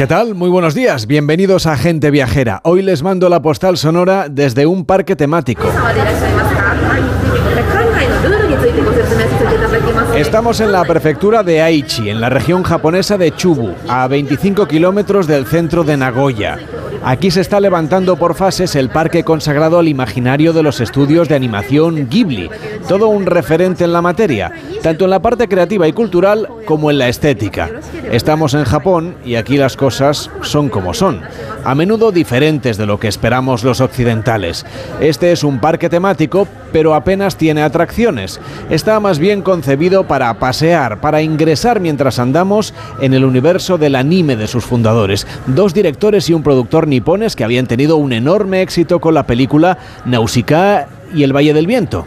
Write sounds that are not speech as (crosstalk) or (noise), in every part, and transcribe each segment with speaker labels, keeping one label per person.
Speaker 1: ¿Qué tal? Muy buenos días. Bienvenidos a Gente Viajera. Hoy les mando la postal sonora desde un parque temático. Estamos en la prefectura de Aichi, en la región japonesa de Chubu, a 25 kilómetros del centro de Nagoya. Aquí se está levantando por fases el parque consagrado al imaginario de los estudios de animación Ghibli, todo un referente en la materia, tanto en la parte creativa y cultural como en la estética. Estamos en Japón y aquí las cosas son como son, a menudo diferentes de lo que esperamos los occidentales. Este es un parque temático, pero apenas tiene atracciones. Está más bien concebido para pasear, para ingresar mientras andamos en el universo del anime de sus fundadores, dos directores y un productor nipones que habían tenido un enorme éxito con la película Nausicaa y el Valle del Viento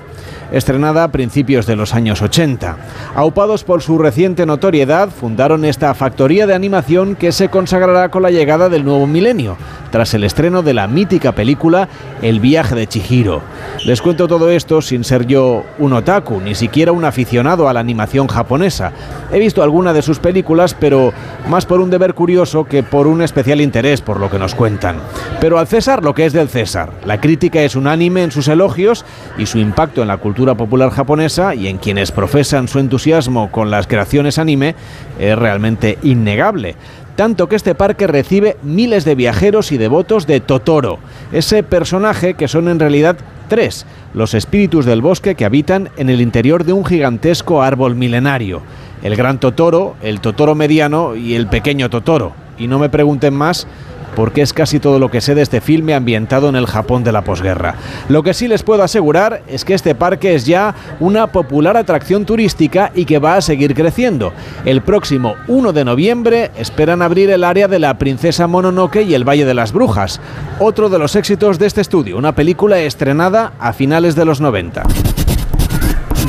Speaker 1: estrenada a principios de los años 80. Aupados por su reciente notoriedad, fundaron esta factoría de animación que se consagrará con la llegada del nuevo milenio, tras el estreno de la mítica película El viaje de Chihiro. Les cuento todo esto sin ser yo un otaku, ni siquiera un aficionado a la animación japonesa. He visto alguna de sus películas, pero más por un deber curioso que por un especial interés por lo que nos cuentan. Pero al César lo que es del César. La crítica es unánime en sus elogios y su impacto en la cultura popular japonesa y en quienes profesan su entusiasmo con las creaciones anime es realmente innegable. Tanto que este parque recibe miles de viajeros y devotos de Totoro, ese personaje que son en realidad tres, los espíritus del bosque que habitan en el interior de un gigantesco árbol milenario. El gran Totoro, el Totoro mediano y el pequeño Totoro. Y no me pregunten más porque es casi todo lo que sé de este filme ambientado en el Japón de la posguerra. Lo que sí les puedo asegurar es que este parque es ya una popular atracción turística y que va a seguir creciendo. El próximo 1 de noviembre esperan abrir el área de la Princesa Mononoke y el Valle de las Brujas, otro de los éxitos de este estudio, una película estrenada a finales de los 90.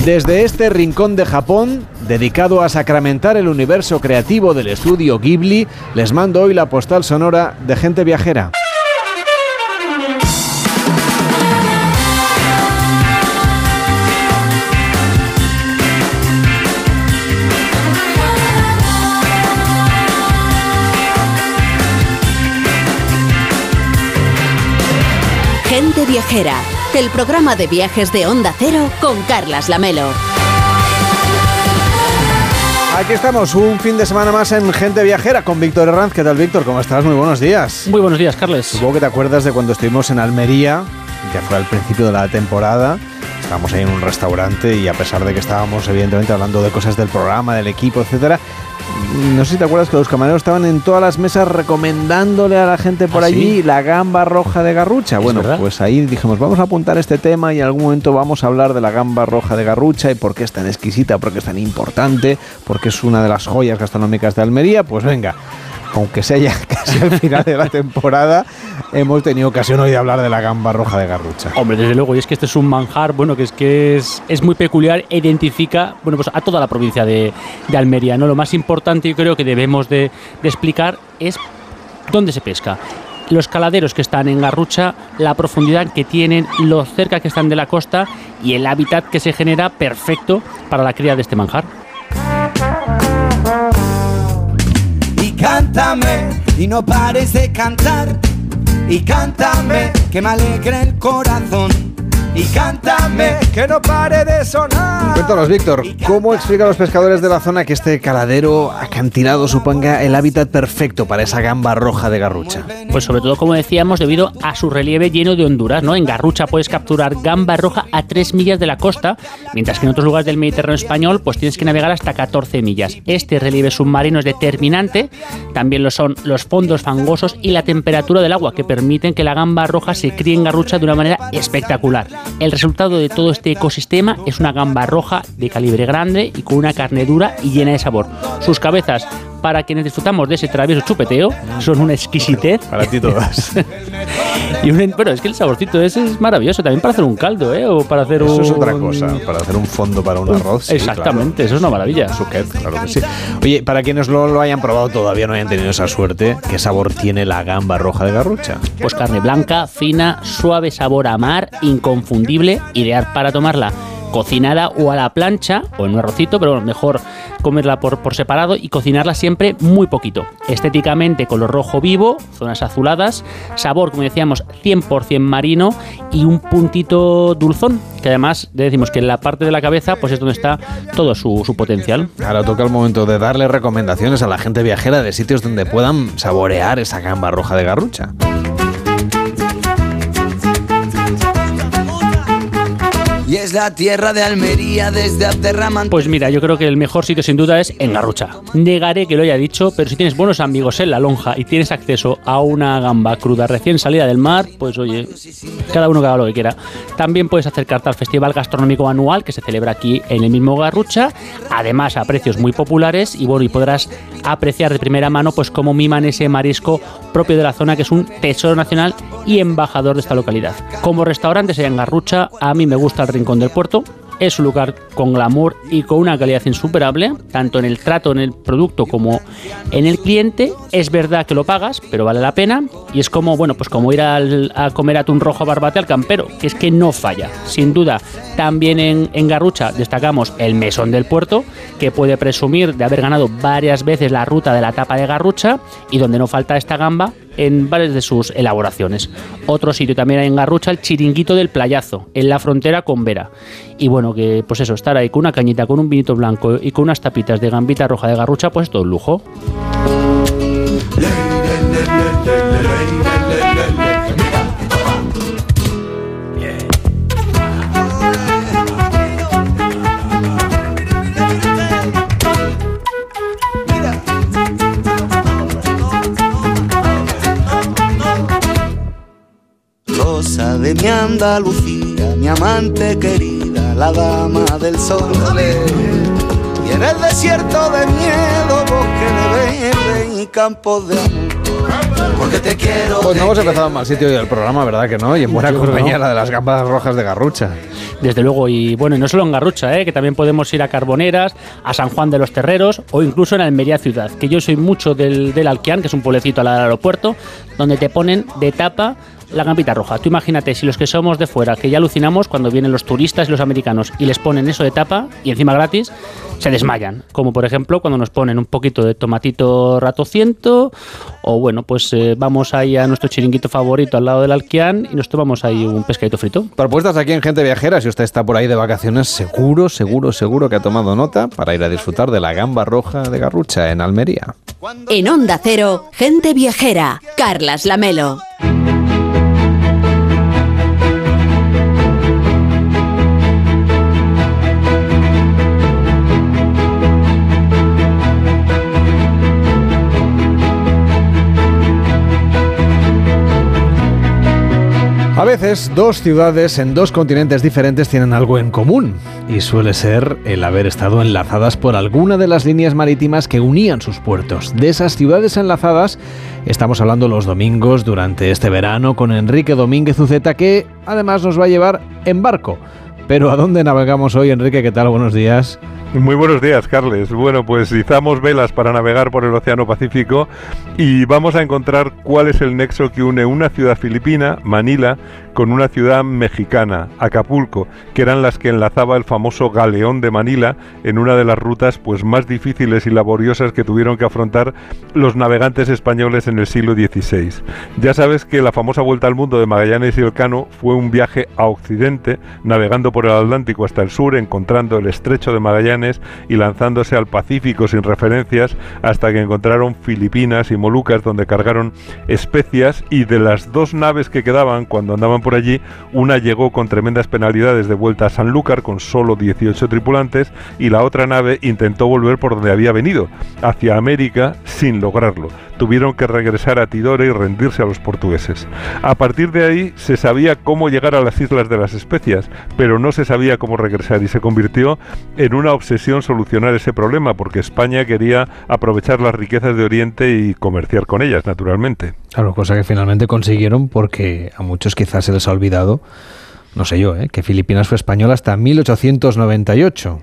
Speaker 1: Desde este rincón de Japón, dedicado a sacramentar el universo creativo del estudio Ghibli, les mando hoy la postal sonora de gente viajera.
Speaker 2: Gente viajera el programa de viajes de Onda Cero con Carlas Lamelo.
Speaker 1: Aquí estamos, un fin de semana más en Gente Viajera con Víctor Herranz. ¿Qué tal, Víctor? ¿Cómo estás? Muy buenos días.
Speaker 3: Muy buenos días, Carles.
Speaker 1: Supongo que te acuerdas de cuando estuvimos en Almería, que fue al principio de la temporada. Estábamos ahí en un restaurante y a pesar de que estábamos evidentemente hablando de cosas del programa, del equipo, etcétera, no sé si te acuerdas que los camareros estaban en todas las mesas recomendándole a la gente por ¿Ah, allí la gamba roja de garrucha. Bueno, pues ahí dijimos, vamos a apuntar este tema y en algún momento vamos a hablar de la gamba roja de garrucha y por qué es tan exquisita, por qué es tan importante, porque es una de las joyas gastronómicas de Almería. Pues venga, aunque sea ya (laughs) casi al final de la temporada, hemos tenido ocasión hoy de hablar de la gamba roja de Garrucha.
Speaker 3: Hombre, desde luego, y es que este es un manjar, bueno, que es que es, muy peculiar identifica, bueno, pues a toda la provincia de, Almería, ¿no? Lo más importante yo creo que debemos de, de explicar es dónde se pesca los caladeros que están en Garrucha, la profundidad que tienen, lo cerca que están de la costa y el hábitat que se genera perfecto para la cría de este manjar.
Speaker 4: Cántame. Y no pares de cantar. Y cántame que me alegre el corazón y cántame que no pare de sonar.
Speaker 1: Cuéntanos, Víctor, ¿cómo explica a los pescadores de la zona que este caladero acantilado suponga el hábitat perfecto para esa gamba roja de garrucha?
Speaker 3: Pues sobre todo, como decíamos, debido a su relieve lleno de honduras, ¿no? En Garrucha puedes capturar gamba roja a 3 millas de la costa, mientras que en otros lugares del Mediterráneo español pues tienes que navegar hasta 14 millas. Este relieve submarino es determinante, también lo son los fondos fangosos y la temperatura del agua que permiten que la gamba roja se críe en Garrucha de una manera espectacular. El resultado de todo este ecosistema es una gamba roja de calibre grande y con una carne dura y llena de sabor. Sus cabezas para quienes disfrutamos de ese travieso chupeteo, son una exquisitez. (laughs)
Speaker 1: Para ti todas. (laughs)
Speaker 3: y bueno, es que el saborcito ese es maravilloso, también para hacer un caldo, ¿eh? O para hacer
Speaker 1: eso
Speaker 3: es
Speaker 1: otra cosa, para hacer un fondo para un arroz.
Speaker 3: exactamente, eso es una maravilla.
Speaker 1: Suquet, claro que sí. Oye, para quienes no lo hayan probado todavía, no hayan tenido esa suerte, ¿qué sabor tiene la gamba roja de garrucha?
Speaker 3: Pues carne blanca, fina, suave sabor a mar, inconfundible, ideal para tomarla cocinada o a la plancha o en un arrocito, pero mejor comerla por, por separado y cocinarla siempre muy poquito. Estéticamente color rojo vivo, zonas azuladas, sabor, como decíamos, 100% marino y un puntito dulzón, que además decimos que en la parte de la cabeza pues es donde está todo su, su potencial.
Speaker 1: Ahora toca el momento de darle recomendaciones a la gente viajera de sitios donde puedan saborear esa gamba roja de garrucha.
Speaker 4: Y es la tierra de Almería desde Aterraman.
Speaker 3: Pues mira, yo creo que el mejor sitio sin duda es en Garrucha. Negaré que lo haya dicho, pero si tienes buenos amigos en la lonja y tienes acceso a una gamba cruda recién salida del mar, pues oye, cada uno que haga lo que quiera. También puedes acercarte al Festival Gastronómico Anual que se celebra aquí en el mismo Garrucha, además a precios muy populares y bueno, y podrás apreciar de primera mano pues cómo miman ese marisco propio de la zona que es un tesoro nacional y embajador de esta localidad. Como restaurantes en Garrucha, a mí me gusta el Rincón del Puerto. Es un lugar con glamour y con una calidad insuperable, tanto en el trato, en el producto como en el cliente. Es verdad que lo pagas, pero vale la pena. Y es como, bueno, pues como ir al- a comer atún rojo barbate al campero, que es que no falla. Sin duda, también en, en Garrucha destacamos el Mesón del Puerto, que puede presumir de haber ganado varias veces la ruta de la tapa de Garrucha y donde no falta esta gamba en varias de sus elaboraciones. Otro sitio también hay en Garrucha, el Chiringuito del Playazo, en la frontera con Vera. Y bueno, que pues eso, estar ahí con una cañita, con un vinito blanco y con unas tapitas de gambita roja de Garrucha, pues todo un lujo.
Speaker 4: De mi Andalucía, mi amante querida, la dama del sol. Y en el desierto de miedo, bosque de verde y campos de amor. Porque te quiero.
Speaker 1: Pues no hemos empezado mal sitio del programa, ¿verdad que no? Y en buena
Speaker 3: Yo
Speaker 1: compañía
Speaker 3: no.
Speaker 1: la de las gambas rojas de garrucha.
Speaker 3: Desde luego, y bueno, y no solo en Garrucha, ¿eh? que también podemos ir a Carboneras, a San Juan de los Terreros o incluso en Almería Ciudad, que yo soy mucho del, del Alquián, que es un pueblecito al lado del aeropuerto, donde te ponen de tapa la gambita roja. Tú imagínate, si los que somos de fuera, que ya alucinamos cuando vienen los turistas y los americanos y les ponen eso de tapa y encima gratis, se desmayan. Como por ejemplo cuando nos ponen un poquito de tomatito ratociento o bueno, pues eh, vamos ahí a nuestro chiringuito favorito al lado del Alquián y nos tomamos ahí un pescadito frito.
Speaker 1: Propuestas aquí en Gente Viajera. Si usted está por ahí de vacaciones, seguro, seguro, seguro que ha tomado nota para ir a disfrutar de la gamba roja de garrucha en Almería.
Speaker 2: En Onda Cero, gente viajera. Carlas Lamelo.
Speaker 1: A veces, dos ciudades en dos continentes diferentes tienen algo en común, y suele ser el haber estado enlazadas por alguna de las líneas marítimas que unían sus puertos. De esas ciudades enlazadas estamos hablando los domingos durante este verano con Enrique Domínguez Uceta, que además nos va a llevar en barco. Pero ¿a dónde navegamos hoy, Enrique? ¿Qué tal? Buenos días.
Speaker 5: Muy buenos días, Carles. Bueno, pues izamos velas para navegar por el Océano Pacífico y vamos a encontrar cuál es el nexo que une una ciudad filipina, Manila, con una ciudad mexicana, Acapulco, que eran las que enlazaba el famoso galeón de Manila en una de las rutas pues más difíciles y laboriosas que tuvieron que afrontar los navegantes españoles en el siglo XVI. Ya sabes que la famosa vuelta al mundo de Magallanes y Elcano fue un viaje a Occidente, navegando por el Atlántico hasta el sur, encontrando el estrecho de Magallanes y lanzándose al Pacífico sin referencias hasta que encontraron Filipinas y Molucas donde cargaron especias y de las dos naves que quedaban cuando andaban por allí, una llegó con tremendas penalidades de vuelta a Sanlúcar con solo 18 tripulantes y la otra nave intentó volver por donde había venido, hacia América sin lograrlo. Tuvieron que regresar a Tidore y rendirse a los portugueses. A partir de ahí se sabía cómo llegar a las Islas de las Especias, pero no se sabía cómo regresar y se convirtió en una obsesión solucionar ese problema porque España quería aprovechar las riquezas de Oriente y comerciar con ellas, naturalmente.
Speaker 1: Claro, cosa que finalmente consiguieron porque a muchos quizás se les ha olvidado, no sé yo, ¿eh? que Filipinas fue española hasta 1898.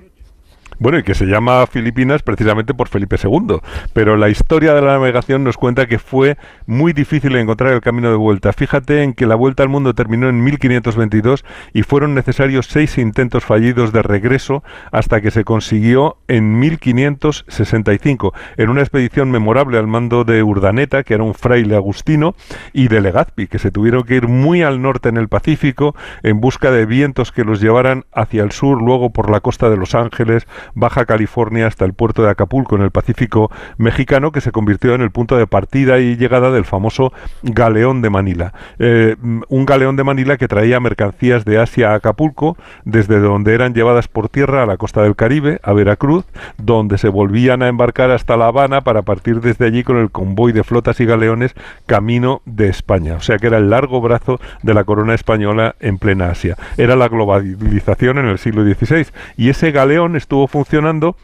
Speaker 5: Bueno, y que se llama Filipinas precisamente por Felipe II. Pero la historia de la navegación nos cuenta que fue muy difícil encontrar el camino de vuelta. Fíjate en que la vuelta al mundo terminó en 1522 y fueron necesarios seis intentos fallidos de regreso hasta que se consiguió en 1565 en una expedición memorable al mando de Urdaneta, que era un fraile agustino, y de Legazpi, que se tuvieron que ir muy al norte en el Pacífico en busca de vientos que los llevaran hacia el sur, luego por la costa de Los Ángeles, Baja California, hasta el puerto de Acapulco en el Pacífico mexicano, que se convirtió en el punto de partida y llegada del famoso galeón de Manila. Eh, un galeón de Manila que traía mercancías de Asia a Acapulco, desde donde eran llevadas por tierra a la costa del Caribe, a Veracruz, donde se volvían a embarcar hasta La Habana para partir desde allí con el convoy de flotas y galeones camino de España. O sea que era el largo brazo de la corona española en plena Asia. Era la globalización en el siglo XVI y ese galeón estuvo funcionando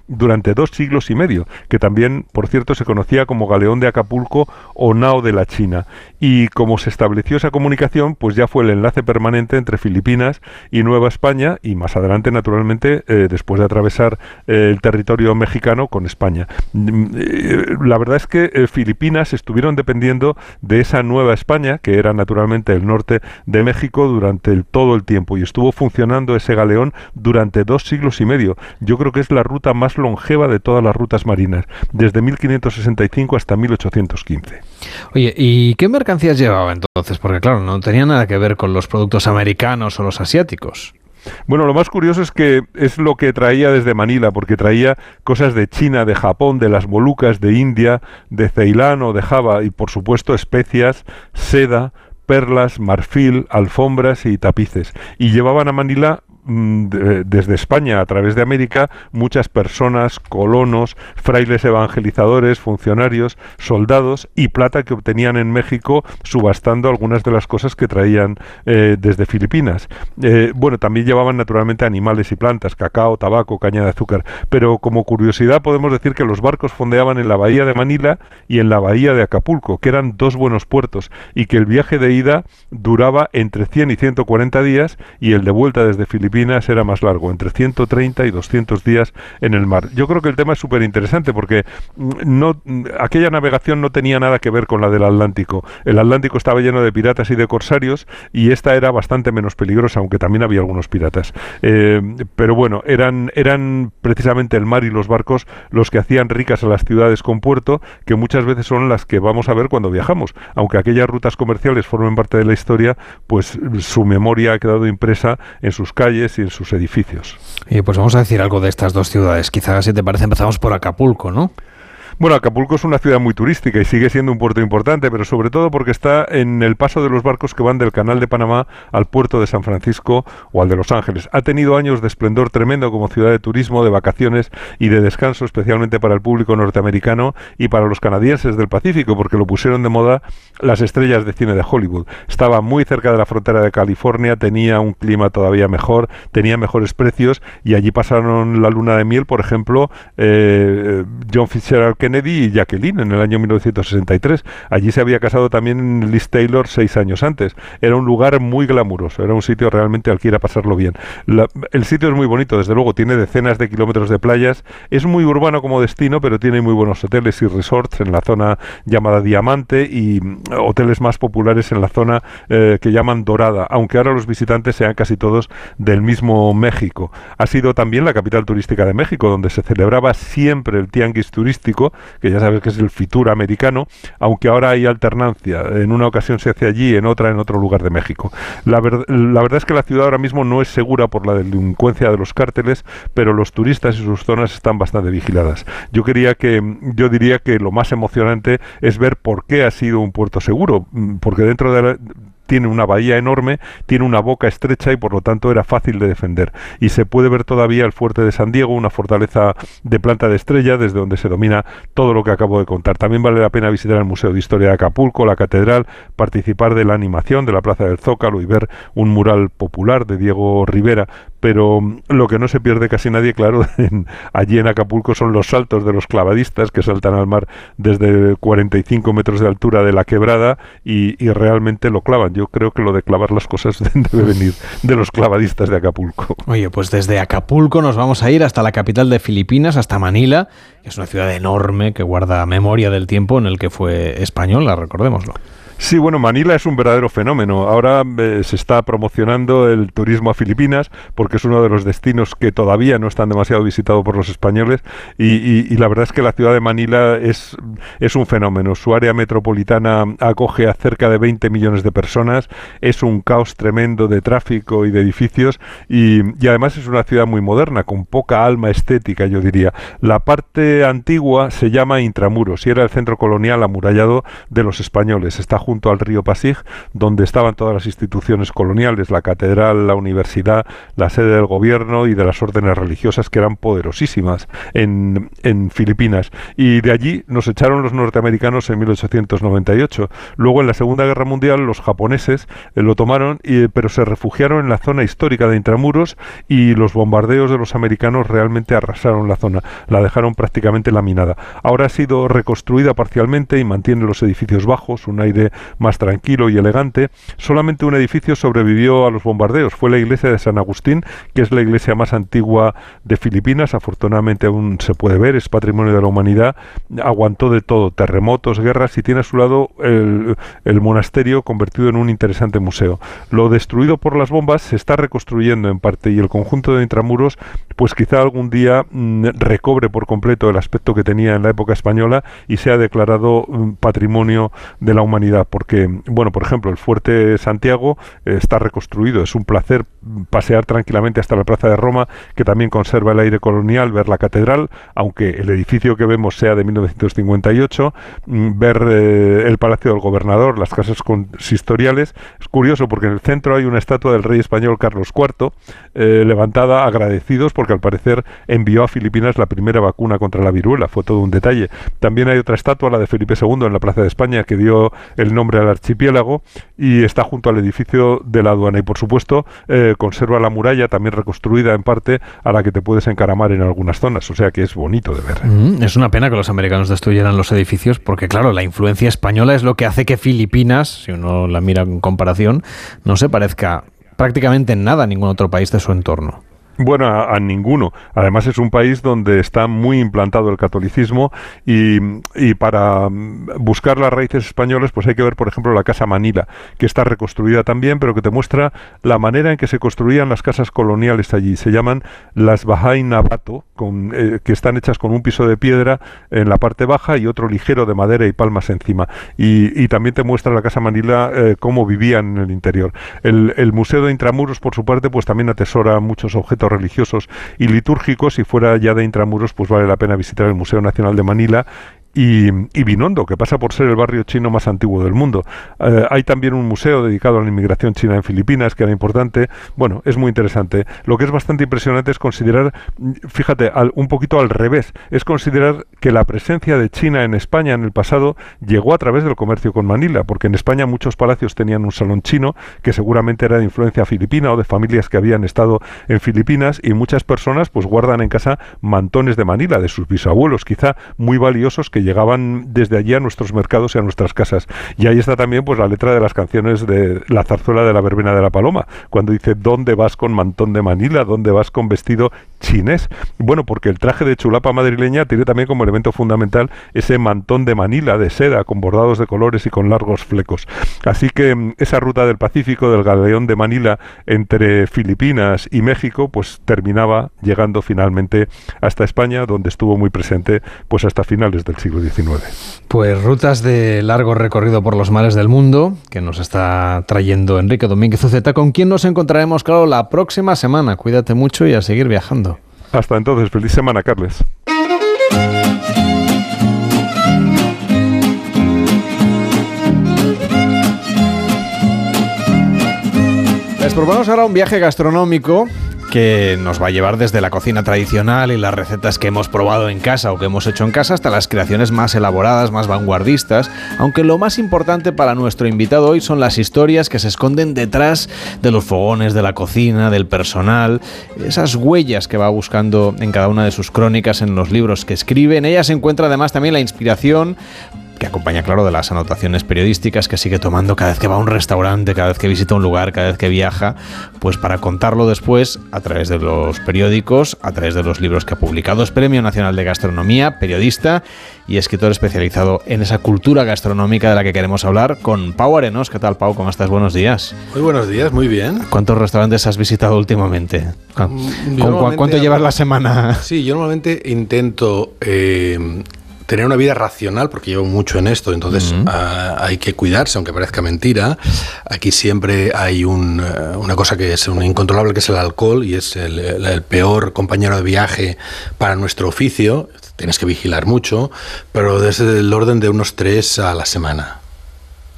Speaker 5: durante dos siglos y medio, que también, por cierto, se conocía como galeón de Acapulco o nao de la China. Y como se estableció esa comunicación, pues ya fue el enlace permanente entre Filipinas y Nueva España y más adelante, naturalmente, eh, después de atravesar eh, el territorio mexicano con España. Mm, eh, la verdad es que Filipinas estuvieron dependiendo de esa Nueva España, que era naturalmente el norte de México, durante todo el tiempo y estuvo funcionando ese galeón durante dos siglos y medio. Yo creo que es la ruta más longeva de todas las rutas marinas, desde 1565 hasta 1815.
Speaker 1: Oye, ¿y qué mercancías llevaba entonces? Porque claro, no tenía nada que ver con los productos americanos o los asiáticos.
Speaker 5: Bueno, lo más curioso es que es lo que traía desde Manila, porque traía cosas de China, de Japón, de las Molucas, de India, de Ceilán o de Java, y por supuesto especias, seda, perlas, marfil, alfombras y tapices. Y llevaban a Manila Mm, desde España a través de América muchas personas, colonos, frailes evangelizadores, funcionarios, soldados y plata que obtenían en México subastando algunas de las cosas que traían eh, desde Filipinas. Eh, bueno, también llevaban naturalmente animales y plantas, cacao, tabaco, caña de azúcar, pero como curiosidad podemos decir que los barcos fondeaban en la bahía de Manila y en la bahía de Acapulco, que eran dos buenos puertos, y que el viaje de ida duraba entre 100 y 140 días y el de vuelta desde Filipinas era más largo, entre 130 y 200 días en el mar. Yo creo que el tema es súper interesante porque mm, no, mm, aquella navegación no tenía nada que ver con la del Atlántico. El Atlántico estaba lleno de piratas y de corsarios y esta era bastante menos peligrosa, aunque también había algunos piratas. Eh, pero bueno, eran, eran precisamente el mar y los barcos los que hacían ricas a las ciudades con puerto, que muchas veces son las que vamos a ver cuando viajamos. Aunque aquellas rutas comerciales formen parte de la historia, pues su memoria ha quedado impresa en sus calles, y en sus edificios.
Speaker 1: Y pues vamos a decir algo de estas dos ciudades. Quizás, si te parece, empezamos por Acapulco, ¿no?
Speaker 5: Bueno, Acapulco es una ciudad muy turística y sigue siendo un puerto importante, pero sobre todo porque está en el paso de los barcos que van del Canal de Panamá al puerto de San Francisco o al de Los Ángeles. Ha tenido años de esplendor tremendo como ciudad de turismo, de vacaciones y de descanso, especialmente para el público norteamericano y para los canadienses del Pacífico, porque lo pusieron de moda las estrellas de cine de Hollywood. Estaba muy cerca de la frontera de California, tenía un clima todavía mejor, tenía mejores precios y allí pasaron la luna de miel, por ejemplo, eh, John Fitzgerald Kennedy y Jacqueline en el año 1963. Allí se había casado también Liz Taylor seis años antes. Era un lugar muy glamuroso, era un sitio realmente al que ir a pasarlo bien. el sitio es muy bonito, desde luego, tiene decenas de kilómetros de playas, es muy urbano como destino, pero tiene muy buenos hoteles y resorts en la zona llamada Diamante y mm, hoteles más populares en la zona eh, que llaman Dorada, aunque ahora los visitantes sean casi todos del mismo México. Ha sido también la capital turística de México, donde se celebraba siempre el tianguis turístico, que ya sabes que es el Fitur americano, aunque ahora hay alternancia. En una ocasión se hace allí, en otra en otro lugar de México. La, la verdad es que la ciudad ahora mismo no es segura por la delincuencia de los cárteles, pero los turistas y sus zonas están bastante vigiladas. Yo quería que, yo diría que lo más emocionante es ver por qué ha sido un puerto seguro, porque dentro de la, tiene una bahía enorme, tiene una boca estrecha y por lo tanto era fácil de defender. Y se puede ver todavía el fuerte de San Diego, una fortaleza de planta de estrella desde donde se domina todo lo que acabo de contar. También vale la pena visitar el Museo de Historia de Acapulco, la catedral, participar de la animación de la Plaza del Zócalo y ver un mural popular de Diego Rivera pero lo que no se pierde casi nadie, claro, (laughs) allí en Acapulco son los saltos de los clavadistas que saltan al mar desde 45 metros de altura de la quebrada y, y realmente lo clavan Yo creo que lo de clavar las cosas (laughs) debe venir de los clavadistas de Acapulco.
Speaker 1: Oye, pues desde Acapulco nos vamos a ir hasta la capital de Filipinas, hasta Manila, que es una ciudad enorme que guarda memoria del tiempo en el que fue española, recordémoslo.
Speaker 5: Sí, bueno, Manila es un verdadero fenómeno. Ahora eh, se está promocionando el turismo a Filipinas porque es uno de los destinos que todavía no están demasiado visitados por los españoles y, la verdad es que la ciudad de Manila es, es un fenómeno. Su área metropolitana acoge a cerca de 20 millones de personas, es un caos tremendo de tráfico y de edificios y, y además es una ciudad muy moderna, con poca alma estética, yo diría. La parte antigua se llama Intramuros y era el centro colonial amurallado de los españoles. Está junto al río Pasig, donde estaban todas las instituciones coloniales, la catedral, la universidad, la sede del gobierno y de las órdenes religiosas que eran poderosísimas en, en Filipinas. Y de allí nos echaron los norteamericanos en 1898. Luego en la Segunda Guerra Mundial los japoneses eh, lo tomaron, y, pero se refugiaron en la zona histórica de Intramuros y los bombardeos de los americanos realmente arrasaron la zona, la dejaron prácticamente laminada. Ahora ha sido reconstruida parcialmente y mantiene los edificios bajos, un aire más tranquilo y elegante, solamente un edificio sobrevivió a los bombardeos. Fue la iglesia de San Agustín, que es la iglesia más antigua de Filipinas. Afortunadamente aún se puede ver, es patrimonio de la humanidad. Aguantó de todo, terremotos, guerras y tiene a su lado el, monasterio convertido en un interesante museo. Lo destruido por las bombas se está reconstruyendo en parte y el conjunto de intramuros, pues quizá algún día mm, recobre por completo el aspecto que tenía en la época española y sea declarado mm, patrimonio de la humanidad porque, bueno, por ejemplo, el fuerte Santiago eh, está reconstruido, es un placer pasear tranquilamente hasta la Plaza de Roma, que también conserva el aire colonial, ver la catedral, aunque el edificio que vemos sea de 1958, mm, ver eh, el Palacio del Gobernador, las casas consistoriales. Es curioso porque en el centro hay una estatua del rey español Carlos IV, eh, levantada agradecidos porque al parecer envió a Filipinas la primera vacuna contra la viruela, fue todo un detalle. También hay otra estatua, la de Felipe II, en la Plaza de España, que dio el nombre al archipiélago y está junto al edificio de la aduana. Y por supuesto, eh, conserva la muralla, también reconstruida en parte, a la que te puedes encaramar en algunas zonas. O sea que es bonito de ver.
Speaker 1: Mm, es una pena que los americanos destruyeran los edificios, porque claro, la influencia española es lo que hace que Filipinas, si uno la mira en comparación, no se parezca prácticamente en nada a ningún otro país de su entorno.
Speaker 5: Bueno, a, ninguno. Además es un país donde está muy implantado el catolicismo y, y, para mm, buscar las raíces españolas pues hay que ver, por ejemplo, la Casa Manila, que está reconstruida también, pero que te muestra la manera en que se construían las casas coloniales allí. Se llaman las Bahá'í Navato, con, eh, que están hechas con un piso de piedra en la parte baja y otro ligero de madera y palmas encima. Y, y también te muestra la Casa Manila eh, cómo vivían en el interior. El, el Museo de Intramuros, por su parte, pues también atesora muchos objetos religiosos y litúrgicos. Si fuera ya de intramuros, pues vale la pena visitar el Museo Nacional de Manila y, Binondo, que pasa por ser el barrio chino más antiguo del mundo. Eh, hay también un museo dedicado a la inmigración china en Filipinas, que era importante. Bueno, es muy interesante. Lo que es bastante impresionante es considerar, fíjate, un poquito al revés, es considerar que la presencia de China en España en el pasado llegó a través del comercio con Manila, porque en España muchos palacios tenían un salón chino, que seguramente era de influencia filipina o de familias que habían estado en Filipinas, y muchas personas pues guardan en casa mantones de Manila, de sus bisabuelos, quizá muy valiosos, que llegaban desde allí a nuestros mercados y a nuestras casas. Y ahí está también pues la letra de las canciones de la zarzuela de la verbena de la paloma, cuando dice ¿dónde vas con mantón de Manila? ¿Dónde vas con vestido chinés? Bueno, porque el traje de chulapa madrileña tiene también como elemento fundamental ese mantón de Manila de seda con bordados de colores y con largos flecos. Así que mm, esa ruta del Pacífico del galeón de Manila entre Filipinas y México pues terminaba llegando finalmente hasta España donde estuvo muy presente pues hasta finales del siglo
Speaker 1: pues rutas de largo recorrido por los mares del mundo que nos está trayendo Enrique Domínguez Uceta, con quien nos encontraremos, claro, la próxima semana. Cuídate mucho y a seguir viajando.
Speaker 5: Hasta entonces, feliz semana, Carles.
Speaker 1: Les proponemos ahora un viaje gastronómico que nos va a llevar desde la cocina tradicional y las recetas que hemos probado en casa o que hemos hecho en casa hasta las creaciones más elaboradas, más vanguardistas, aunque lo más importante para nuestro invitado hoy son las historias que se esconden detrás de los fogones, de la cocina, del personal, esas huellas que va buscando en cada una de sus crónicas, en los libros que escribe. En ellas se encuentra además también la inspiración que acompaña, claro, de las anotaciones periodísticas que sigue tomando cada vez que va a un restaurante, cada vez que visita un lugar, cada vez que viaja, pues para contarlo después a través de los periódicos, a través de los libros que ha publicado. Es Premio Nacional de Gastronomía, periodista y escritor especializado en esa cultura gastronómica de la que queremos hablar con Pau Arenos. ¿Qué tal, Pau? ¿Cómo estás? Buenos días.
Speaker 6: Muy buenos días, muy bien.
Speaker 1: ¿Cuántos restaurantes has visitado últimamente?
Speaker 6: Mm,
Speaker 1: ¿Cuánto llevas la semana?
Speaker 6: Sí, yo normalmente intento eh, tener una vida racional, porque llevo mucho en esto, entonces ah, hay que cuidarse, aunque parezca mentira. Aquí siempre hay un, eh, una cosa que es un incontrolable, que es el alcohol, y es el, el, peor compañero de viaje para nuestro oficio. Tienes que vigilar mucho, pero desde el orden de unos tres a la semana.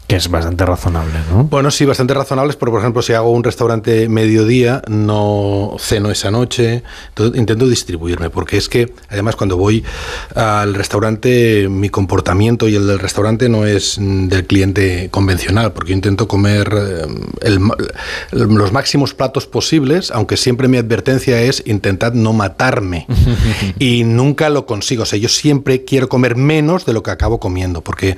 Speaker 1: Que es bastante razonable, ¿no?
Speaker 6: Bueno, sí, bastante razonables, pero por ejemplo, si hago un restaurante mediodía, no ceno esa noche, entonces intento distribuirme, porque es que además cuando voy al restaurante, mi comportamiento y el del restaurante no es del cliente convencional, porque yo intento comer eh, el, los máximos platos posibles, aunque siempre mi advertencia es intentad no matarme. (laughs) y nunca lo consigo, o sea, yo siempre quiero comer menos de lo que acabo comiendo, porque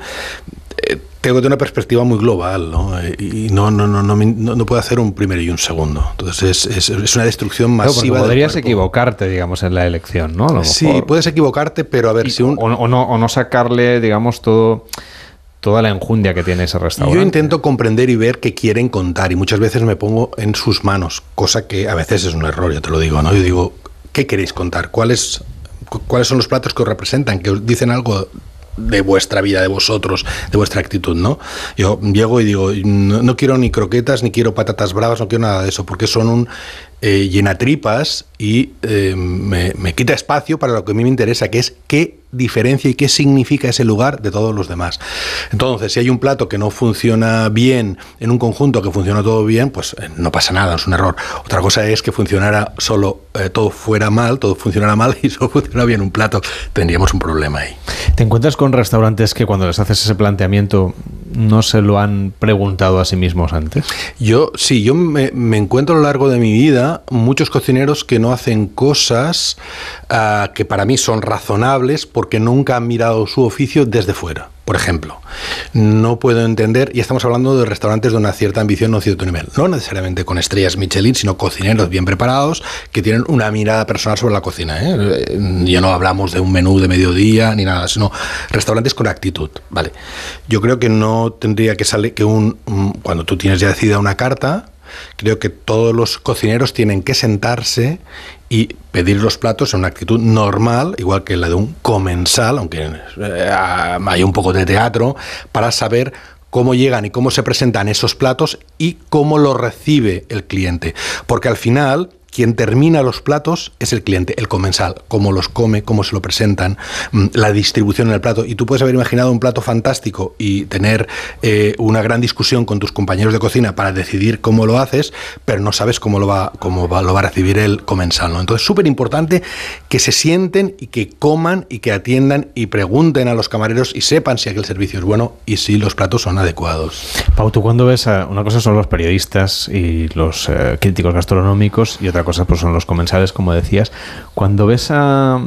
Speaker 6: tengo que tener una perspectiva muy global, ¿no? Y no, no, no, no, no puedo hacer un primero y un segundo. Entonces es, es, una destrucción masiva.
Speaker 1: Claro, podrías equivocarte, digamos, en la elección, ¿no?
Speaker 6: sí, puedes equivocarte, pero a ver
Speaker 1: y,
Speaker 6: si un...
Speaker 1: O, o, no, o no sacarle, digamos, todo toda la enjundia que tiene ese restaurante.
Speaker 6: Yo intento comprender y ver qué quieren contar y muchas veces me pongo en sus manos, cosa que a veces es un error, yo te lo digo, ¿no? Yo digo, ¿qué queréis contar? ¿Cuáles, cuáles son los platos que os representan, que os dicen algo de vuestra vida, de vosotros, de vuestra actitud, ¿no? Yo llego y digo, no, no, quiero ni croquetas, ni quiero patatas bravas, no quiero nada de eso, porque son un eh, llenatripas y eh, me, me, quita espacio para lo que a mí me interesa, que es qué diferencia y qué significa ese lugar de todos los demás. Entonces, si hay un plato que no funciona bien en un conjunto, que funciona todo bien, pues eh, no pasa nada, es un error. Otra cosa es que funcionara solo, todo fuera mal, todo funcionara mal y (laughs) solo funciona bien un plato, tendríamos un problema ahí.
Speaker 1: ¿Te encuentras con restaurantes que cuando les haces ese planteamiento no se lo han preguntado a sí mismos antes?
Speaker 6: Yo sí, yo me, encuentro a lo largo de mi vida muchos cocineros que no hacen cosas uh, que para mí son razonables porque nunca han mirado su oficio desde fuera. Por ejemplo, no puedo entender, y estamos hablando de restaurantes de una cierta ambición o cierto nivel, no necesariamente con estrellas Michelin, sino cocineros bien preparados que tienen una mirada personal sobre la cocina. ¿eh? Ya no hablamos de un menú de mediodía ni nada, sino restaurantes con actitud. Vale. Yo creo que no tendría que salir que un cuando tú tienes ya decidida una carta, creo que todos los cocineros tienen que sentarse y pedir los platos en una actitud normal, igual que la de un comensal, aunque eh, hay un poco de teatro, para saber cómo llegan y cómo se presentan esos platos y cómo lo recibe el cliente. Porque al final quien termina los platos es el cliente, el comensal, cómo los come, cómo se lo presentan, mm, la distribución en el plato. Y tú puedes haber imaginado un plato fantástico y tener eh, una gran discusión con tus compañeros de cocina para decidir cómo lo haces, pero no sabes cómo lo va, cómo lo va a recibir el comensal. ¿no? Entonces, súper importante que se sienten y que coman y que atiendan y pregunten a los camareros y sepan si aquel servicio es bueno y si los platos son adecuados.
Speaker 1: Pau, tú cuando ves a, una cosa son los periodistas y los eh, críticos gastronómicos y otra cosa pues son los comensales, como decías. Cuando ves a...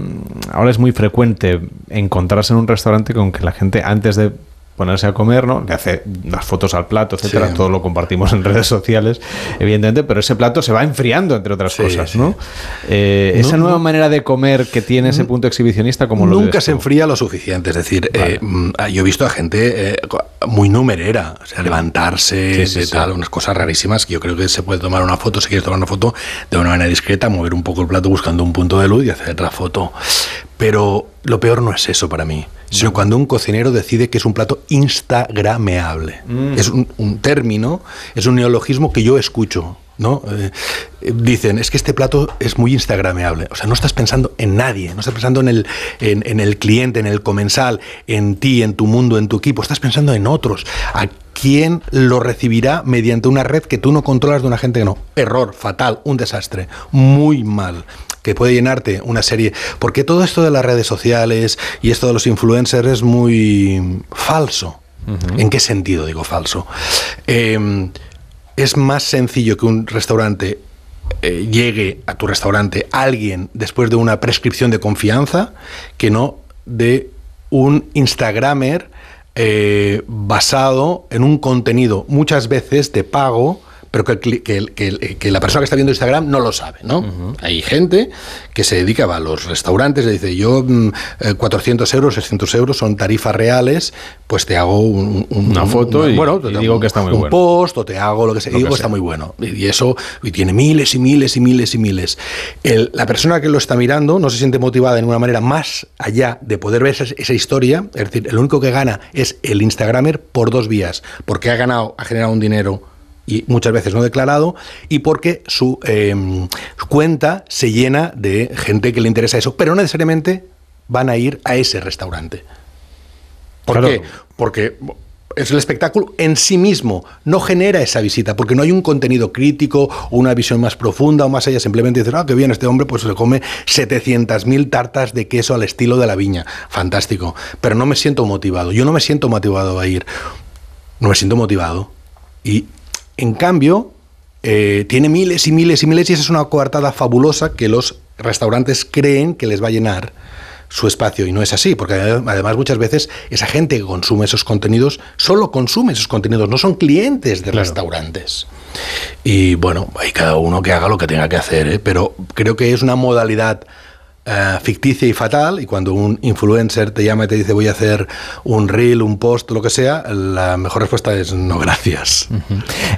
Speaker 1: Ahora es muy frecuente encontrarse en un restaurante con que la gente antes de ponerse a comer, ¿no? Le hace las fotos al plato, etcétera, sí. todo lo compartimos en redes sociales, evidentemente, pero ese plato se va enfriando, entre otras sí, cosas, ¿no? Sí. Eh, esa no, nueva manera de comer que tiene ese punto exhibicionista, como lo
Speaker 6: Nunca se enfría lo suficiente, es decir, vale. eh, yo he visto a gente eh, muy numerera, o sea, levantarse, de tal, unas cosas rarísimas, que yo creo que se puede tomar una foto, si quieres tomar una foto, de una manera discreta, mover un poco el plato buscando un punto de luz y hacer la foto. Pero lo peor no es eso para mí, sino cuando un cocinero decide que es un plato instagrameable. Mm. Es un, un, término, es un neologismo que yo escucho. ¿no? Eh, dicen, es que este plato es muy instagrameable. O sea, no estás pensando en nadie, no estás pensando en el, en, en el cliente, en el comensal, en ti, en tu mundo, en tu equipo, estás pensando en otros. ¿A quién lo recibirá mediante una red que tú no controlas de una gente que no? Error, fatal, un desastre, muy mal que puede llenarte una serie. Porque todo esto de las redes sociales y esto de los influencers es muy falso. Uh -huh. ¿En qué sentido digo falso? Eh, es más sencillo que un restaurante eh, llegue a tu restaurante alguien después de una prescripción de confianza que no de un Instagramer eh, basado en un contenido muchas veces de pago pero que, que, la persona que está viendo Instagram no lo sabe, ¿no? Hay gente que se dedica a los restaurantes, le dice, yo 400 mm, eh, euros, 600 euros son tarifas reales, pues te hago
Speaker 1: una foto y, bueno, digo que está muy
Speaker 6: un post o te hago lo que sea, y digo que está muy bueno. Y eso y tiene miles y miles y miles y miles. la persona que lo está mirando no se siente motivada de una manera más allá de poder ver esa, esa historia, es decir, el único que gana es el Instagramer por dos vías, porque ha ganado, ha generado un dinero y muchas veces no declarado, y porque su em, cuenta se llena de gente que le interesa eso, pero no necesariamente van a ir a ese restaurante. ¿Por qué? Porque es el espectáculo en sí mismo, no genera esa visita, porque no hay un contenido crítico o una visión más profunda o más allá, simplemente dicen, ah, qué bien, este hombre pues se come 700.000 tartas de queso al estilo de la viña, fantástico, pero no me siento motivado, yo no me siento motivado a ir, no me siento motivado. Y en cambio, eh, tiene miles y miles y miles y esa es una coartada fabulosa que los restaurantes creen que les va a llenar su espacio y no es así, porque además muchas veces esa gente que consume esos contenidos solo consume esos contenidos, no son clientes de restaurantes. Y bueno, hay cada uno que haga lo que tenga que hacer, ¿eh? pero creo que es una modalidad eh, ficticia y fatal, y cuando un influencer te llama y te dice voy a hacer un reel, un post, lo que sea, la mejor respuesta es no gracias.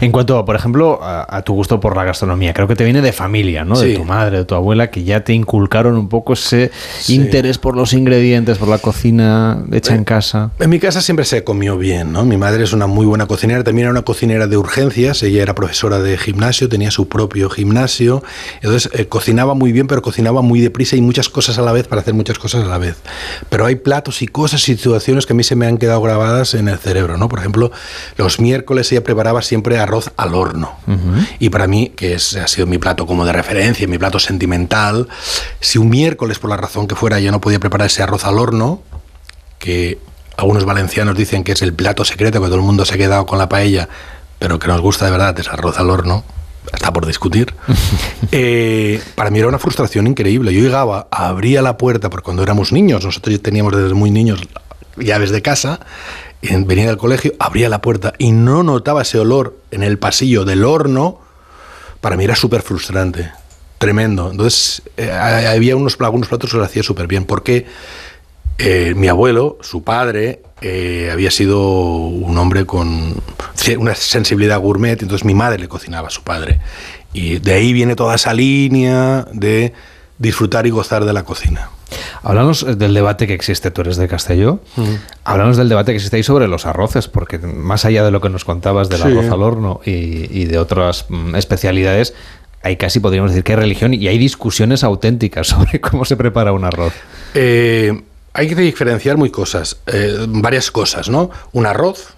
Speaker 1: En cuanto, por ejemplo, a, tu gusto por la gastronomía, creo que te viene de familia, ¿no? De tu madre, de tu abuela, que ya te inculcaron un poco ese interés por los ingredientes, por la cocina hecha en casa.
Speaker 6: En mi casa siempre se comió bien, ¿no? Mi madre es una muy buena cocinera, también era una cocinera de urgencias, ella era profesora de gimnasio, tenía su propio gimnasio, entonces eh, cocinaba muy bien, pero cocinaba muy deprisa y muy muchas cosas a la vez para hacer muchas cosas a la vez. Pero hay platos y cosas y situaciones que a mí se me han quedado grabadas en el cerebro, ¿no? Por ejemplo, los miércoles ella preparaba siempre arroz al horno. Y para mí, que es, ha sido mi plato como de referencia, mi plato sentimental, si un miércoles, por la razón que fuera, yo no podía preparar ese arroz al horno, que algunos valencianos dicen que es el plato secreto, que todo el mundo se ha quedado con la paella, pero que nos gusta de verdad es arroz al horno, está por discutir, (laughs) eh, para mí era una frustración increíble. Yo llegaba, abría la puerta, porque cuando éramos niños, nosotros teníamos desde muy niños llaves de casa, venía del colegio, abría la puerta y no notaba ese olor en el pasillo del horno, para mí era súper frustrante, tremendo. Entonces, eh, había unos, algunos platos que lo hacía súper bien, porque eh, mi abuelo, su padre, eh, había sido un hombre con una sensibilidad gourmet, entonces mi madre le cocinaba a su padre. Y de ahí viene toda esa línea de disfrutar y gozar de la cocina.
Speaker 1: Hablamos del debate que existe, tú eres de Castelló, hablamos del debate que existe ahí sobre los arroces, porque más allá de lo que nos contabas del arroz al horno y, de otras mm, especialidades, hay casi podríamos decir que hay religión y hay discusiones auténticas (laughs) sobre cómo se prepara un arroz.
Speaker 6: Eh, hay que diferenciar muy cosas, eh, varias cosas, ¿no? Un arroz,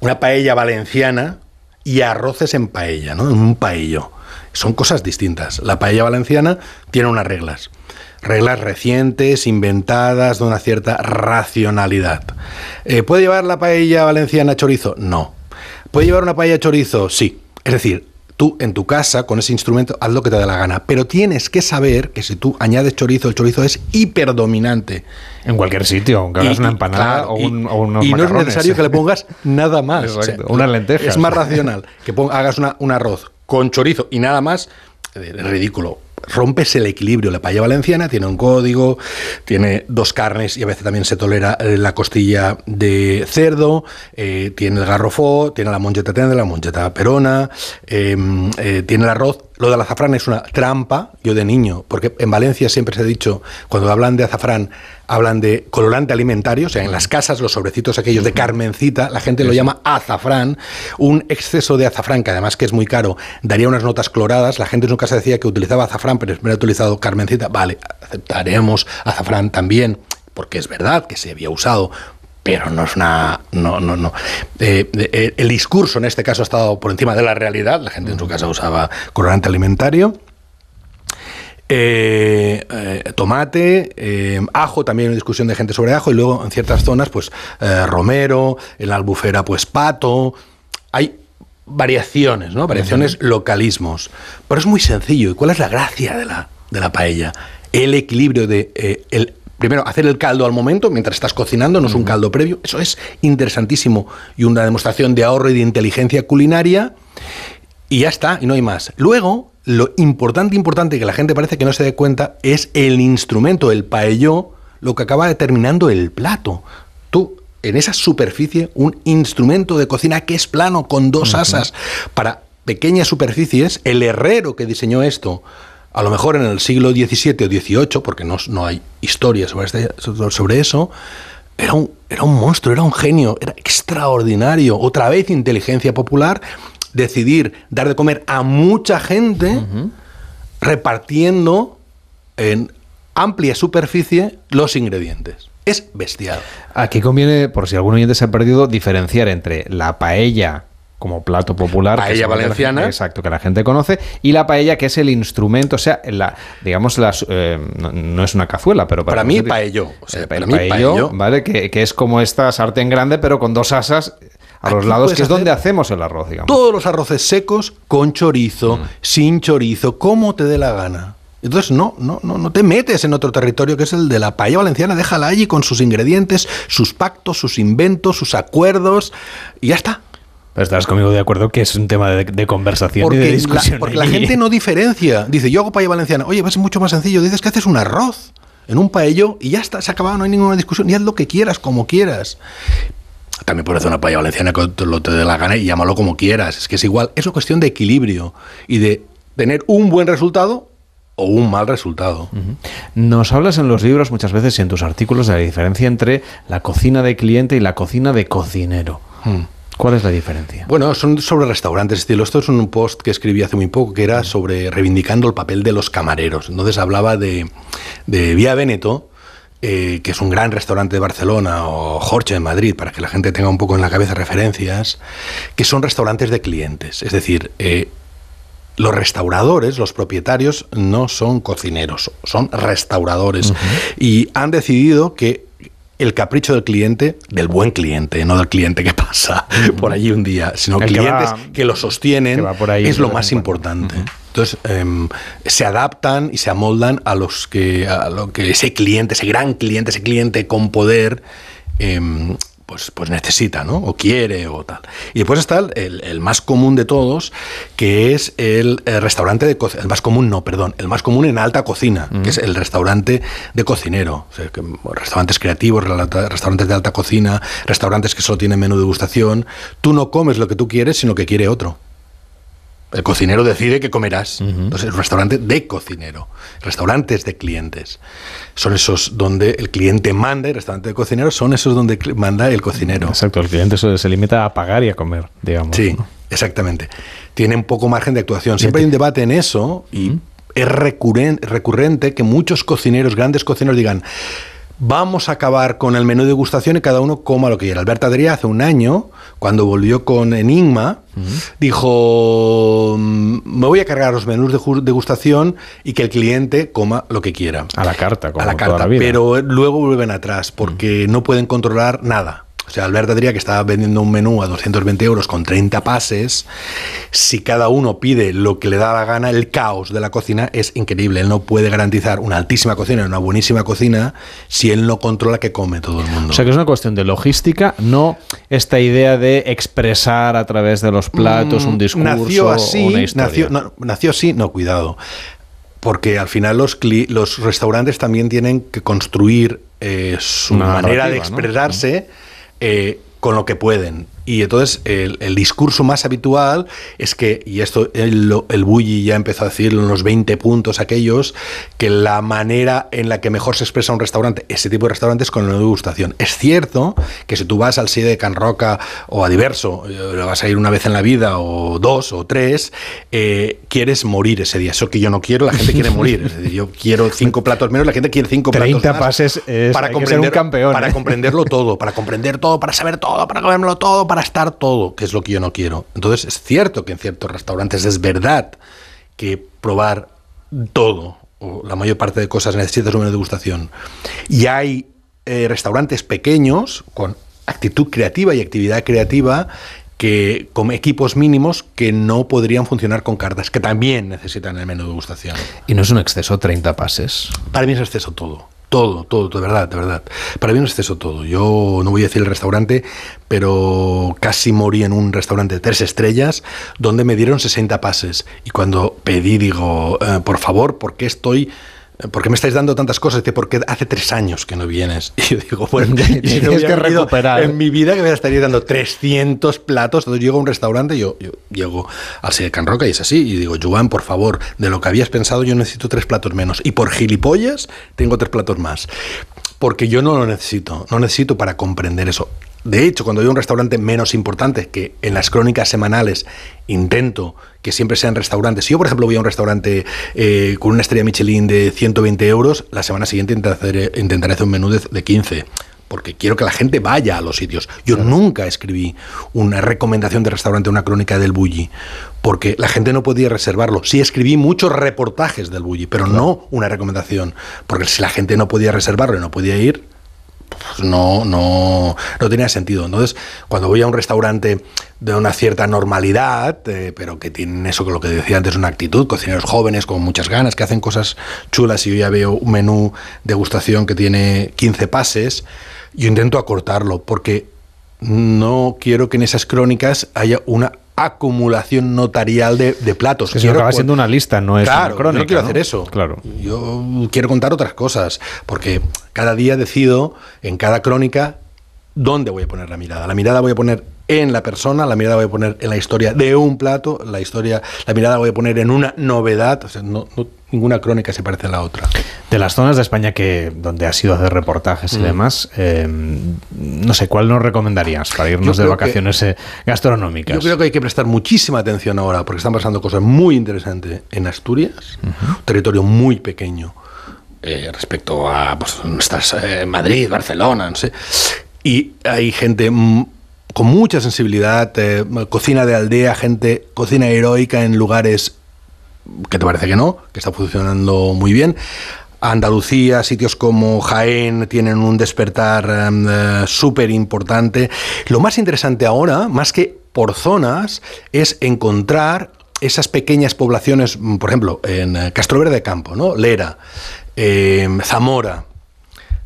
Speaker 6: una paella valenciana y arroces en paella, ¿no? En un paello. Son cosas distintas. La paella valenciana tiene unas reglas. Reglas recientes, inventadas, de una cierta racionalidad. Eh, ¿Puede llevar la paella valenciana chorizo? No. ¿Puede llevar una paella chorizo? Sí. Es decir, tú en tu casa con ese instrumento haz lo que te dé la gana, pero tienes que saber que si tú añades chorizo, el chorizo es hiperdominante.
Speaker 1: En cualquier sitio, aunque hagas una empanada o, un, o,
Speaker 6: Y no es necesario que le pongas nada más. (laughs)
Speaker 1: unas lentejas.
Speaker 6: Es más racional que hagas un arroz con chorizo y nada más. Es ridículo rompes el equilibrio. La paella valenciana tiene un código, tiene dos carnes y a veces también se tolera eh, la costilla de cerdo, eh, tiene el garrofó, tiene la moncheta tendra, la moncheta perona, em, eh, tiene el arroz lo del azafrán es una trampa, yo de niño, porque en Valencia siempre se ha dicho, cuando hablan de azafrán, hablan de colorante alimentario, o sea, en las casas los sobrecitos aquellos de Carmencita, la gente lo llama azafrán, un exceso de azafrán, que además que es muy caro, daría unas notas cloradas, la gente en su casa decía que utilizaba azafrán, pero ha utilizado Carmencita, vale, aceptaremos azafrán también, porque es verdad que se había usado pero no es una. No, no, no. Eh, eh, el discurso en este caso ha estado por encima de la realidad. La gente en su casa usaba colorante alimentario. Eh, tomate, ajo, también hay discusión de gente sobre ajo, y luego en ciertas zonas, pues romero, en la albufera, pues pato. Hay variaciones, ¿no? Variaciones, localismos. Pero es muy sencillo. ¿Y cuál es la gracia de la, de la paella? El equilibrio de el Primero, hacer el caldo al momento, mientras estás cocinando, no es un caldo previo. Eso es interesantísimo y una demostración de ahorro y de inteligencia culinaria. Y ya está, y no hay más. Luego, lo importante, importante, que la gente parece que no se dé cuenta, es el instrumento, el paelló, lo que acaba determinando el plato. Tú, en esa superficie, un instrumento de cocina que es plano, con dos asas, para pequeñas superficies, el herrero que diseñó esto, a lo mejor en el siglo XVII o XVIII, porque no, no hay historia sobre, este, sobre eso, era un, era un monstruo, era un genio, era extraordinario. Otra vez inteligencia popular, decidir dar de comer a mucha gente repartiendo en amplia superficie los ingredientes. Es bestial.
Speaker 1: Aquí conviene, por si algún oyente se ha perdido, diferenciar entre la paella como plato popular.
Speaker 6: Paella valenciana.
Speaker 1: exacto, que la gente conoce. Y la paella, que es el instrumento, o sea, la, digamos, las, eh, no, es una cazuela, pero
Speaker 6: para, mí paello. O
Speaker 1: sea, para mí paello, ¿vale? Que, que, es como esta sartén grande, pero con dos asas a los lados, que es donde hacemos el arroz, digamos.
Speaker 6: Todos los arroces secos, con chorizo, mm. sin chorizo, como te dé la gana. Entonces no, no, no, no te metes en otro territorio que es el de la paella valenciana, déjala allí con sus ingredientes, sus pactos, sus inventos, sus acuerdos, y ya está.
Speaker 1: Estás conmigo de acuerdo que es un tema de, conversación y de discusión.
Speaker 6: La, porque la gente no (laughs) diferencia. Dice, yo hago paella valenciana. Oye, va a ser mucho más sencillo. Dices que haces un arroz en un paello y ya está, se ha acabado, no hay ninguna discusión. Y haz lo que quieras, como quieras. También puedes hacer una paella valenciana que te lo te dé la gana y llámalo como quieras. Es que es igual. Es una cuestión de equilibrio y de tener un buen resultado o un mal resultado.
Speaker 1: Nos hablas en los libros muchas veces y en tus artículos de la diferencia entre la cocina de cliente y la cocina de cocinero. Hmm. ¿Cuál es la diferencia?
Speaker 6: Bueno, son sobre restaurantes. Estilo. Esto es un post que escribí hace muy poco que era sobre reivindicando el papel de los camareros. Entonces hablaba de, de Vía Veneto, eh, que es un gran restaurante de Barcelona, o Jorge en Madrid, para que la gente tenga un poco en la cabeza referencias, que son restaurantes de clientes. Es decir, eh, los restauradores, los propietarios, no son cocineros, son restauradores. Y han decidido que el capricho del cliente, del buen cliente, no del cliente que (laughs) pasa por allí un día, sino clientes que, lo sostienen, es lo más importante. Entonces, em, se adaptan y se amoldan a los que, a lo que ese cliente, ese gran cliente, ese cliente con poder em, pues, pues necesita, ¿no? O quiere o tal. Y después está el, más común de todos, que es el, restaurante de cocina. El más común, no, perdón. El más común en alta cocina, que es el restaurante de cocinero. restaurantes creativos, restaurantes de alta cocina, restaurantes que solo tienen menú de degustación. Tú no comes lo que tú quieres, sino que quiere otro. El cocinero decide qué comerás. Entonces, el restaurante de cocinero. Restaurantes de clientes. Son esos donde el cliente manda, el restaurante de cocinero son esos donde manda el cocinero.
Speaker 1: Exacto, el cliente se limita a pagar y a comer, digamos.
Speaker 6: Sí, exactamente. Tiene un poco margen de actuación. Siempre hay un debate en eso y es recurrente que muchos cocineros, grandes cocineros, digan vamos a acabar con el menú de degustación y cada uno coma lo que quiera. Alberto Adrià hace un año, cuando volvió con Enigma, dijo, mm, me voy a cargar los menús de degustación y que el cliente coma lo que quiera.
Speaker 1: A la carta, como
Speaker 6: A la carta, pero luego vuelven atrás porque no pueden controlar nada. O sea, Alberto diría que estaba vendiendo un menú a 220 euros con 30 pases. Si cada uno pide lo que le da la gana, el caos de la cocina es increíble. Él no puede garantizar una altísima cocina, una buenísima cocina, si él no controla que come todo el mundo.
Speaker 1: O sea, que es una cuestión de logística, no esta idea de expresar a través de los platos un mm, discurso nació así, una
Speaker 6: historia. Nació, nació así, no, cuidado porque al final los, los restaurantes también tienen que construir eh, su manera de expresarse eh, con lo que pueden. Y entonces el, discurso más habitual es que, y esto el, el Bulli ya empezó a decirlo en los 20 puntos aquellos, que la manera en la que mejor se expresa un restaurante, ese tipo de restaurantes, con la degustación. Es cierto que si tú vas al Side de Can Roca o a Diverso, eh, vas a ir una vez en la vida o dos o tres, eh, quieres morir ese día. Eso que yo no quiero, la gente quiere morir. Es decir, yo quiero cinco platos menos, la gente quiere cinco platos más.
Speaker 1: pases para comprender, un campeón.
Speaker 6: Para ¿eh? comprenderlo todo, para comprender todo, para saber todo, para comérmelo todo, para estar todo, que es lo que yo no quiero. Entonces es cierto que en ciertos restaurantes es verdad que probar todo o la mayor parte de cosas necesitas un menú de degustación. Y hay eh, restaurantes pequeños con actitud creativa y actividad creativa que con equipos mínimos que no podrían funcionar con cartas, que también necesitan el menú de degustación.
Speaker 1: ¿Y no es un exceso 30 pases?
Speaker 6: Para mí es exceso todo. Todo, todo, de verdad, de verdad. Para mí no es exceso todo. Yo no voy a decir el restaurante, pero casi morí en un restaurante de tres estrellas donde me dieron 60 pases. Y cuando pedí, digo, eh, por favor, ¿por qué estoy ¿por qué me estáis dando tantas cosas? Dice, porque hace tres años que no vienes. (laughs) Y yo digo, (laughs) bueno, tienes que recuperar. En mi vida que me estaría dando 300 platos. Entonces llego a un restaurante, yo, yo llego al de Can Roca y es así. Y digo, Joan, por favor, de lo que habías pensado, yo necesito tres platos menos. Y por gilipollas, tengo tres platos más. Porque yo no lo necesito, no necesito para comprender eso. De hecho, cuando voy a un restaurante menos importante, que en las crónicas semanales intento que siempre sean restaurantes. Si yo, por ejemplo, voy a un restaurante eh, con una estrella Michelin de 120 euros, la semana siguiente intentaré, hacer un menú de, 15 porque quiero que la gente vaya a los sitios. Yo nunca escribí una recomendación de restaurante, una crónica del Bulli, porque la gente no podía reservarlo. Sí escribí muchos reportajes del Bulli, pero no una recomendación, porque si la gente no podía reservarlo y no podía ir, pues no, no, no tenía sentido. Entonces, cuando voy a un restaurante de una cierta normalidad, eh, pero que tienen eso que lo que decía antes, una actitud, cocineros jóvenes con muchas ganas, que hacen cosas chulas y yo ya veo un menú de gustación que tiene 15 pases, yo intento acortarlo porque no quiero que en esas crónicas haya una acumulación notarial de, platos.
Speaker 1: Que acaba siendo una lista, no es
Speaker 6: claro,
Speaker 1: una crónica.
Speaker 6: Yo no quiero hacer eso.
Speaker 1: Claro.
Speaker 6: Yo quiero contar otras cosas, porque cada día decido en cada crónica dónde voy a poner la mirada. La mirada voy a poner en la persona, la mirada voy a poner en la historia de un plato, la historia, la mirada voy a poner en una novedad, o sea, no, ninguna crónica se parece a la otra.
Speaker 1: De las zonas de España que donde has ido a hacer reportajes y mm. demás, eh, no sé, ¿cuál nos recomendarías para irnos de vacaciones eh, gastronómicas?
Speaker 6: Yo creo que hay que prestar muchísima atención ahora, porque están pasando cosas muy interesantes en Asturias, un territorio muy pequeño. Eh, respecto a pues, Madrid, Barcelona, no sé. Y hay gente con mucha sensibilidad, eh, cocina de aldea, gente, cocina heroica en lugares que te parece que no, que está funcionando muy bien. Andalucía, sitios como Jaén tienen un despertar em, eh, súper importante. Lo más interesante ahora, más que por zonas, es encontrar esas pequeñas poblaciones, mm, por ejemplo, en eh, Castroverde de Campo, ¿no? Lera, em, Zamora.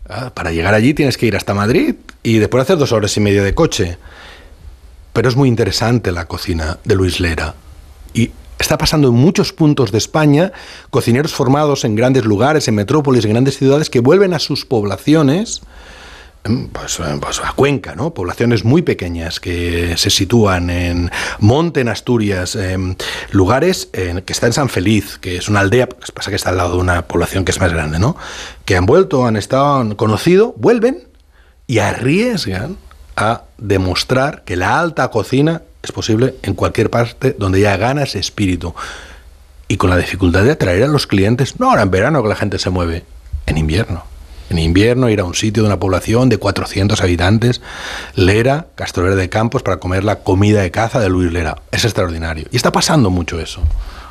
Speaker 6: Ah, para llegar allí tienes que ir hasta Madrid y después hacer dos horas y media de coche. Pero es muy interesante la cocina de Luis Lera. Y está pasando en muchos puntos de España, cocineros formados en grandes lugares, en metrópolis, en grandes ciudades, que vuelven a sus poblaciones, em, pues, em, pues, a Cuenca, ¿no? Poblaciones muy pequeñas que se sitúan en Monte, en Asturias, en lugares que está en San Feliz, que es una aldea, pasa que está al lado de una población que es más grande, ¿no? Que han vuelto, han estado, han conocido, vuelven y arriesgan a demostrar que la alta cocina es posible en cualquier parte donde ya ganas espíritu. Y con la dificultad de atraer a los clientes, no ahora en verano que la gente se mueve, en invierno. En invierno ir a un sitio de una población de 400 habitantes, Lera, Castrolera de Campos, para comer la comida de caza de Luis Lera. Es extraordinario. Y está pasando mucho eso.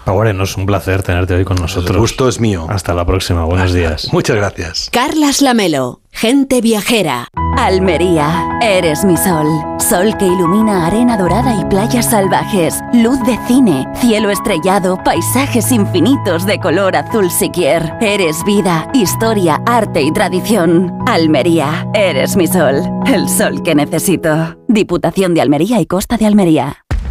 Speaker 1: Bueno, es un placer tenerte hoy con nosotros.
Speaker 6: El gusto es mío.
Speaker 1: Hasta la próxima. Buenos días.
Speaker 6: Muchas gracias.
Speaker 7: Carlas Lamelo, gente viajera. Almería, eres mi sol. Sol que ilumina arena dorada y playas salvajes. Luz de cine, cielo estrellado, paisajes infinitos de color azul siquier. Eres vida, historia, arte y tradición. Almería, eres mi sol. El sol que necesito. Diputación de Almería y Costa de Almería.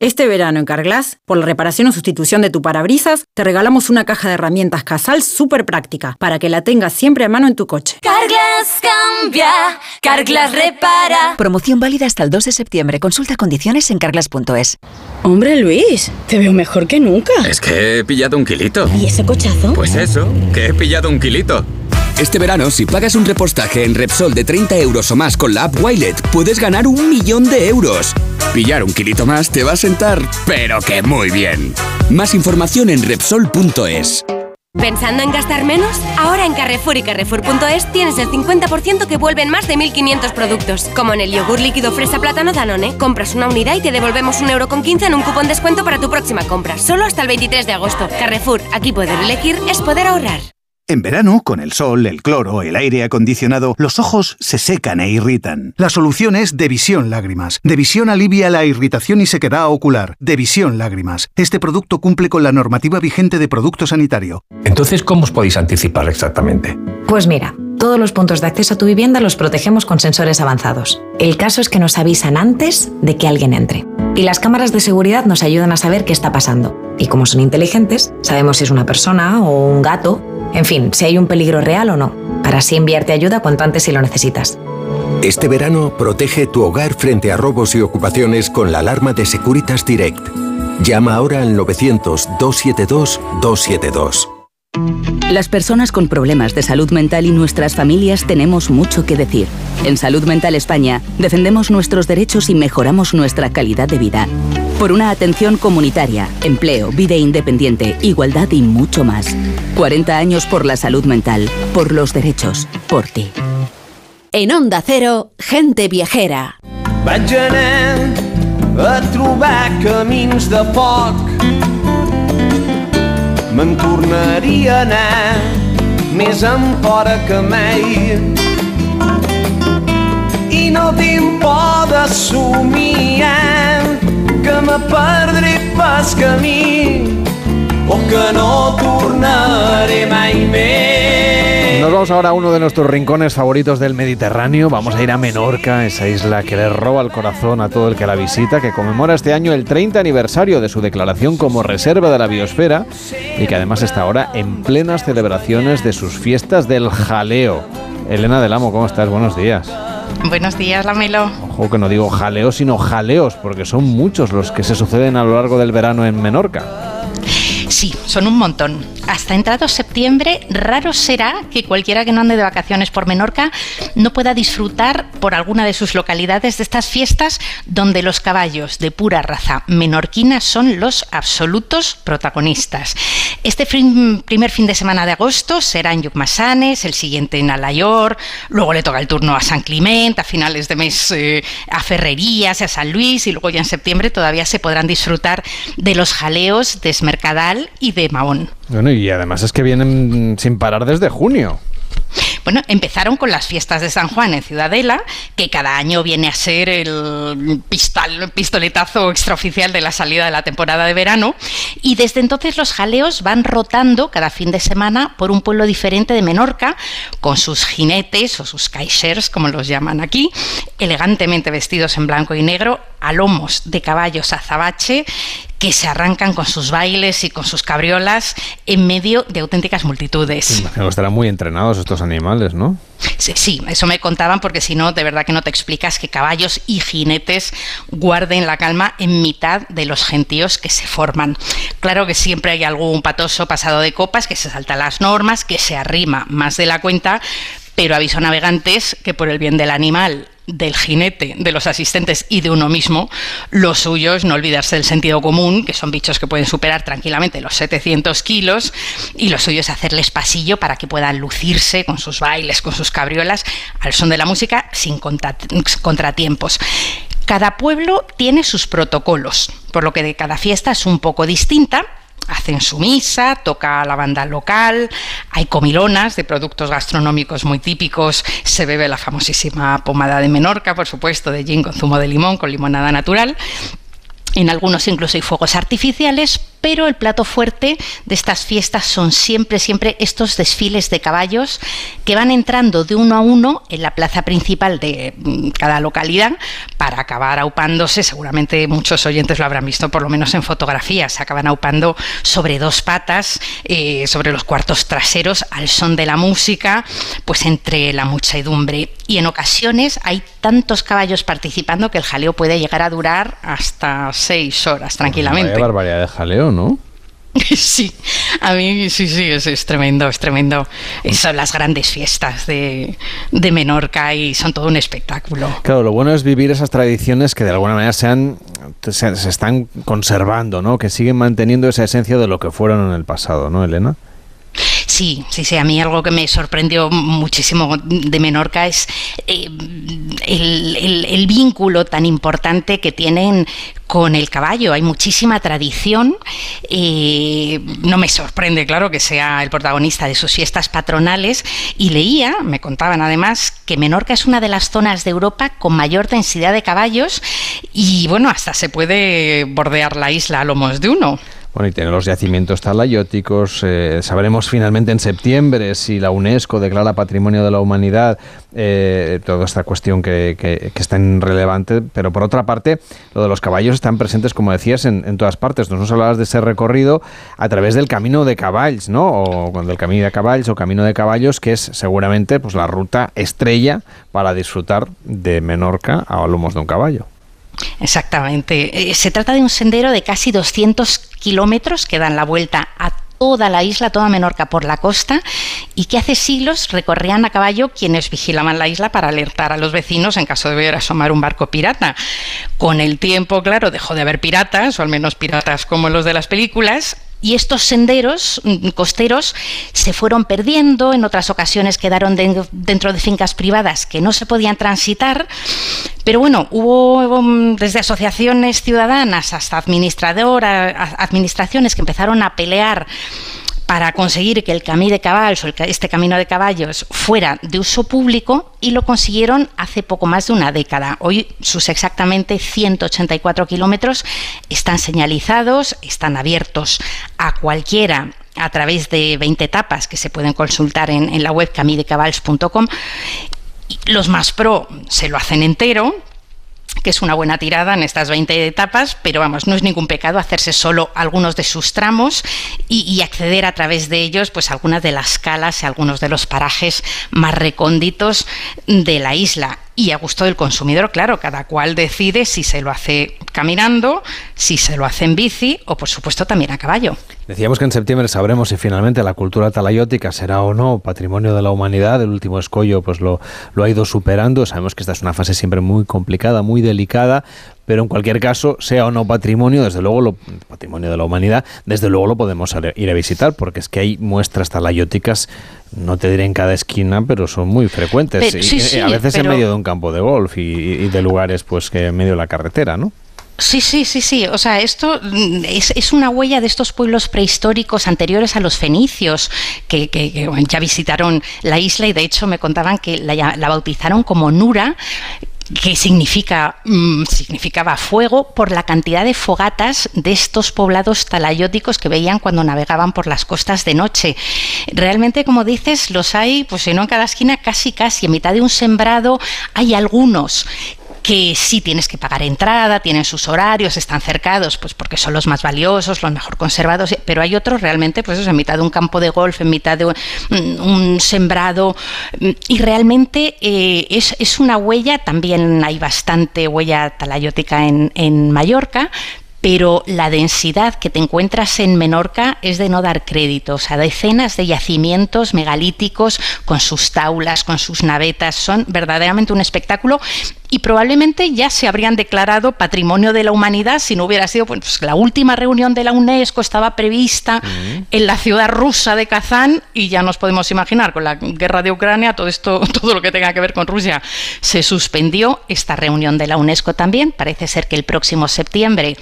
Speaker 8: este verano en Carglass, por la reparación o sustitución de tu parabrisas, te regalamos una caja de herramientas Casal súper práctica para que la tengas siempre a mano en tu coche.
Speaker 9: Carglass cambia, Carglass repara.
Speaker 7: Promoción válida hasta el 2 de septiembre. Consulta condiciones en carglass.es.
Speaker 8: Hombre Luis, te veo mejor que nunca.
Speaker 10: Es que he pillado un kilito.
Speaker 8: ¿Y ese cochazo?
Speaker 10: Pues eso, que he pillado un kilito.
Speaker 11: Este verano, si pagas un repostaje en Repsol de 30 euros o más con la app Wilet, puedes ganar un millón de euros. Pillar un kilito más te va a sentar, pero que muy bien. Más información en Repsol.es.
Speaker 12: ¿Pensando en gastar menos? Ahora en Carrefour y Carrefour.es tienes el 50% que vuelven más de 1.500 productos. Como en el yogur líquido fresa plátano Danone. Compras una unidad y te devolvemos un euro con 15 en un cupón descuento para tu próxima compra. Solo hasta el 23 de agosto. Carrefour, aquí poder elegir es poder ahorrar.
Speaker 13: En verano, con el sol, el cloro, el aire acondicionado, los ojos se secan e irritan. La solución es Devisión Lágrimas. Devisión alivia la irritación y sequedad ocular. Devisión Lágrimas. Este producto cumple con la normativa vigente de producto sanitario.
Speaker 14: Entonces, ¿cómo os podéis anticipar exactamente?
Speaker 15: Pues mira, todos los puntos de acceso a tu vivienda los protegemos con sensores avanzados. El caso es que nos avisan antes de que alguien entre. Y las cámaras de seguridad nos ayudan a saber qué está pasando. Y como son inteligentes, sabemos si es una persona o un gato en fin, si hay un peligro real o no, para así enviarte ayuda cuanto antes si lo necesitas.
Speaker 16: Este verano protege tu hogar frente a robos y ocupaciones con la alarma de Securitas Direct. Llama ahora al 900-272-272.
Speaker 2: Las personas con problemas de salud mental y nuestras familias tenemos mucho que decir. En Salud Mental España defendemos nuestros derechos y mejoramos nuestra calidad de vida. Por una atención comunitaria, empleo, vida independiente, igualdad y mucho más. 40 años por la salud mental, por los derechos, por ti.
Speaker 17: En Onda Cero, gente viajera.
Speaker 18: Vaig anar a trobar camins de foc. Me'n tornaria a anar més enfora que mai. I no tinc por de somiar que me perdré pas camí o que no tornaré mai més.
Speaker 1: Nos vamos ahora a uno de nuestros rincones favoritos del Mediterráneo. Vamos a ir a Menorca, esa isla que le roba el corazón a todo el que la visita, que conmemora este año el 30 aniversario de su declaración como reserva de la biosfera y que además está ahora en plenas celebraciones de sus fiestas del jaleo. Elena del Amo, ¿cómo estás? Buenos días.
Speaker 19: Buenos días, Lamelo.
Speaker 1: Ojo que no digo jaleo, sino jaleos, porque son muchos los que se suceden a lo largo del verano en Menorca.
Speaker 19: Sí, son un montón. Hasta entrado septiembre, raro será que cualquiera que no ande de vacaciones por Menorca no pueda disfrutar por alguna de sus localidades de estas fiestas donde los caballos de pura raza menorquina son los absolutos protagonistas. Este primer fin de semana de agosto será en Yucmasanes, el siguiente en Alayor, luego le toca el turno a San Clement, a finales de mes eh, a Ferrerías, a San Luis y luego ya en septiembre todavía se podrán disfrutar de los jaleos de Esmercadal y de Mahón.
Speaker 1: Bueno, y además es que vienen sin parar desde junio.
Speaker 19: Bueno, empezaron con las fiestas de San Juan en Ciudadela, que cada año viene a ser el pistoletazo extraoficial de la salida de la temporada de verano, y desde entonces los jaleos van rotando cada fin de semana por un pueblo diferente de Menorca, con sus jinetes o sus caixers, como los llaman aquí, elegantemente vestidos en blanco y negro, a lomos de caballos azabache que se arrancan con sus bailes y con sus cabriolas en medio de auténticas multitudes.
Speaker 1: Imagino estarán muy entrenados estos animales, ¿no?
Speaker 19: Sí, sí, eso me contaban porque si no, de verdad que no te explicas que caballos y jinetes guarden la calma en mitad de los gentíos que se forman. Claro que siempre hay algún patoso pasado de copas que se salta las normas, que se arrima más de la cuenta, pero aviso a navegantes que por el bien del animal del jinete, de los asistentes y de uno mismo, lo suyo es no olvidarse del sentido común, que son bichos que pueden superar tranquilamente los 700 kilos, y lo suyo es hacerles pasillo para que puedan lucirse con sus bailes, con sus cabriolas, al son de la música, sin contratiempos. Cada pueblo tiene sus protocolos, por lo que de cada fiesta es un poco distinta, hacen su misa, toca la banda local, hay comilonas de productos gastronómicos muy típicos, se bebe la famosísima pomada de Menorca, por supuesto, de gin con zumo de limón, con limonada natural. En algunos incluso hay fuegos artificiales, pero el plato fuerte de estas fiestas son siempre, siempre estos desfiles de caballos que van entrando de uno a uno en la plaza principal de mm, cada localidad para acabar aupándose. Seguramente muchos oyentes lo habrán visto por lo menos en fotografías. Acaban aupando sobre dos patas, eh, sobre los cuartos traseros, al son de la música, pues entre la muchedumbre. Y en ocasiones hay tantos caballos participando que el jaleo puede llegar a durar hasta seis horas tranquilamente.
Speaker 1: Vaya barbaridad de jaleo, ¿no? (laughs)
Speaker 19: Sí, a mí sí, sí, es, tremendo, es tremendo. Son las grandes fiestas de, de, Menorca y son todo un espectáculo.
Speaker 1: Claro, lo bueno es vivir esas tradiciones que de alguna manera se, han, se, se están conservando, ¿no? Que siguen manteniendo esa esencia de lo que fueron en el pasado, ¿no, Elena?
Speaker 19: Sí, sí, sí. A mí algo que me sorprendió muchísimo de Menorca es eh, el, vínculo tan importante que tienen con el caballo. Hay muchísima tradición. Eh, no me sorprende, claro, que sea el protagonista de sus fiestas patronales. Y leía, me contaban además, que Menorca es una de las zonas de Europa con mayor densidad de caballos y, bueno, hasta se puede bordear la isla a lomos de uno.
Speaker 1: Bueno, y tiene los yacimientos talayóticos. Eh, sabremos finalmente en septiembre si la UNESCO declara Patrimonio de la Humanidad eh, toda esta cuestión que, que, que, es tan relevante. Pero por otra parte, lo de los caballos están presentes, como decías, en, todas partes. Nos hablabas de ese recorrido a través del Camino de Caballos, ¿no? O del Camino de Caballos o Camino de Caballos, que es seguramente pues la ruta estrella para disfrutar de Menorca a lomos de un caballo.
Speaker 19: Exactamente. Eh, se trata de un sendero de casi 200 kilómetros que dan la vuelta a toda la isla, toda Menorca por la costa, y que hace siglos recorrían a caballo quienes vigilaban la isla para alertar a los vecinos en caso de ver asomar un barco pirata. Con el tiempo, claro, dejó de haber piratas, o al menos piratas como los de las películas, y estos senderos mm, costeros se fueron perdiendo, en otras ocasiones quedaron dentro de fincas privadas que no se podían transitar, pero bueno, hubo mm, desde asociaciones ciudadanas hasta administraciones que empezaron a pelear para conseguir que el camino de caballos, este camino de caballos, fuera de uso público y lo consiguieron hace poco más de una década. Hoy sus exactamente 184 kilómetros están señalizados, están abiertos a cualquiera a través de 20 etapas que se pueden consultar en, la web camidecabals.com. Los más pro se lo hacen entero, que es una buena tirada en estas 20 etapas, pero vamos, no es ningún pecado hacerse solo algunos de sus tramos y, acceder a través de ellos pues algunas de las calas y algunos de los parajes más recónditos de la isla y a gusto del consumidor, claro, cada cual decide si se lo hace caminando, si se lo hace en bici o por supuesto también a caballo.
Speaker 1: Decíamos que en septiembre sabremos si finalmente la cultura talayótica será o no patrimonio de la humanidad. El último escollo pues lo, ha ido superando. Sabemos que esta es una fase siempre muy complicada, muy delicada, pero en cualquier caso, sea o no patrimonio, desde luego lo patrimonio de la humanidad, desde luego lo podemos ir a visitar, porque es que hay muestras talayóticas, no te diré en cada esquina, pero son muy frecuentes. y, a veces en medio de un campo de golf y, de lugares pues que en medio de la carretera, ¿no?
Speaker 19: Sí, sí, sí, sí. O sea, esto mm, es, una huella de estos pueblos prehistóricos anteriores a los fenicios que, ya visitaron la isla y de hecho me contaban que la, la bautizaron como Nura que significa, mm, significaba fuego por la cantidad de fogatas de estos poblados talayóticos que veían cuando navegaban por las costas de noche. Realmente, como dices, los hay, pues si no en cada esquina, casi casi, en mitad de un sembrado hay algunos que sí tienes que pagar entrada, tienen sus horarios, están cercados, pues porque son los más valiosos, los mejor conservados, pero hay otros realmente, pues eso, en mitad de un campo de golf, en mitad de un, sembrado, y realmente eh, es, una huella, también hay bastante huella talayótica en, en Mallorca, pero la densidad que te encuentras en Menorca es de no dar crédito. O sea, decenas de yacimientos megalíticos con sus taulas, con sus navetas, son verdaderamente un espectáculo y probablemente ya se habrían declarado patrimonio de la humanidad si no hubiera sido pues, la última reunión de la UNESCO estaba prevista en la ciudad rusa de Kazán y ya nos podemos imaginar con la guerra de Ucrania todo esto (laughs) todo lo que tenga que ver con Rusia se suspendió esta reunión de la UNESCO también parece ser que el próximo septiembre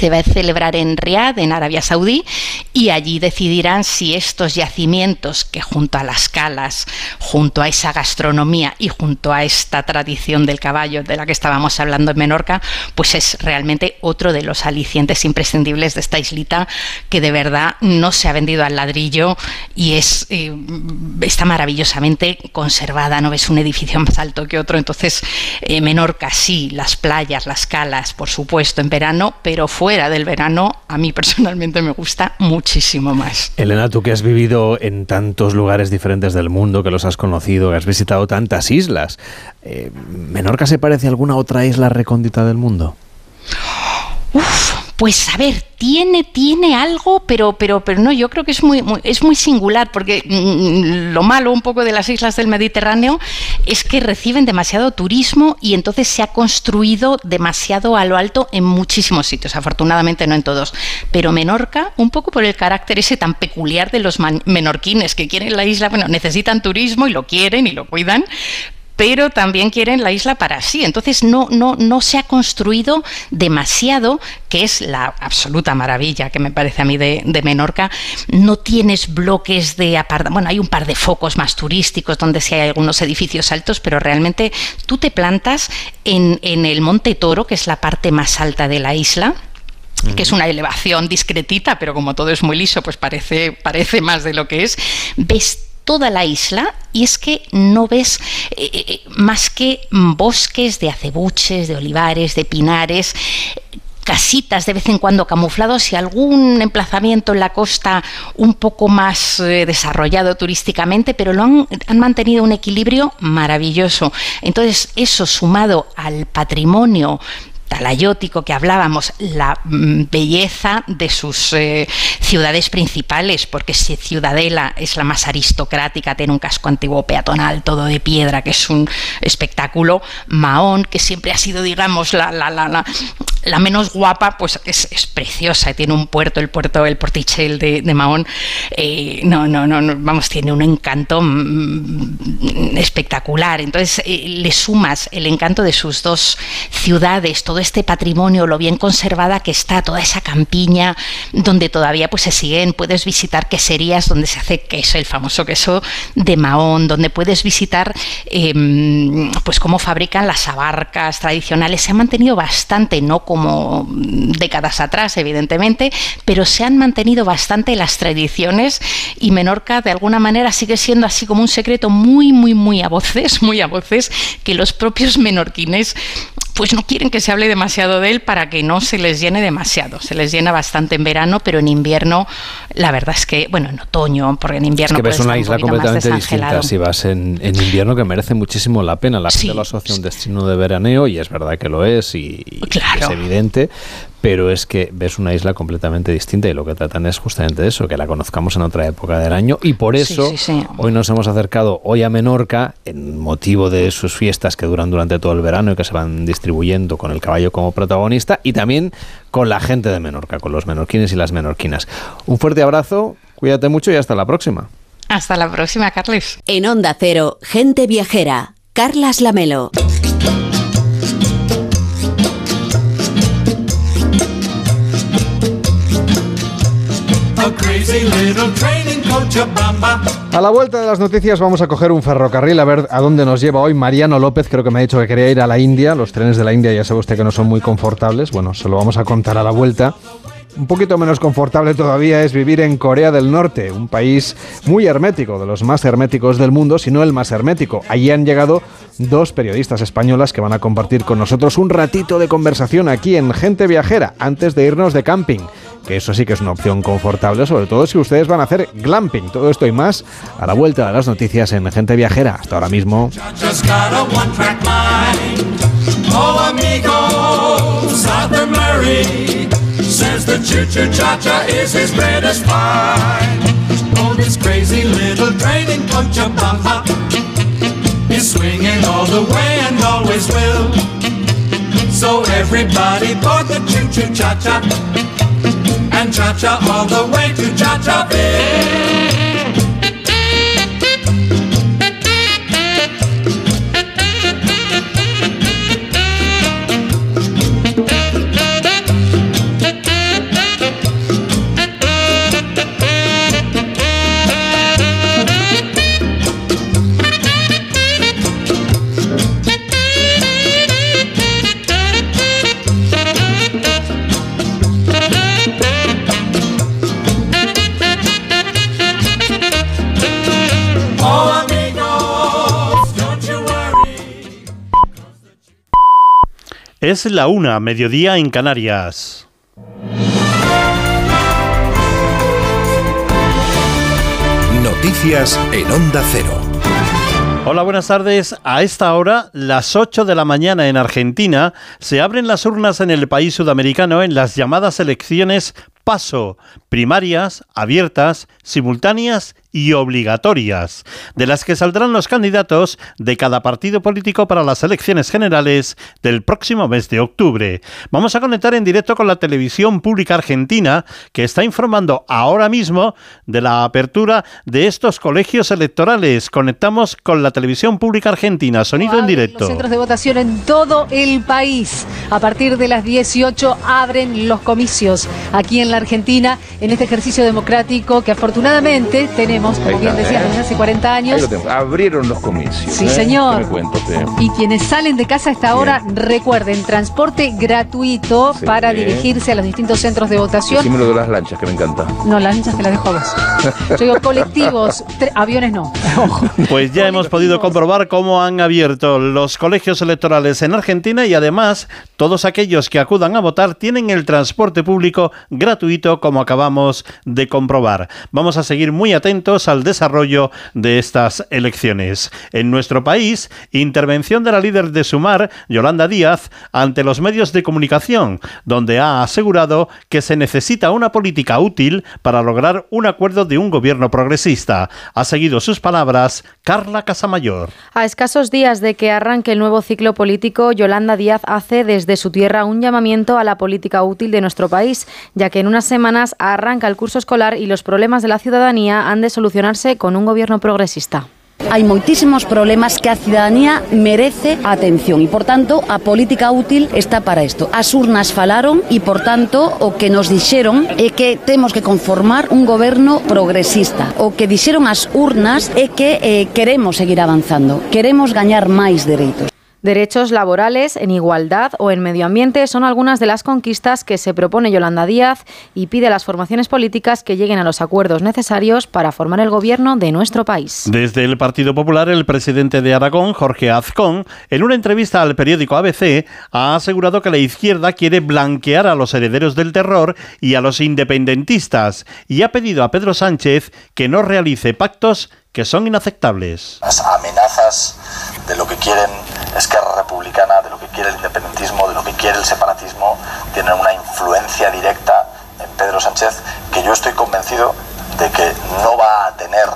Speaker 19: se va a celebrar en Riad, en Arabia Saudí, y allí decidirán si estos yacimientos que junto a las calas, junto a esa gastronomía y junto a esta tradición del caballo de la que estábamos hablando en Menorca, pues es realmente otro de los alicientes imprescindibles de esta islita que de verdad no se ha vendido al ladrillo y es eh, está maravillosamente conservada, no ves un edificio más alto que otro, entonces eh, Menorca sí, las playas, las calas, por supuesto en verano, pero fuera del verano, a mí personalmente me gusta muchísimo más.
Speaker 1: Elena, tú que has vivido en tantos lugares diferentes del mundo, que los has conocido, que has visitado tantas islas, eh, ¿Menorca se parece a alguna otra isla recóndita del mundo?
Speaker 19: Pues a ver, tiene, tiene algo, pero, pero, pero no, yo creo que es muy, es muy singular, porque mm, lo malo un poco de las islas del Mediterráneo es que reciben demasiado turismo y entonces se ha construido demasiado a lo alto en muchísimos sitios, afortunadamente no en todos. Pero Menorca, un poco por el carácter ese tan peculiar de los menorquines que quieren la isla, bueno, necesitan turismo y lo quieren y lo cuidan, pero también quieren la isla para sí. Entonces no, no, no se ha construido demasiado, que es la absoluta maravilla que me parece a mí de, Menorca. No tienes bloques de apartamentos, bueno, hay un par de focos más turísticos donde sí hay algunos edificios altos, pero realmente tú te plantas en, en el Monte Toro, que es la parte más alta de la isla, que es una elevación discretita, pero como todo es muy liso, pues parece, parece más de lo que es. Ves toda la isla y es que no ves eh, eh, eh, más que bosques de acebuches, de olivares, de pinares casitas de vez en cuando camuflados y algún emplazamiento en la costa un poco más desarrollado turísticamente, pero lo han, han, mantenido un equilibrio maravilloso. Entonces, eso sumado al patrimonio talayótico que hablábamos, la mm, belleza de sus eh, ciudades principales, porque si Ciudadela es la más aristocrática, tiene un casco antiguo peatonal todo de piedra, que es un espectáculo, Mahón, que siempre ha sido, digamos, la, la, la, la menos guapa, pues es, es, preciosa, tiene un puerto, el puerto, el portichel de, de Mahón, eh, no, no, no, vamos, tiene un encanto mm, espectacular, entonces eh, le sumas el encanto de sus dos ciudades, todo este patrimonio, lo bien conservada que está, toda esa campiña donde todavía pues se siguen, puedes visitar queserías donde se hace queso, el famoso queso de Mahón, donde puedes visitar em, pues cómo fabrican las abarcas tradicionales, se ha mantenido bastante, no como décadas atrás, evidentemente, pero se han mantenido bastante las tradiciones y Menorca de alguna manera sigue siendo así como un secreto muy, muy, muy a voces, muy a voces, que los propios menorquines pues no quieren que se hable demasiado de él para que no se les llene demasiado. Se les llena bastante en verano, pero en invierno, la verdad es que, bueno, en otoño, porque en invierno...
Speaker 1: Es que ves una isla completamente distinta si vas en, invierno, que merece muchísimo la pena. La gente lo asocia a un destino de veraneo y es verdad que lo es y, es evidente, pero es que ves una isla completamente distinta y lo que tratan es justamente eso, que la conozcamos en otra época del año y por eso hoy nos hemos acercado hoy a Menorca en motivo de sus fiestas que duran durante todo el verano y que se van distribuyendo con el caballo como protagonista y también con la gente de Menorca, con los menorquines y las menorquinas. Un fuerte abrazo, cuídate mucho y hasta la próxima.
Speaker 19: Hasta la próxima, Carles.
Speaker 17: En Onda Cero, gente viajera, Carlas Lamelo.
Speaker 1: A la vuelta de las noticias vamos a coger un ferrocarril a ver a dónde nos lleva hoy Mariano López. Creo que me ha dicho que quería ir a la India. Los trenes de la India ya sabe usted que no son muy confortables. Bueno, se lo vamos a contar a la vuelta. Un poquito menos confortable todavía es vivir en Corea del Norte, un país muy hermético, de los más herméticos del mundo, si no el más hermético. Allí han llegado dos periodistas españolas que van a compartir con nosotros un ratito de conversación aquí en Gente Viajera, antes de irnos de camping que eso sí que es una opción confortable, sobre todo si ustedes van a hacer glamping. Todo esto y más a la vuelta de las noticias en Gente Viajera. Hasta ahora mismo. So everybody board the choo-choo cha-cha and cha-cha all the way to Cha-Cha-Ville.
Speaker 20: Es la una, mediodía en Canarias.
Speaker 16: Noticias en Onda Cero.
Speaker 20: Hola, buenas tardes. A esta hora, las 8 de la mañana en Argentina, se abren las urnas en el país sudamericano en las llamadas elecciones paso, primarias, abiertas, simultáneas y obligatorias, de las que saldrán los candidatos de cada partido político para las elecciones generales del próximo mes de octubre. Vamos a conectar en directo con la televisión pública argentina, que está informando ahora mismo de la apertura de estos colegios electorales. Conectamos con la televisión pública argentina, sonido en directo.
Speaker 21: Los centros de votación en todo el país. A partir de las 18 abren los comicios aquí en la Argentina, en este ejercicio democrático que afortunadamente tenemos, como bien decía, desde hace 40 años.
Speaker 22: Abrieron los comicios.
Speaker 21: Sí,
Speaker 22: ¿eh?
Speaker 21: señor. Y quienes salen de casa a esta hora, recuerden, transporte gratuito
Speaker 22: Sí.
Speaker 21: para dirigirse a los distintos centros de votación.
Speaker 22: Decime lo de las lanchas, que me encanta.
Speaker 21: No, las lanchas te las dejo a vos. (laughs) Yo digo colectivos, aviones no.
Speaker 20: Pues ya hemos podido comprobar cómo han abierto los colegios electorales en Argentina y además todos aquellos que acudan a votar tienen el transporte público gratuito como acabamos de comprobar. Vamos a seguir muy atentos al desarrollo de estas elecciones. En nuestro país, intervención de la líder de Sumar, Yolanda Díaz, ante los medios de comunicación, donde ha asegurado que se necesita una política útil para lograr un acuerdo de un gobierno progresista. Ha seguido sus palabras Carla Casamayor.
Speaker 23: A escasos días de que arranque el nuevo ciclo político, Yolanda Díaz hace desde su tierra un llamamiento a la política útil de nuestro país, ya que en unas semanas arranca el curso escolar y los problemas de la ciudadanía han de solucionarse con un gobierno progresista.
Speaker 24: Hai moitísimos problemas que a cidadanía merece atención e, por tanto, a política útil está para isto. As urnas falaron e, por tanto, o que nos dixeron é que temos que conformar un goberno progresista. O que dixeron as urnas é que eh, queremos seguir avanzando, queremos gañar máis dereitos.
Speaker 23: Derechos laborales, en igualdad o en medio ambiente son algunas de las conquistas que se propone Yolanda Díaz y pide a las formaciones políticas que lleguen a los acuerdos necesarios para formar el gobierno de nuestro país.
Speaker 20: Desde el Partido Popular, el presidente de Aragón, Jorge Azcón, en una entrevista al periódico ABC, ha asegurado que la izquierda quiere blanquear a los herederos del terror y a los independentistas y ha pedido a Pedro Sánchez que no realice pactos que son inaceptables.
Speaker 25: las amenazas de lo que quieren Esquerra Republicana, de lo que quiere el independentismo, de lo que quiere el separatismo, tienen una influencia directa en Pedro Sánchez que yo estoy convencido de que no va a tener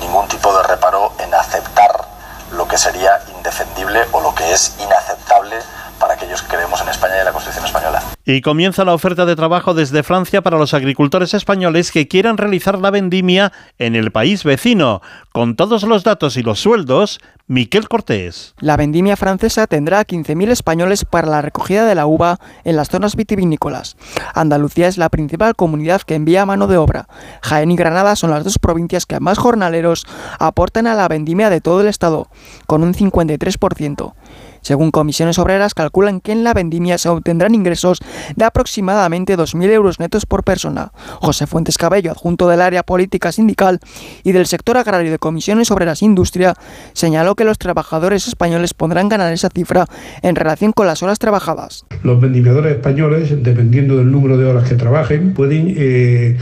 Speaker 25: ningún tipo de reparo en aceptar lo que sería indefendible o lo que es inaceptable para aquellos que creemos en España y en la Constitución española.
Speaker 20: Y comienza la oferta de trabajo desde Francia para los agricultores españoles que quieran realizar la vendimia en el país vecino. Con todos los datos y los sueldos, Miquel Cortés.
Speaker 26: La vendimia francesa tendrá a 15.000 españoles para la recogida de la uva en las zonas vitivinícolas. Andalucía es la principal comunidad que envía mano de obra. Jaén y Granada son las dos provincias que más jornaleros aportan a la vendimia de todo el estado, con un 53%. Según comisiones obreras, calculan que en la vendimia se obtendrán ingresos de aproximadamente 2.000 euros netos por persona. José Fuentes Cabello, adjunto del área política sindical y del sector agrario de comisiones obreras e industria, señaló que los trabajadores españoles podrán ganar esa cifra en relación con las horas trabajadas.
Speaker 27: Los vendimiadores españoles, dependiendo del número de horas que trabajen, pueden eh,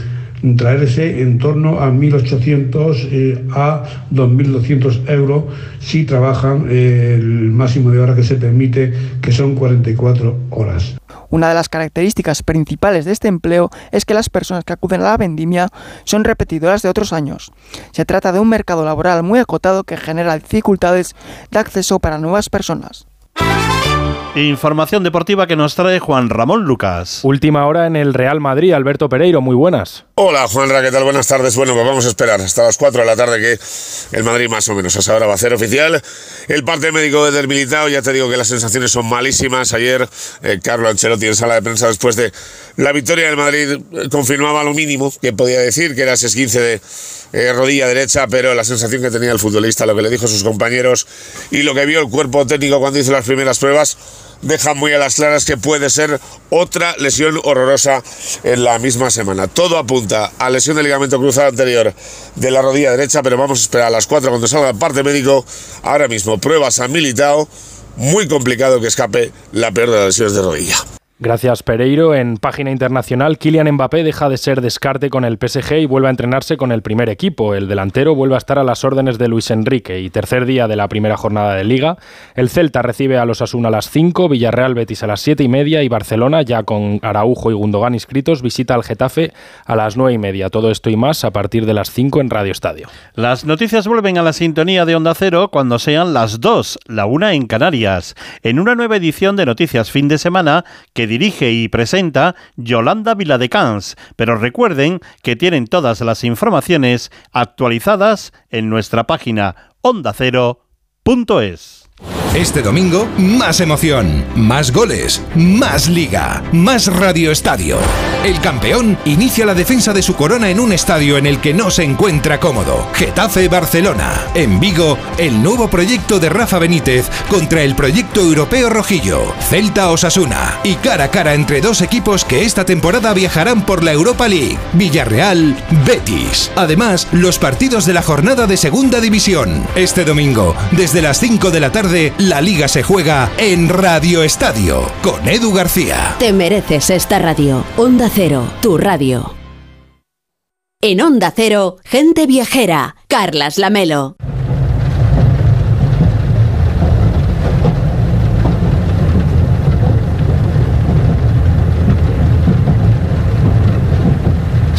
Speaker 27: traerse en torno a 1.800 eh, a 2.200 euros si trabajan eh, el máximo de horas que se permite, que son 44 horas.
Speaker 26: Una de las características principales de este empleo es que las personas que acuden a la vendimia son repetidoras de otros años. Se trata de un mercado laboral muy acotado que genera dificultades de acceso para nuevas personas.
Speaker 20: Información deportiva que nos trae Juan Ramón Lucas.
Speaker 28: Última hora en el Real Madrid, Alberto Pereiro, muy buenas.
Speaker 29: Hola Juanra, ¿qué tal? Buenas tardes. Bueno, pues vamos a esperar hasta las 4 de la tarde que el Madrid más o menos a esa hora va a hacer oficial el parte médico del militado. Ya te digo que las sensaciones son malísimas. Ayer eh, Carlo Ancelotti en sala de prensa después de la victoria del Madrid eh, confirmaba lo mínimo que podía decir, que era ese 15 de eh, rodilla derecha, pero la sensación que tenía el futbolista, lo que le dijo a sus compañeros y lo que vio el cuerpo técnico cuando hizo las primeras pruebas deja muy a las claras que puede ser otra lesión horrorosa en la misma semana. Todo apunta a lesión de ligamento cruzado anterior de la rodilla derecha, pero vamos a esperar a las 4 cuando salga el parte médico. Ahora mismo pruebas han militado, muy complicado que escape la peor de las lesiones de rodilla.
Speaker 28: Gracias, Pereiro. En página internacional, Kylian Mbappé deja de ser descarte con el PSG y vuelve a entrenarse con el primer equipo. El delantero vuelve a estar a las órdenes de Luis Enrique y tercer día de la primera jornada de Liga. El Celta recibe a los Asuna a las 5, Villarreal Betis a las 7 y media y Barcelona, ya con Araujo y Gundogan inscritos, visita al Getafe a las 9 y media. Todo esto y más a partir de las 5 en Radio Estadio.
Speaker 20: Las noticias vuelven a la sintonía de Onda Cero cuando sean las 2, la 1 en Canarias, en una nueva edición de Noticias Fin de Semana que dirige y presenta Yolanda Viladecans. Pero recuerden que tienen todas las informaciones actualizadas en nuestra página ondacero.es.
Speaker 30: Este domingo, más emoción, más goles, más liga, más Radio Estadio. El campeón inicia la defensa de su corona en un estadio en el que no se encuentra cómodo. Getafe Barcelona. En Vigo, el nuevo proyecto de Rafa Benítez contra el proyecto europeo Rojillo. Celta Osasuna. Y cara a cara entre dos equipos que esta temporada viajarán por la Europa League. Villarreal, Betis. Además, los partidos de la jornada de Segunda División. Este domingo, desde las 5 de la tarde, la liga se juega en Radio Estadio con Edu García.
Speaker 17: Te mereces esta radio. Onda Cero, tu radio. En Onda Cero, gente viajera. Carlas Lamelo.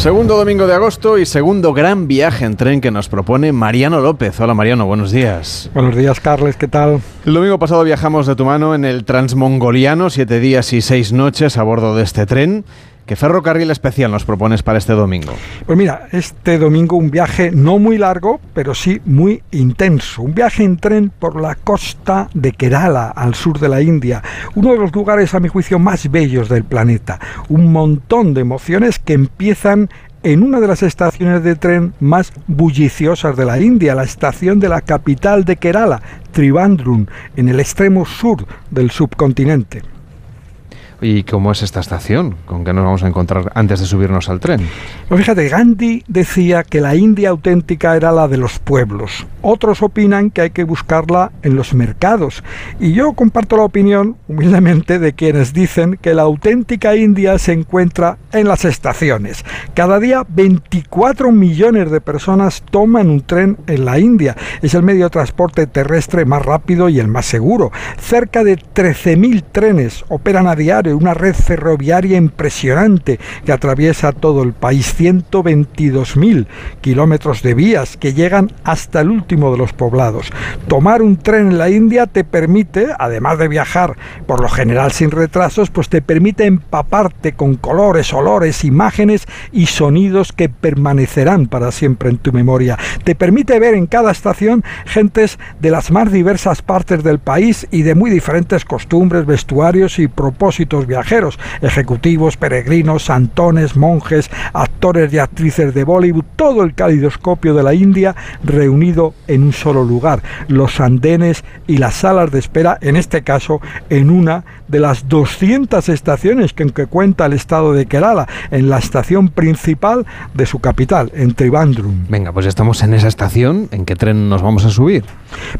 Speaker 1: Segundo domingo de agosto y segundo gran viaje en tren que nos propone Mariano López. Hola Mariano, buenos días.
Speaker 31: Buenos días, Carles, ¿qué tal?
Speaker 1: El domingo pasado viajamos de tu mano en el Transmongoliano, siete días y seis noches a bordo de este tren. ¿Qué ferrocarril especial nos propones para este domingo?
Speaker 31: Pues mira, este domingo un viaje no muy largo, pero sí muy intenso. Un viaje en tren por la costa de Kerala, al sur de la India. Uno de los lugares, a mi juicio, más bellos del planeta. Un montón de emociones que empiezan en una de las estaciones de tren más bulliciosas de la India, la estación de la capital de Kerala, Trivandrum, en el extremo sur del subcontinente.
Speaker 1: ¿Y cómo es esta estación? ¿Con qué nos vamos a encontrar antes de subirnos al tren?
Speaker 31: Pues fíjate, Gandhi decía que la India auténtica era la de los pueblos. Otros opinan que hay que buscarla en los mercados. Y yo comparto la opinión, humildemente, de quienes dicen que la auténtica India se encuentra en las estaciones. Cada día 24 millones de personas toman un tren en la India. Es el medio de transporte terrestre más rápido y el más seguro. Cerca de 13.000 trenes operan a diario una red ferroviaria impresionante que atraviesa todo el país, 122.000 kilómetros de vías que llegan hasta el último de los poblados. Tomar un tren en la India te permite, además de viajar por lo general sin retrasos, pues te permite empaparte con colores, olores, imágenes y sonidos que permanecerán para siempre en tu memoria. Te permite ver en cada estación gentes de las más diversas partes del país y de muy diferentes costumbres, vestuarios y propósitos viajeros, ejecutivos, peregrinos, santones, monjes, actores y actrices de Bollywood, todo el calidoscopio de la India reunido en un solo lugar, los andenes y las salas de espera, en este caso en una de las 200 estaciones que, que cuenta el estado de Kerala, en la estación principal de su capital, en Trivandrum.
Speaker 1: Venga, pues estamos en esa estación, ¿en qué tren nos vamos a subir?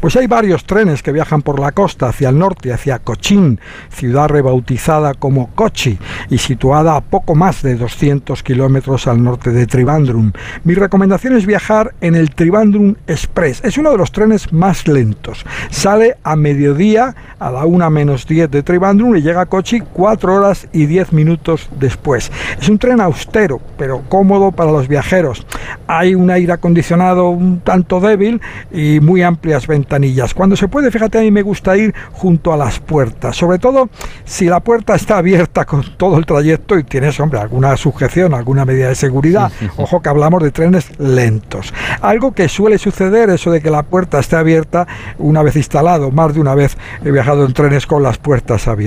Speaker 31: Pues hay varios trenes que viajan por la costa hacia el norte, hacia Cochin, ciudad rebautizada como Kochi y situada a poco más de 200 kilómetros al norte de Trivandrum. Mi recomendación es viajar en el Trivandrum Express. Es uno de los trenes más lentos. Sale a mediodía a la 1 menos 10 de Trivandrum y llega a Kochi 4 horas y 10 minutos después. Es un tren austero, pero cómodo para los viajeros. Hay un aire acondicionado un tanto débil y muy amplias ventanillas. Cuando se puede, fíjate, a mí me gusta ir junto a las puertas, sobre todo si la puerta está abierta con todo el trayecto y tienes, hombre, alguna sujeción, alguna medida de seguridad. Ojo que hablamos de trenes lentos. Algo que suele suceder, eso de que la puerta esté abierta una vez instalado, más de una vez he viajado en trenes con las puertas abiertas.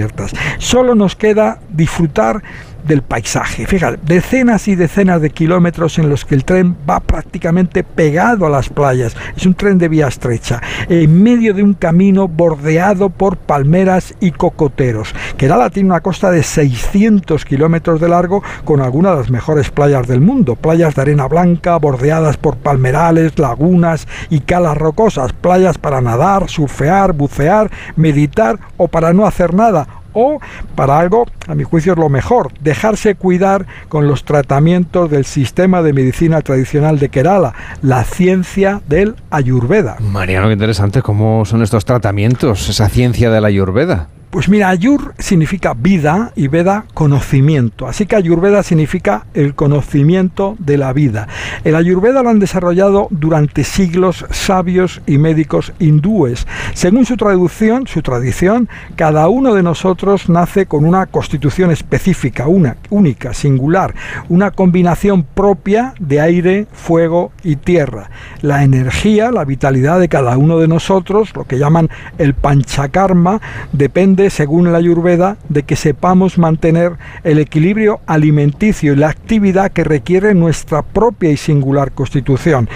Speaker 31: Solo nos queda disfrutar del paisaje. Fíjate, decenas y decenas de kilómetros en los que el tren va prácticamente pegado a las playas. Es un tren de vía estrecha, en medio de un camino bordeado por palmeras y cocoteros. Kerala tiene una costa de 600 kilómetros de largo con algunas de las mejores playas del mundo. Playas de arena blanca bordeadas por palmerales, lagunas y calas rocosas. Playas para nadar, surfear, bucear, meditar o para no hacer nada o para algo, a mi juicio es lo mejor, dejarse cuidar con los tratamientos del sistema de medicina tradicional de Kerala, la ciencia del Ayurveda.
Speaker 1: Mariano, qué interesante cómo son estos tratamientos, esa ciencia de la Ayurveda.
Speaker 31: Pues mira, Ayur significa vida y Veda conocimiento. Así que Ayurveda significa el conocimiento de la vida. El Ayurveda lo han desarrollado durante siglos sabios y médicos hindúes. Según su traducción, su tradición, cada uno de nosotros nace con una constitución específica, una, única, singular, una combinación propia de aire, fuego y tierra. La energía, la vitalidad de cada uno de nosotros, lo que llaman el panchakarma, depende según la Ayurveda, de que sepamos mantener el equilibrio alimenticio y la actividad que requiere nuestra propia y singular constitución.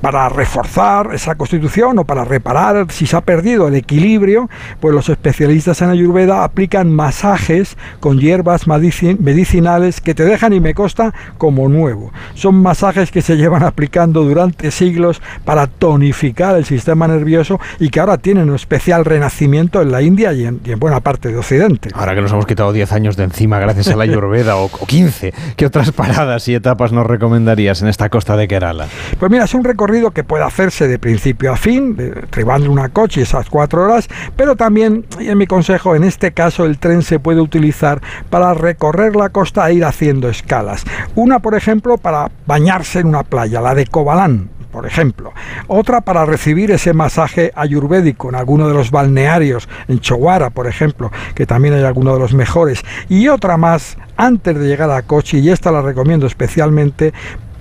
Speaker 31: Para reforzar esa constitución o para reparar si se ha perdido el equilibrio, pues los especialistas en Ayurveda aplican masajes con hierbas medicinales que te dejan y me consta como nuevo. Son masajes que se llevan aplicando durante siglos para tonificar el sistema nervioso y que ahora tienen un especial renacimiento en la India y en, y en buena parte de Occidente.
Speaker 1: Ahora que nos hemos quitado 10 años de encima gracias a la Ayurveda o, o 15, ¿qué otras paradas y etapas nos recomendarías en esta costa de Kerala?
Speaker 31: Pues mira, es un recorrido que puede hacerse de principio a fin, tribando una coche esas cuatro horas, pero también, y en mi consejo, en este caso el tren se puede utilizar para recorrer la costa e ir haciendo escalas. Una, por ejemplo, para bañarse en una playa, la de Kobalán, por ejemplo. Otra para recibir ese masaje ayurvédico en alguno de los balnearios, en Chowara, por ejemplo, que también hay alguno de los mejores. Y otra más antes de llegar a Kochi, y esta la recomiendo especialmente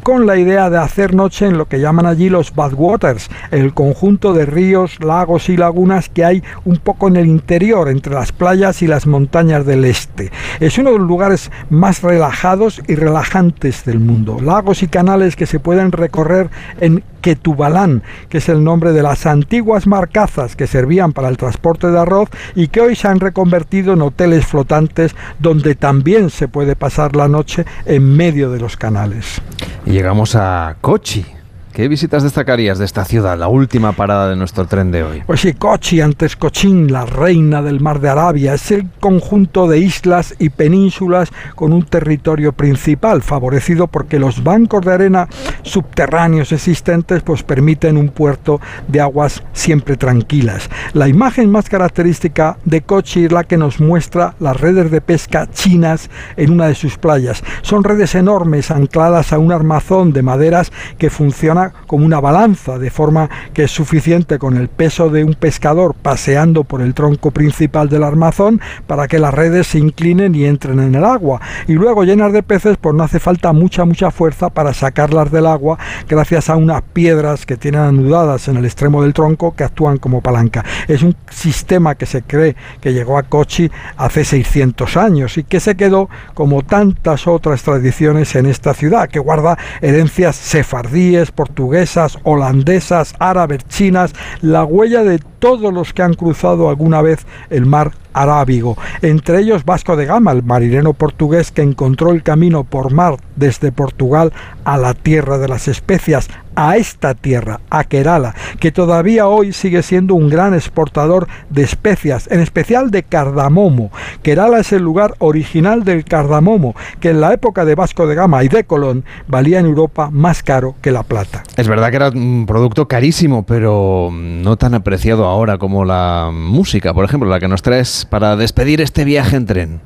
Speaker 31: con la idea de hacer noche en lo que llaman allí los badwaters, el conjunto de ríos, lagos y lagunas que hay un poco en el interior, entre las playas y las montañas del este. Es uno de los lugares más relajados y relajantes del mundo. Lagos y canales que se pueden recorrer en Ketubalán, que es el nombre de las antiguas marcazas que servían para el transporte de arroz y que hoy se han reconvertido en hoteles flotantes donde también se puede pasar la noche en medio de los canales.
Speaker 1: Llegamos a Kochi. ¿Qué visitas destacarías de esta ciudad, la última parada de nuestro tren de hoy?
Speaker 31: Pues sí, Kochi, antes Cochín, la reina del mar de Arabia, es el conjunto de islas y penínsulas con un territorio principal, favorecido porque los bancos de arena subterráneos existentes pues permiten un puerto de aguas siempre tranquilas. La imagen más característica de Kochi es la que nos muestra las redes de pesca chinas en una de sus playas. Son redes enormes ancladas a un armazón de maderas que funciona como una balanza, de forma que es suficiente con el peso de un pescador paseando por el tronco principal del armazón para que las redes se inclinen y entren en el agua. Y luego llenas de peces, pues no hace falta mucha, mucha fuerza para sacarlas del agua gracias a unas piedras que tienen anudadas en el extremo del tronco que actúan como palanca. Es un sistema que se cree que llegó a Kochi hace 600 años y que se quedó como tantas otras tradiciones en esta ciudad, que guarda herencias sefardíes, portuguesas, holandesas, árabes, chinas, la huella de todos los que han cruzado alguna vez el mar Arábigo, entre ellos Vasco de Gama, el marinero portugués que encontró el camino por mar desde Portugal a la tierra de las especias, a esta tierra, a Kerala, que todavía hoy sigue siendo un gran exportador de especias, en especial de cardamomo. Kerala es el lugar original del cardamomo, que en la época de Vasco de Gama y de Colón valía en Europa más caro que la plata.
Speaker 1: Es verdad que era un producto carísimo, pero no tan apreciado ahora como la música, por ejemplo, la que nos traes para despedir este viaje en tren.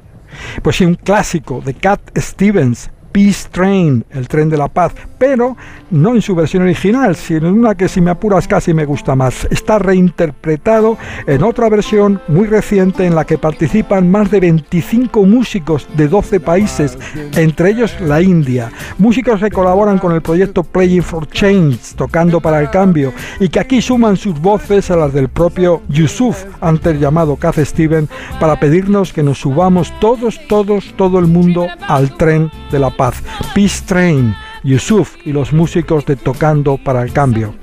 Speaker 31: Pues sí, un clásico de Cat Stevens, Peace Train, el tren de la paz, pero no en su versión original, sino en una que si me apuras casi me gusta más. Está reinterpretado en otra versión muy reciente en la que participan más de 25 músicos de 12 países, entre ellos la India. Músicos que colaboran con el proyecto Playing for Change, tocando para el cambio, y que aquí suman sus voces a las del propio Yusuf, antes llamado Cat Steven, para pedirnos que nos subamos todos, todos, todo el mundo al tren de la paz. Peace Train, Yusuf y los músicos de Tocando para el Cambio.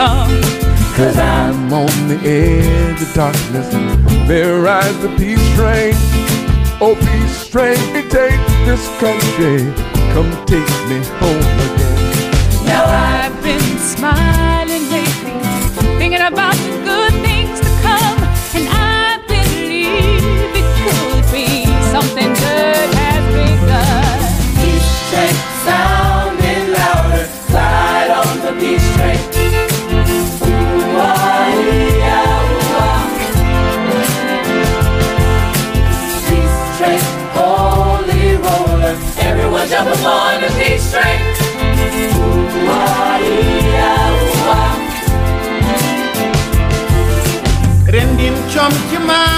Speaker 32: Oh. Come take me home again.
Speaker 33: Now I've been smiling jumped your
Speaker 17: mind.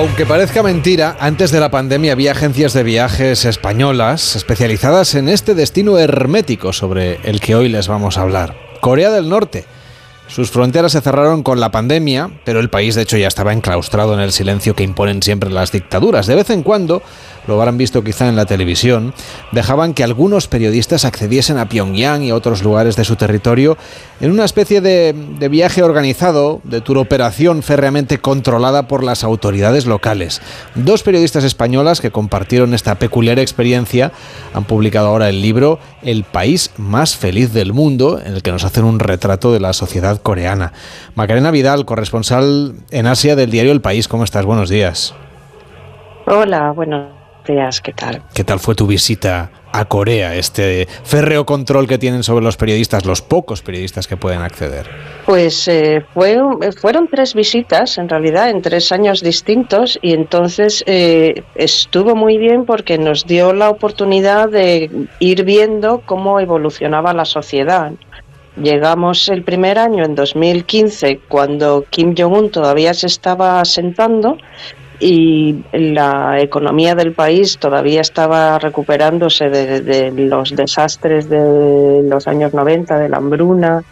Speaker 1: Aunque parezca mentira, antes de la pandemia había agencias de viajes españolas especializadas en este destino hermético sobre el que hoy les vamos a hablar. Corea del Norte. Sus fronteras se cerraron con la pandemia, pero el país de hecho ya estaba enclaustrado en el silencio que imponen siempre las dictaduras. De vez en cuando, lo habrán visto quizá en la televisión, dejaban que algunos periodistas accediesen a Pyongyang y a otros lugares de su territorio en una especie de, viaje organizado, de tour operación férreamente controlada por las autoridades locales. Dos periodistas españolas que compartieron esta peculiar experiencia han publicado ahora el libro El país más feliz del mundo, en el que nos hacen un retrato de la sociedad coreana. Macarena Vidal, corresponsal en Asia del diario El País, ¿cómo estás? Buenos días.
Speaker 34: Hola, buenos días, ¿qué tal?
Speaker 1: ¿Qué tal fue tu visita a Corea, este férreo control que tienen sobre los periodistas, los pocos periodistas que pueden acceder?
Speaker 34: Pues eh, fue, fueron tres visitas, en realidad, en tres años distintos, y entonces eh, estuvo muy bien porque nos dio la oportunidad de ir viendo cómo evolucionaba la sociedad. Llegamos el primer año, en 2015, cuando Kim Jong-un todavía se estaba asentando y la economía del país todavía estaba recuperándose de, los desastres de los años 90, de la hambruna,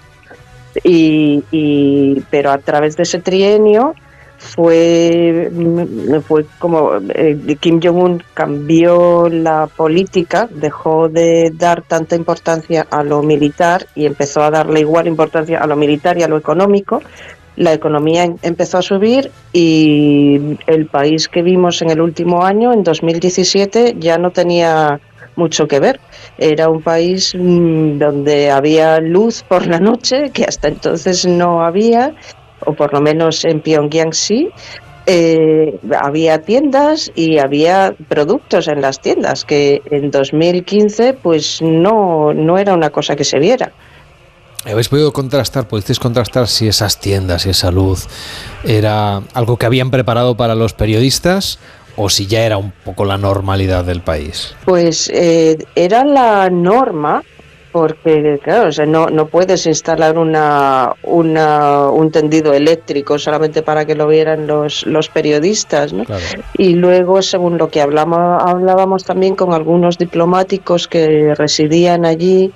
Speaker 34: y, y- pero a través de ese trienio fue, fue como eh, Kim Jong-un cambió la política, dejó de dar tanta importancia a lo militar y empezó a darle igual importancia a lo militar y a lo económico. La economía em- empezó a subir y el país que vimos en el último año, en 2017, ya no tenía mucho que ver. Era un país mm, donde había luz por la noche, que hasta entonces no había, o por lo menos en Pyongyang sí. Eh, había tiendas y había productos en las tiendas, que en 2015 pues no, no era una cosa que se viera.
Speaker 1: ¿Habéis podido contrastar, pudisteis contrastar si esas tiendas y esa luz era algo que habían preparado para los periodistas o si ya era un poco la normalidad del país?
Speaker 34: Pues eh, era la norma, porque claro, o sea, no, no puedes instalar una, una, un tendido eléctrico solamente para que lo vieran los, los periodistas, ¿no? Y luego, según lo que hablamos, hablábamos también con algunos diplomáticos que residían allí,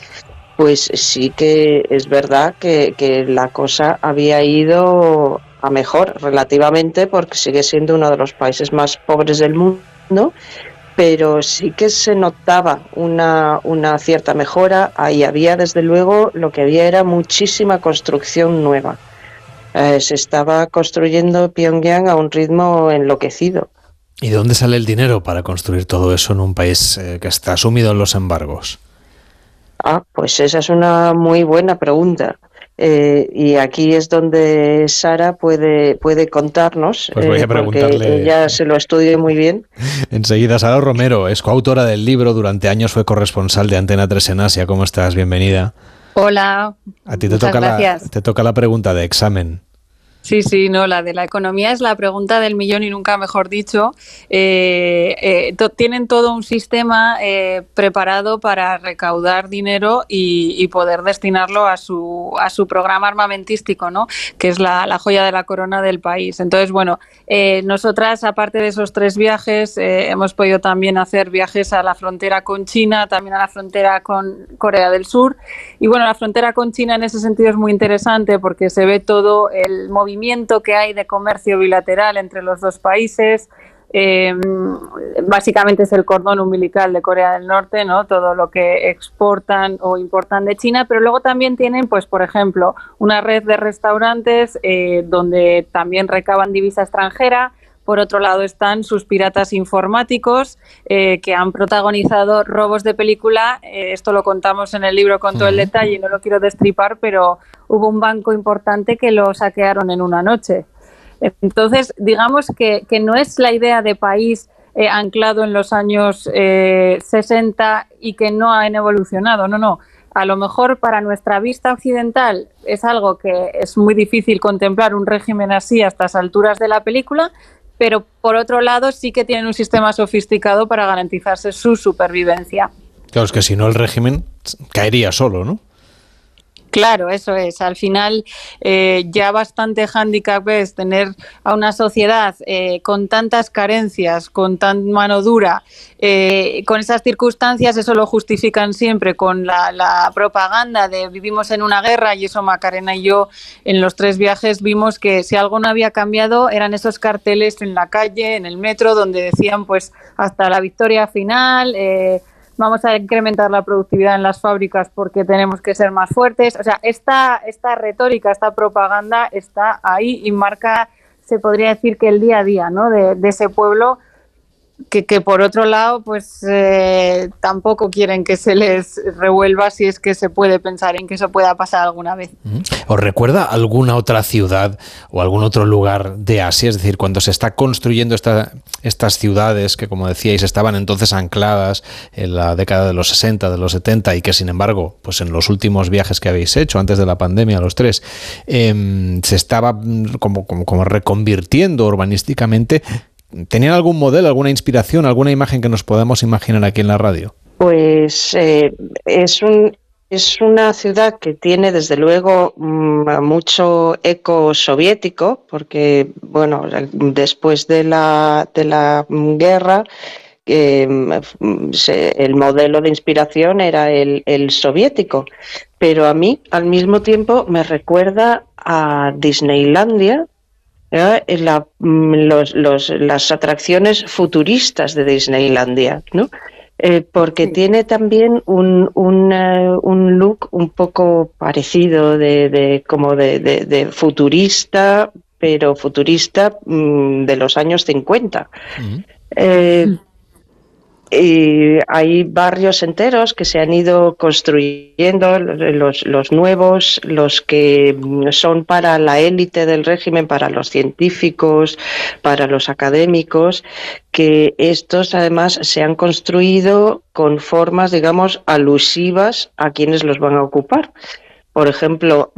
Speaker 34: pues sí que es verdad que, la cosa había ido a mejor relativamente porque sigue siendo uno de los países más pobres del mundo, pero sí que se notaba una, una cierta mejora. Ahí había, desde luego, lo que había era muchísima construcción nueva. Eh, se estaba construyendo Pyongyang a un ritmo enloquecido.
Speaker 1: ¿Y de dónde sale el dinero para construir todo eso en un país eh, que está sumido en los embargos?
Speaker 34: Ah, pues esa es una muy buena pregunta. Eh, y aquí es donde Sara puede, puede contarnos,
Speaker 1: Pues voy a
Speaker 34: eh, porque ella se lo estudia muy bien. (laughs)
Speaker 1: Enseguida, Sara Romero es coautora del libro, durante años fue corresponsal de Antena 3 en Asia. ¿Cómo estás? Bienvenida.
Speaker 35: Hola.
Speaker 1: A ti te
Speaker 35: Muchas
Speaker 1: toca, la,
Speaker 35: gracias.
Speaker 1: te toca la pregunta de examen.
Speaker 35: Sí, sí, no, la de la economía es la pregunta del millón y nunca mejor dicho. Eh, eh, tienen todo un sistema eh, preparado para recaudar dinero y, poder destinarlo a su, a su programa armamentístico, ¿no? que es la, la joya de la corona del país. Entonces, bueno, nosotras, aparte de esos tres viajes, hemos podido también hacer viajes a la frontera con China, también a la frontera con Corea del Sur. Y bueno, la frontera con China en ese sentido es muy interesante porque se ve todo el movimiento que hay de comercio bilateral entre los dos países. eh, básicamente es el cordón umbilical de Corea del Norte, ¿no? Todo lo que exportan o importan de China, pero luego también tienen, pues, por ejemplo, una red de restaurantes eh, donde también recaban divisa extranjera. Por otro lado están sus piratas informáticos eh, que han protagonizado robos de película. Eh, esto lo contamos en el libro con todo el detalle y no lo quiero destripar, pero hubo un banco importante que lo saquearon en una noche. Entonces, digamos que, no es la idea de país eh, anclado en los años eh, 60 y que no han evolucionado, no, no. A lo mejor para nuestra vista occidental es algo que es muy difícil contemplar un régimen así a estas alturas de la película, pero por otro lado sí que tienen un sistema sofisticado para garantizarse su supervivencia.
Speaker 1: Claro, es que si no el régimen caería solo, ¿no?
Speaker 35: Claro, eso es. Al final, eh, ya bastante hándicap es tener a una sociedad eh, con tantas carencias, con tan mano dura, eh, con esas circunstancias, eso lo justifican siempre con la, la, propaganda de vivimos en una guerra y eso Macarena y yo en los tres viajes vimos que si algo no había cambiado eran esos carteles en la calle, en el metro, donde decían pues hasta la victoria final. Eh, vamos a incrementar la productividad en las fábricas porque tenemos que ser más fuertes. O sea, esta, esta retórica, esta propaganda está ahí y marca, se podría decir que el día a día ¿no? de, de ese pueblo. Que, que, por otro lado, pues eh, tampoco quieren que se les revuelva si es que se puede pensar en que eso pueda pasar alguna vez.
Speaker 1: ¿Os recuerda alguna otra ciudad o algún otro lugar de Asia? Es decir, cuando se está construyendo esta, estas ciudades que, como decíais, estaban entonces ancladas en la década de los 60, de los 70 y que, sin embargo, pues en los últimos viajes que habéis hecho, antes de la pandemia, los tres, eh, se estaba como, como, como reconvirtiendo urbanísticamente. ¿Tenían algún modelo, alguna inspiración, alguna imagen que nos podamos imaginar aquí en la radio?
Speaker 34: Pues eh, es un, es una ciudad que tiene desde luego mucho eco soviético, porque bueno, después de la, de la guerra eh, el modelo de inspiración era el, el, soviético, pero a mí al mismo tiempo me recuerda a Disneylandia. ¿Eh? La, los, los, las atracciones futuristas de Disneylandia, ¿no? Eh, porque sí. tiene también un, un, uh, un, look un poco parecido de, de como de, de, de, futurista, pero futurista mm, de los años 50. Mm. Eh, y hay barrios enteros que se han ido construyendo, los, nuevos, los que son para la élite del régimen, para los científicos, para los académicos, que estos además se han construido con formas, digamos, alusivas a quienes los van a ocupar. Por ejemplo,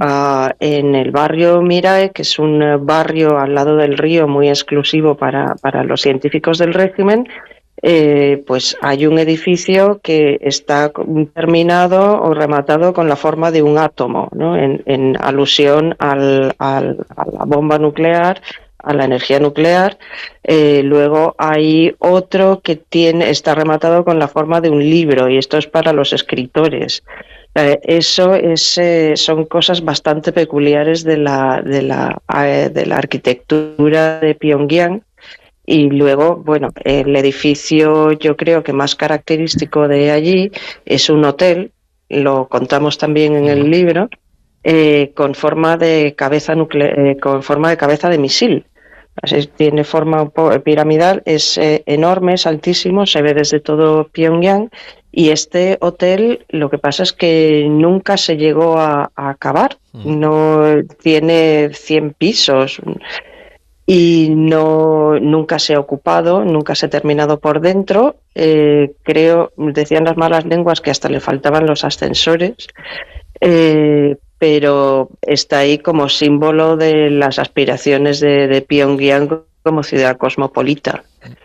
Speaker 34: en el barrio Mirae, que es un barrio al lado del río muy exclusivo para, para los científicos del régimen, eh, pues hay un edificio que está terminado o rematado con la forma de un átomo, ¿no? en, alusión al, a la bomba nuclear, a la energía nuclear. Eh, luego hay otro que tiene, está rematado con la forma de un libro y esto es para los escritores. Eh, eso es, son cosas bastante peculiares de la, de la, de la arquitectura de Pyongyang y luego, bueno, el edificio yo creo que más característico de allí es un hotel, lo contamos también en el libro, eh, con forma de cabeza nucle eh, con forma de cabeza de misil. Así, tiene forma piramidal, es eh, enorme, es altísimo, se ve desde todo Pyongyang y este hotel lo que pasa es que nunca se llegó a, a acabar, no tiene 100 pisos y no nunca se ha ocupado, nunca se ha terminado por dentro. Eh, creo, decían las malas lenguas que hasta le faltaban los ascensores, eh, pero está ahí como símbolo de las aspiraciones de, de Pyongyang como ciudad cosmopolita.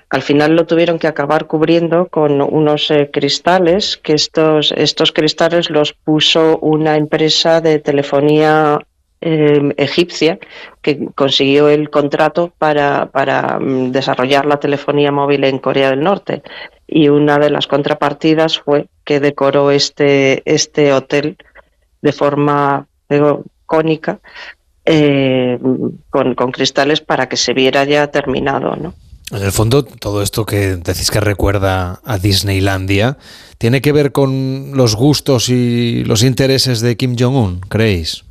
Speaker 34: Al final lo tuvieron que acabar cubriendo con unos eh, cristales, que estos, estos cristales los puso una empresa de telefonía eh, egipcia que consiguió el contrato para, para um, desarrollar la telefonía móvil en Corea del Norte. Y una de las contrapartidas fue que decoró este, este hotel de forma cónica eh, con, con, cristales para que se viera ya terminado. ¿no?
Speaker 1: En el fondo, todo esto que decís que recuerda a Disneylandia, ¿tiene que ver con los gustos y los intereses de Kim Jong-un, creéis?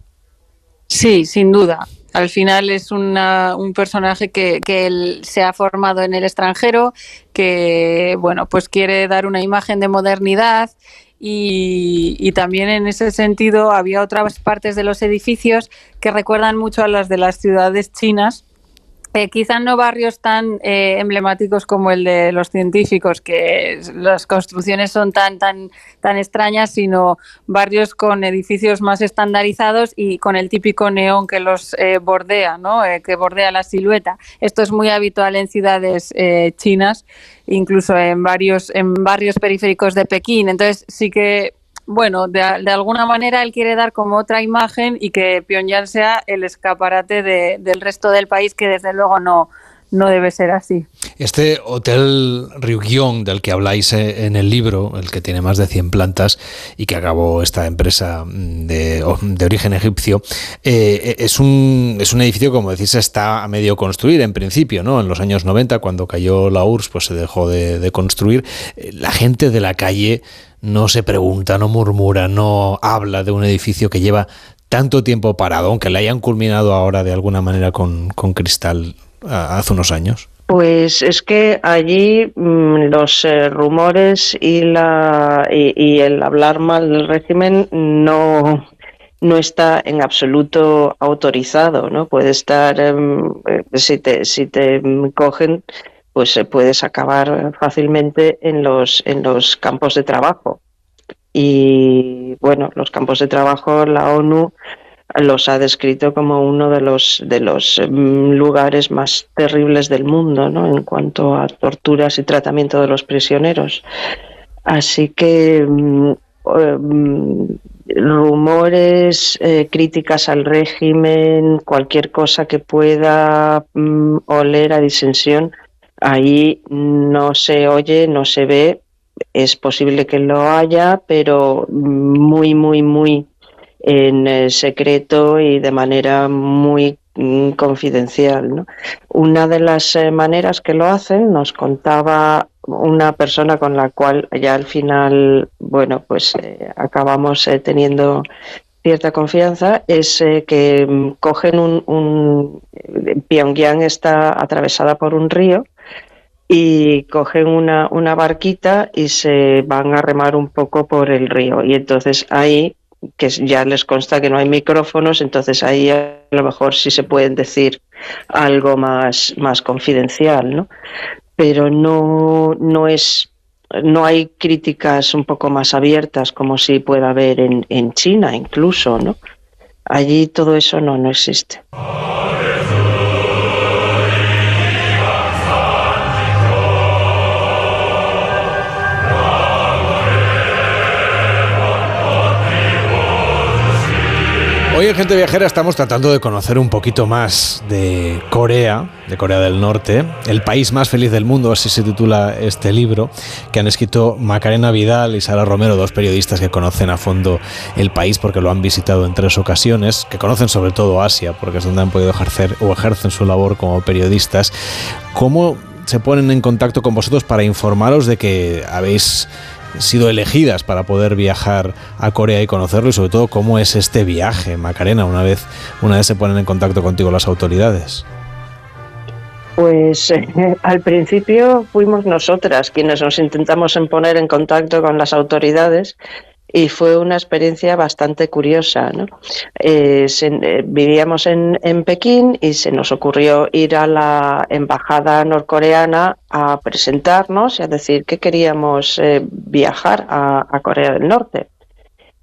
Speaker 35: Sí, sin duda. Al final es una- un personaje que, que él se ha formado en el extranjero, que bueno, pues quiere dar una imagen de modernidad y, y también en ese sentido había otras partes de los edificios que recuerdan mucho a las de las ciudades chinas. Eh, quizá no barrios tan eh, emblemáticos como el de los científicos, que las construcciones son tan, tan, tan extrañas, sino barrios con edificios más estandarizados y con el típico neón que los eh, bordea, ¿no? Eh, que bordea la silueta. Esto es muy habitual en ciudades eh, chinas, incluso en varios, en barrios periféricos de Pekín. Entonces sí que bueno, de, alguna manera él quiere dar como otra imagen y que Pyongyang sea el escaparate de, del resto del país, que desde luego no, no debe ser así.
Speaker 1: Este hotel Ryugyong del que habláis eh, en el libro, el que tiene más de 100 plantas y que acabó esta empresa mm, de, origen egipcio, eh, es, un, es un edificio, como decís, está a medio construir en principio, ¿no? En los años 90, cuando cayó la URSS, pues se dejó de, de construir. Eh, La gente de la calle no se pregunta, no murmura, no habla de un edificio que lleva tanto tiempo parado, aunque le hayan culminado ahora de alguna manera con, con cristal hace unos años.
Speaker 34: Pues es que allí mm, los eh, rumores y, la, y, el hablar mal del régimen no, no está en absoluto autorizado, ¿no? Puede estar, em, eh, si te, si te cogen, pues eh, puedes acabar fácilmente en los, en los campos de trabajo. Y bueno, los campos de trabajo, la ONU los ha descrito como uno de los de los mm, lugares más terribles del mundo, ¿no? En cuanto a torturas y tratamiento de los prisioneros. Así que mm, eh, mm, rumores, eh, críticas al régimen, cualquier cosa que pueda oler a disensión, ahí no se oye, no se ve. Es posible que lo haya, pero muy, muy, muy en eh, secreto y de manera muy mm, confidencial. ¿no? Una de las eh, maneras que lo hacen, nos contaba una persona con la cual ya al final, bueno, pues eh, acabamos teniendo cierta confianza, es que mm, cogen un, un... Pyongyang está atravesada por un río y cogen una, una barquita y se van a remar un poco por el río. Y entonces ahí que ya les consta que no hay micrófonos, entonces ahí a lo mejor sí se pueden decir algo más, más confidencial, ¿no? Pero no, no es no hay críticas un poco más abiertas como si pueda haber en, en China incluso, ¿no? Allí todo eso no, no existe.
Speaker 1: Hoy en Gente Viajera estamos tratando de conocer un poquito más de Corea, de Corea del Norte, el país más feliz del mundo, así se titula este libro, que han escrito Macarena Vidal y Sara Romero, dos periodistas que conocen a fondo el país porque lo han visitado en tres ocasiones, que conocen sobre todo Asia, porque es donde han podido ejercer o ejercen su labor como periodistas. ¿Cómo se ponen en contacto con vosotros para informaros de que habéis sido elegidas para poder viajar a Corea y conocerlo y sobre todo cómo es este viaje, Macarena, una vez, una vez se ponen en contacto contigo las autoridades.
Speaker 34: Pues (laughs) al principio fuimos nosotras quienes nos intentamos en poner en contacto con las autoridades y fue una experiencia bastante curiosa. ¿no? Eh, eh, vivíamos en, en Pekín y se nos ocurrió ir a la embajada norcoreana a presentarnos y a decir que queríamos eh, viajar a, a Corea del Norte.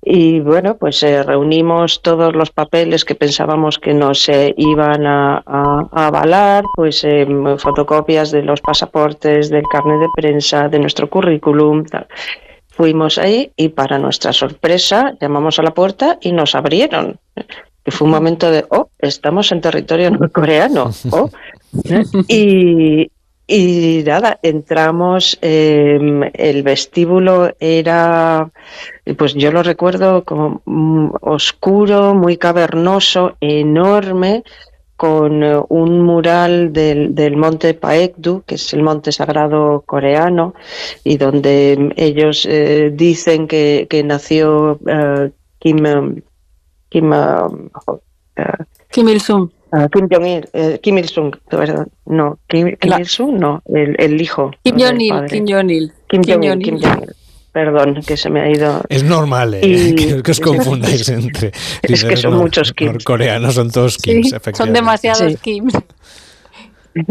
Speaker 34: Y bueno, pues eh, reunimos todos los papeles que pensábamos que nos eh, iban a, a- a avalar, pues eh, fotocopias de los pasaportes, del carnet de prensa, de nuestro currículum. tal. Fuimos ahí y para nuestra sorpresa llamamos a la puerta y nos abrieron. Y fue un momento de, oh, estamos en territorio norcoreano. Oh. (laughs) Y, y nada, entramos, eh, el vestíbulo era, pues yo lo recuerdo como mm, oscuro, muy cavernoso, enorme, con eh, un mural del, del monte Paekdu, que es el monte sagrado coreano, y donde mm, ellos eh, dicen que, que nació eh, Kim, Kim, eh,
Speaker 35: Kim Il-sung.
Speaker 34: Ah, Kim Jong-il, eh, Kim Il-sung, perdón, no, Kim, Kim
Speaker 35: La-
Speaker 34: Il-sung, no, el, el hijo.
Speaker 35: Kim Jong-il. Kim Jong-il.
Speaker 34: Kim
Speaker 35: Kim
Speaker 34: Jong-il,
Speaker 35: Jong-il.
Speaker 34: Kim Jong-il. Perdón, que se me ha ido.
Speaker 1: Es normal eh,
Speaker 34: Y- (laughs)
Speaker 1: que, que os (laughs) confundáis entre.
Speaker 34: Es que son muchos Kims.
Speaker 1: Coreanos son todos
Speaker 35: Sí,
Speaker 1: Kims,
Speaker 35: son
Speaker 1: efectivamente.
Speaker 35: demasiados
Speaker 34: Sí.
Speaker 35: Kims. (laughs)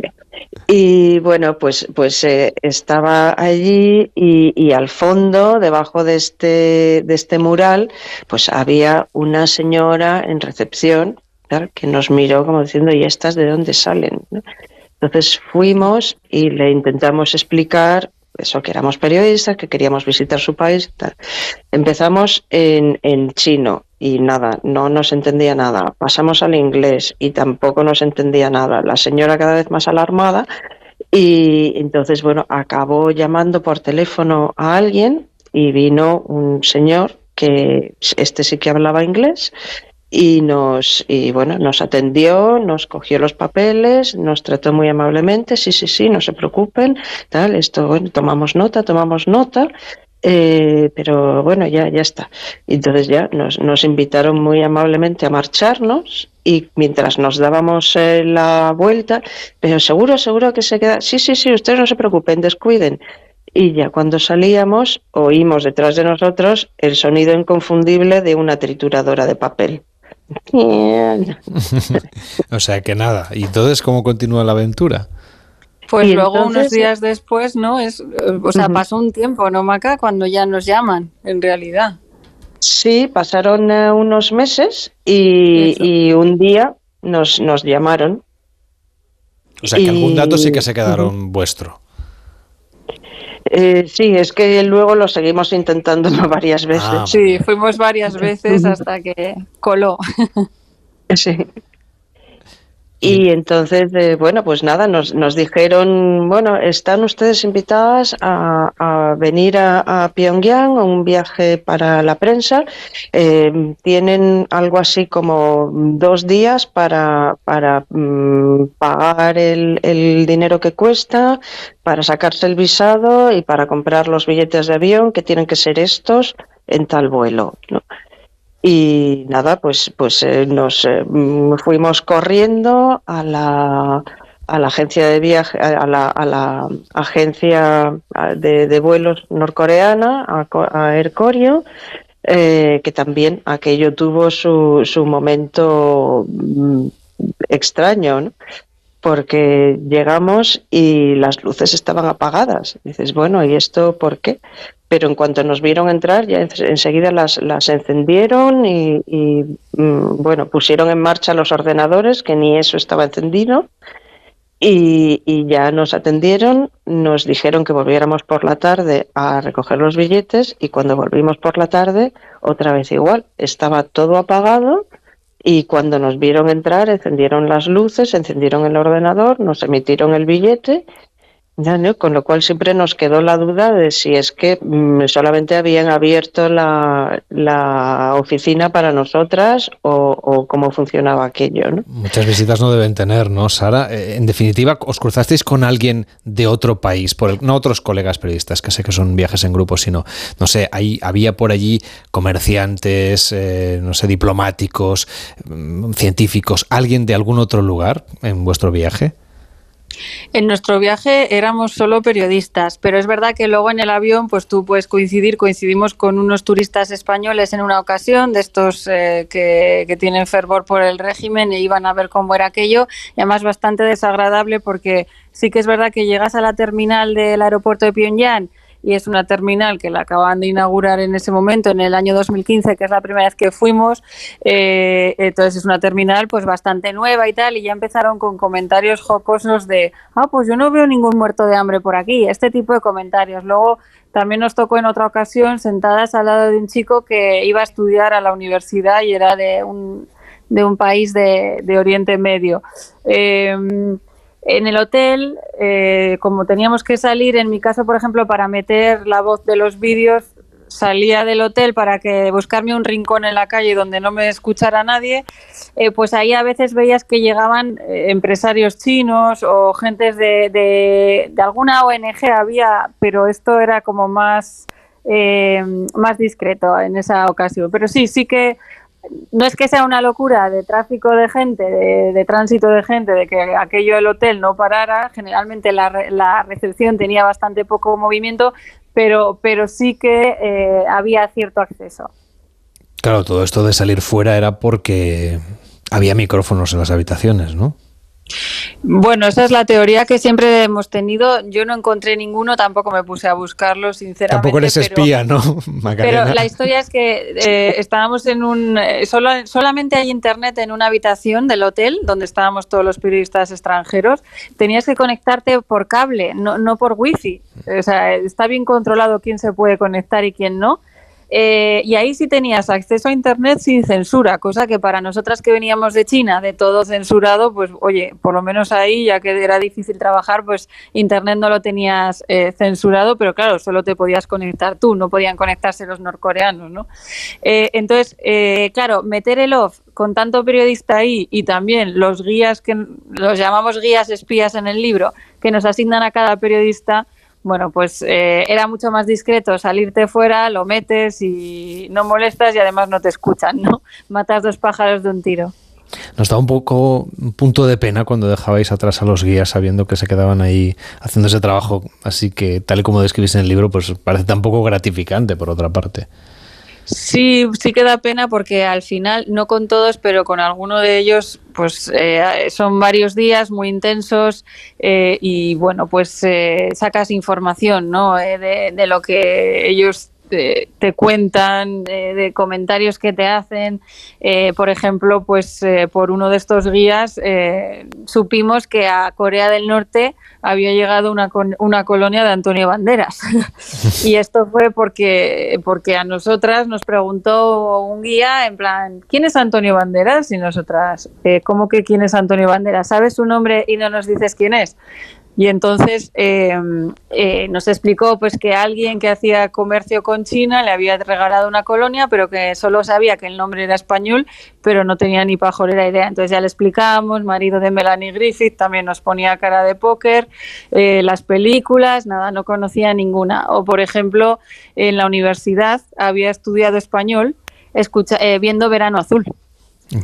Speaker 34: Y bueno, pues, pues eh, estaba allí y, y al fondo, debajo de este, de este mural, pues había una señora en recepción claro, que nos miró como diciendo, ¿y estas de dónde salen? ¿no? Entonces fuimos y le intentamos explicar eso, que éramos periodistas, que queríamos visitar su país. tal. Empezamos en, en chino y nada, no nos entendía nada. Pasamos al inglés y tampoco nos entendía nada. La señora cada vez más alarmada y entonces, bueno, acabó llamando por teléfono a alguien y vino un señor que este sí que hablaba inglés y nos y bueno nos atendió nos cogió los papeles nos trató muy amablemente sí sí sí no se preocupen tal esto bueno tomamos nota tomamos nota eh, pero bueno ya ya está entonces ya nos, nos invitaron muy amablemente a marcharnos y mientras nos dábamos eh, la vuelta pero seguro seguro que se queda sí sí sí ustedes no se preocupen descuiden y ya cuando salíamos oímos detrás de nosotros el sonido inconfundible de una trituradora de papel. (laughs)
Speaker 1: o sea que nada. ¿Y entonces cómo continúa la aventura?
Speaker 35: Pues
Speaker 34: Y
Speaker 35: luego unos días después, ¿no? Es, o sea, pasó un tiempo, ¿no, Maca? Cuando ya nos llaman, en realidad.
Speaker 34: Sí, pasaron eh, unos meses y, y un día nos, nos llamaron.
Speaker 1: O sea que algún dato sí que se quedaron vuestro.
Speaker 34: Eh, sí, es que luego lo seguimos intentando (laughs) varias veces.
Speaker 1: Ah,
Speaker 35: Sí, fuimos varias veces hasta que coló.
Speaker 34: Sí. Y entonces, eh, bueno, pues nada, nos, nos dijeron, bueno, están ustedes invitadas a, a venir a, a Pyongyang a un viaje para la prensa. Eh, tienen algo así como dos días para, para mm, pagar el, el dinero que cuesta, para sacarse el visado y para comprar los billetes de avión, que tienen que ser estos en tal vuelo. ¿no? Y nada, pues, pues eh, nos eh, mm, fuimos corriendo a la, a la agencia de viaje, a la, a la agencia de, vuelos norcoreana, a, a Air eh, que también aquello tuvo su, su momento mm, extraño, ¿no? porque llegamos y las luces estaban apagadas. Dices, bueno, ¿y esto por qué? Pero en cuanto nos vieron entrar, ya en- enseguida las, las encendieron y, y, mm, bueno, pusieron en marcha los ordenadores, que ni eso estaba encendido, y, ya nos atendieron, nos dijeron que volviéramos por la tarde a recoger los billetes y cuando volvimos por la tarde, otra vez igual, estaba todo apagado y cuando nos vieron entrar, encendieron las luces, encendieron el ordenador, nos emitieron el billete. Con lo cual siempre nos quedó la duda de si es que mm, solamente habían abierto la, oficina para nosotras o, cómo funcionaba aquello. ¿no?
Speaker 1: Muchas visitas no deben tener, ¿no, Sara? Eh, en definitiva, ¿os cruzasteis con alguien de otro país? No otros colegas periodistas, que sé que son viajes en grupo, sino, no sé, hay, había por allí comerciantes, eh, no sé, diplomáticos, mm, científicos, alguien de algún otro lugar en vuestro viaje?
Speaker 35: En nuestro viaje éramos solo periodistas, pero es verdad que luego en el avión, pues tú puedes coincidir, coincidimos con unos turistas españoles en una ocasión, de estos eh, que, que tienen fervor por el régimen e iban a ver cómo era aquello, y además bastante desagradable porque sí que es verdad que llegas a la terminal del aeropuerto de Pyongyang y es una terminal que la acaban de inaugurar en ese momento, en el año 2015, que es la primera vez que fuimos. Eh, entonces es una terminal pues bastante nueva y tal, y ya empezaron con comentarios jocosos de, ah, pues yo no veo ningún muerto de hambre por aquí, este tipo de comentarios. Luego también nos tocó en otra ocasión sentadas al lado de un chico que iba a estudiar a la universidad y era de un, de un país de, de Oriente Medio. Eh, en el hotel, eh, como teníamos que salir, en mi caso, por ejemplo, para meter la voz de los vídeos, salía del hotel para que buscarme un rincón en la calle donde no me escuchara nadie, eh, pues ahí a veces veías que llegaban eh, empresarios chinos o gentes de, de, alguna ONG había, pero esto era como más, más discreto en esa ocasión. Pero sí, sí que no es que sea una locura de tráfico de gente, de, tránsito de gente, de que aquello del hotel no parara. Generalmente la, la recepción tenía bastante poco movimiento, pero, pero sí que eh, había cierto acceso.
Speaker 1: Claro, todo esto de salir fuera era porque había micrófonos en las habitaciones, ¿no?
Speaker 35: Bueno, esa es la teoría que siempre hemos tenido. Yo no encontré ninguno, tampoco me puse a buscarlo, sinceramente.
Speaker 1: Tampoco eres
Speaker 35: pero-
Speaker 1: espía, ¿no, (laughs) Macarena?
Speaker 35: Pero la historia es que eh, estábamos en un. eh, solo, solamente hay internet en una habitación del hotel donde estábamos todos los periodistas extranjeros. Tenías que conectarte por cable, no, no por wifi. O sea, está bien controlado quién se puede conectar y quién no. Eh, y ahí sí tenías acceso a internet sin censura, cosa que para nosotras que veníamos de China, de todo censurado, pues oye, por lo menos ahí, ya que era difícil trabajar, pues internet no lo tenías eh, censurado, pero claro, solo te podías conectar tú, no podían conectarse los norcoreanos, ¿no? Eh, entonces, eh, claro, meter el off con tanto periodista ahí y también los guías que los llamamos guías espías en el libro, que nos asignan a cada periodista, bueno, pues eh, era mucho más discreto salirte fuera, lo metes y no molestas y además no te escuchan, ¿no? (laughs) Matas dos pájaros de un tiro.
Speaker 1: Nos da un poco un punto de pena cuando dejabais atrás a los guías sabiendo que se quedaban ahí haciendo ese trabajo. Así que, tal y como describís en el libro, pues parece tan poco gratificante, por otra parte.
Speaker 35: Sí, sí que da pena porque al final, no con todos, pero con alguno de ellos, pues eh, son varios días muy intensos eh, y bueno, pues eh, sacas información, ¿no? Eh, de, de lo que ellos te, cuentan, eh, de comentarios que te hacen. Eh, por ejemplo, pues eh, por uno de estos guías supimos que a Corea del Norte había llegado una, una colonia de Antonio Banderas. (laughs) y esto fue porque, porque a nosotras nos preguntó un guía en plan, ¿quién es Antonio Banderas? Y nosotras, "Eh, ¿cómo que quién es Antonio Banderas? ¿Sabes su nombre y no nos dices quién es? Y entonces eh, eh, nos explicó pues que alguien que hacía comercio con China le había regalado una colonia, pero que solo sabía que el nombre era español, pero no tenía ni pajolera idea. Entonces ya le explicamos, marido de Melanie Griffith, también nos ponía cara de póker, eh, las películas, nada, no conocía ninguna. O por ejemplo, en la universidad había estudiado español escucha, eh, viendo Verano Azul.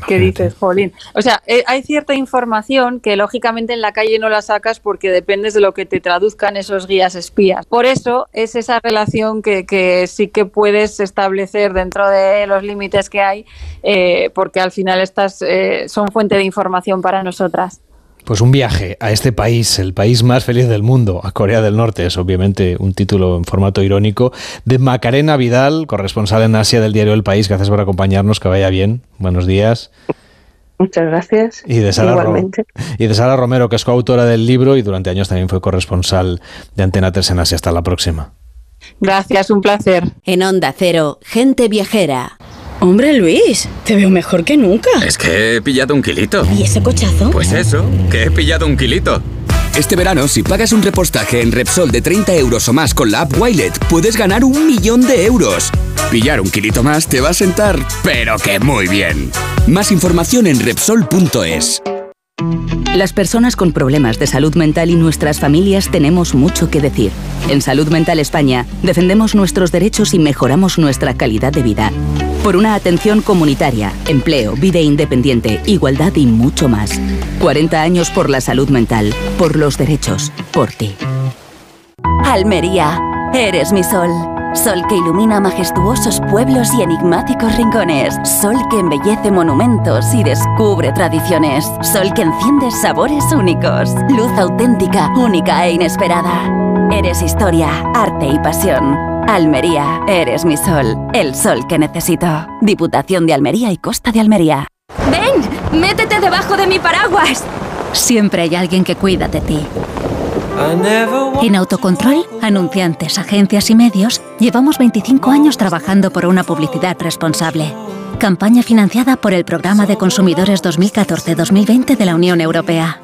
Speaker 35: ¿Qué dices, Jolín? O sea, eh, hay cierta información que lógicamente en la calle no la sacas porque dependes de lo que te traduzcan esos guías espías. Por eso es esa relación que, que sí que puedes establecer dentro de los límites que hay, eh, porque al final estas eh, son fuente de información para nosotras.
Speaker 1: Pues un viaje a este país, el país más feliz del mundo, a Corea del Norte, es obviamente un título en formato irónico, de Macarena Vidal, corresponsal en Asia del diario El País. Gracias por acompañarnos, que vaya bien. Buenos días.
Speaker 34: Muchas gracias.
Speaker 1: Y de, Sara
Speaker 34: Igualmente.
Speaker 1: y de Sara Romero, que es coautora del libro y durante años también fue corresponsal de Antena 3 en Asia. Hasta la próxima.
Speaker 35: Gracias, un placer.
Speaker 17: En Onda Cero, gente viajera.
Speaker 36: Hombre, Luis, te veo mejor que nunca.
Speaker 37: Es que he pillado un kilito.
Speaker 36: ¿Y ese cochazo?
Speaker 37: Pues eso, que he pillado un kilito.
Speaker 38: Este verano, si pagas un repostaje en Repsol de 30 euros o más con la app Wilet, puedes ganar un millón de euros. Pillar un kilito más te va a sentar, pero que muy bien. Más información en Repsol.es.
Speaker 39: Las personas con problemas de salud mental y nuestras familias tenemos mucho que decir. En Salud Mental España defendemos nuestros derechos y mejoramos nuestra calidad de vida. Por una atención comunitaria, empleo, vida independiente, igualdad y mucho más. 40 años por la salud mental, por los derechos, por ti.
Speaker 7: Almería, eres mi sol. Sol que ilumina majestuosos pueblos y enigmáticos rincones. Sol que embellece monumentos y descubre tradiciones. Sol que enciende sabores únicos. Luz auténtica, única e inesperada. Eres historia, arte y pasión. Almería, eres mi sol. El sol que necesito. Diputación de Almería y Costa de Almería.
Speaker 40: ¡Ven! ¡Métete debajo de mi paraguas! Siempre hay alguien que cuida de ti. En Autocontrol, anunciantes, agencias y medios, llevamos 25 años trabajando por una publicidad responsable. Campaña financiada por el Programa de Consumidores 2014-2020 de la Unión Europea.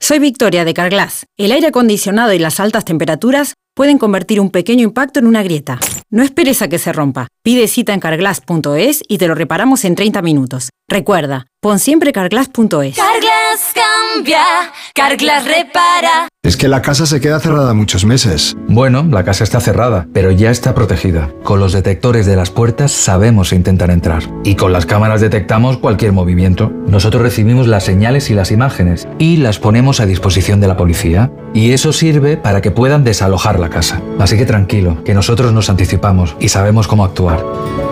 Speaker 8: Soy Victoria de Carglass. El aire acondicionado y las altas temperaturas pueden convertir un pequeño impacto en una grieta. No esperes a que se rompa. Pide cita en carglass.es y te lo reparamos en 30 minutos. Recuerda, pon siempre carglass.es.
Speaker 7: Carglass cambia, Carglass repara.
Speaker 41: Es que la casa se queda cerrada muchos meses.
Speaker 42: Bueno, la casa está cerrada, pero ya está protegida. Con los detectores de las puertas sabemos intentar entrar. Y con las cámaras detectamos cualquier movimiento. Nosotros recibimos las señales y las imágenes y las ponemos a disposición de la policía. Y eso sirve para que puedan desalojar la casa. Así que tranquilo, que nosotros nos anticipamos y sabemos cómo actuar.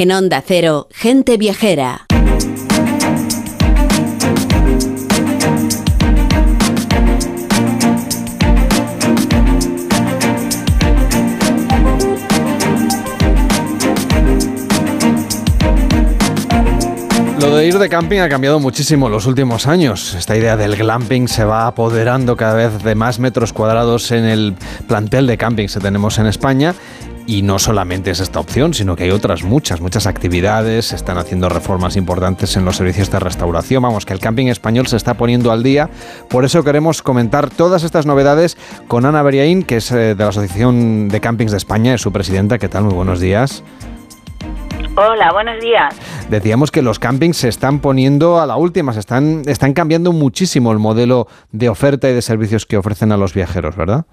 Speaker 17: En Onda Cero, gente viajera.
Speaker 1: Lo de ir de camping ha cambiado muchísimo los últimos años. Esta idea del glamping se va apoderando cada vez de más metros cuadrados en el plantel de campings que tenemos en España. Y no solamente es esta opción, sino que hay otras muchas, muchas actividades. Se están haciendo reformas importantes en los servicios de restauración. Vamos, que el camping español se está poniendo al día. Por eso queremos comentar todas estas novedades con Ana Beriaín, que es eh, de la Asociación de Campings de España, es su presidenta. ¿Qué tal? Muy buenos días.
Speaker 43: Hola, buenos días.
Speaker 1: Decíamos que los campings se están poniendo a la última, se están, están cambiando muchísimo el modelo de oferta y de servicios que ofrecen a los viajeros, ¿verdad?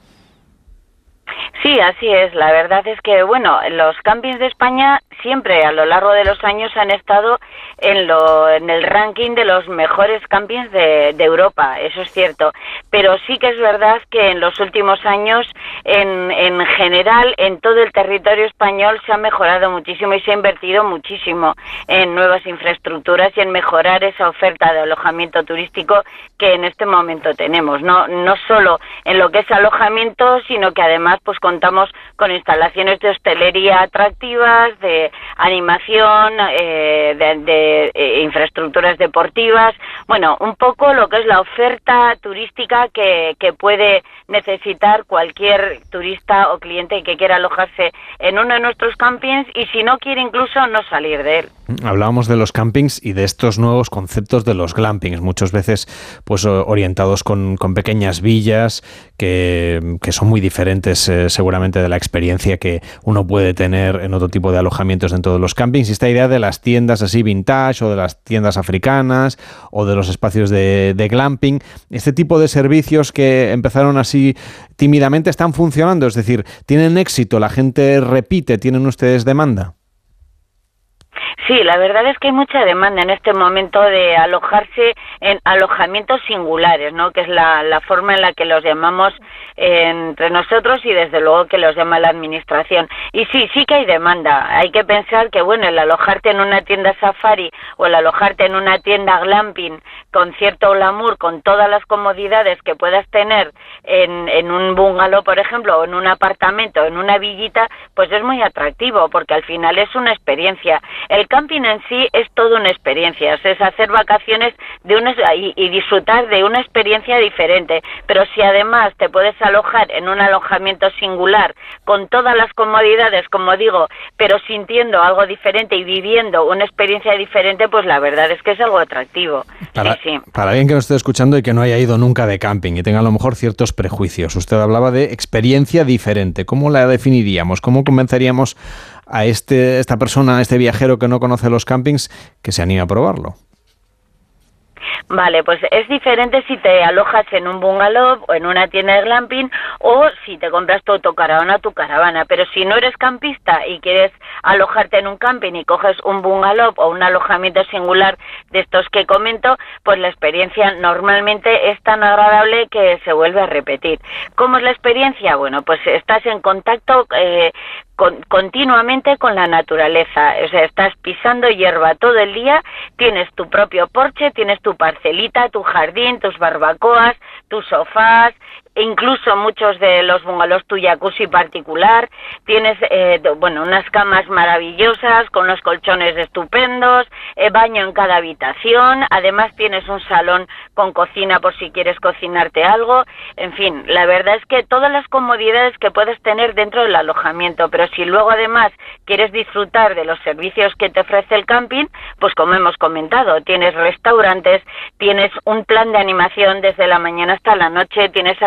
Speaker 43: Sí, así es. La verdad es que, bueno, los campings de España siempre a lo largo de los años han estado en, lo, en el ranking de los mejores campings de, de Europa, eso es cierto. Pero sí que es verdad que en los últimos años, en, en general, en todo el territorio español se ha mejorado muchísimo y se ha invertido muchísimo en nuevas infraestructuras y en mejorar esa oferta de alojamiento turístico que en este momento tenemos. No, no solo en lo que es alojamiento, sino que además pues contamos con instalaciones de hostelería atractivas, de animación, eh, de, de, eh, infraestructuras deportivas, bueno, un poco lo que es la oferta turística que, que puede necesitar cualquier turista o cliente que quiera alojarse en uno de nuestros campings y si no quiere incluso no salir de él.
Speaker 1: Hablábamos de los campings y de estos nuevos conceptos de los glampings, muchas veces pues orientados con, con pequeñas villas que, que son muy diferentes eh, seguramente de la experiencia que uno puede tener en otro tipo de alojamientos dentro de los campings. Y esta idea de las tiendas así vintage o de las tiendas africanas o de los espacios de, de glamping, este tipo de servicios que empezaron así tímidamente están funcionando, es decir, tienen éxito, la gente repite, tienen ustedes demanda.
Speaker 43: Sí, la verdad es que hay mucha demanda en este momento de alojarse en alojamientos singulares, ¿no? Que es la, forma en la que los llamamos eh, entre nosotros y desde luego que los llama la administración. Y sí, sí que hay demanda. Hay que pensar que, bueno, el alojarte en una tienda safari o el alojarte en una tienda glamping con cierto glamour, con todas las comodidades que puedas tener en, en un bungalow, por ejemplo, o en un apartamento, en una villita, pues es muy atractivo porque al final es una experiencia. El camping en sí es toda una experiencia, es hacer vacaciones de una, y, y disfrutar de una experiencia diferente. Pero si además te puedes alojar en un alojamiento singular con todas las comodidades, como digo, pero sintiendo algo diferente y viviendo una experiencia diferente, pues la verdad es que es algo atractivo.
Speaker 1: Para,
Speaker 43: sí, sí.
Speaker 1: para alguien que nos esté escuchando y que no haya ido nunca de camping y tenga a lo mejor ciertos prejuicios, usted hablaba de experiencia diferente. ¿Cómo la definiríamos? ¿Cómo convenceríamos a este, esta persona, a este viajero que no conoce los campings, que se anime a probarlo?
Speaker 43: Vale, pues es diferente si te alojas en un bungalow o en una tienda de glamping o si te compras tu autocaravana tu caravana. Pero si no eres campista y quieres alojarte en un camping y coges un bungalow o un alojamiento singular de estos que comento, pues la experiencia normalmente es tan agradable que se vuelve a repetir. ¿Cómo es la experiencia? Bueno, pues estás en contacto eh, con- continuamente con la naturaleza. O sea, estás pisando hierba todo el día, tienes tu propio porche, tienes tu parcelita, tu jardín, tus barbacoas, tus sofás, incluso muchos de los bungalows tu particular, tienes eh, bueno unas camas maravillosas con unos colchones estupendos, eh, baño en cada habitación, además tienes un salón con cocina por si quieres cocinarte algo, en fin, la verdad es que todas las comodidades que puedes tener dentro del alojamiento, pero si luego además quieres disfrutar de los servicios que te ofrece el camping, pues como hemos comentado, tienes restaurantes, tienes un plan de animación desde la mañana hasta la noche, tienes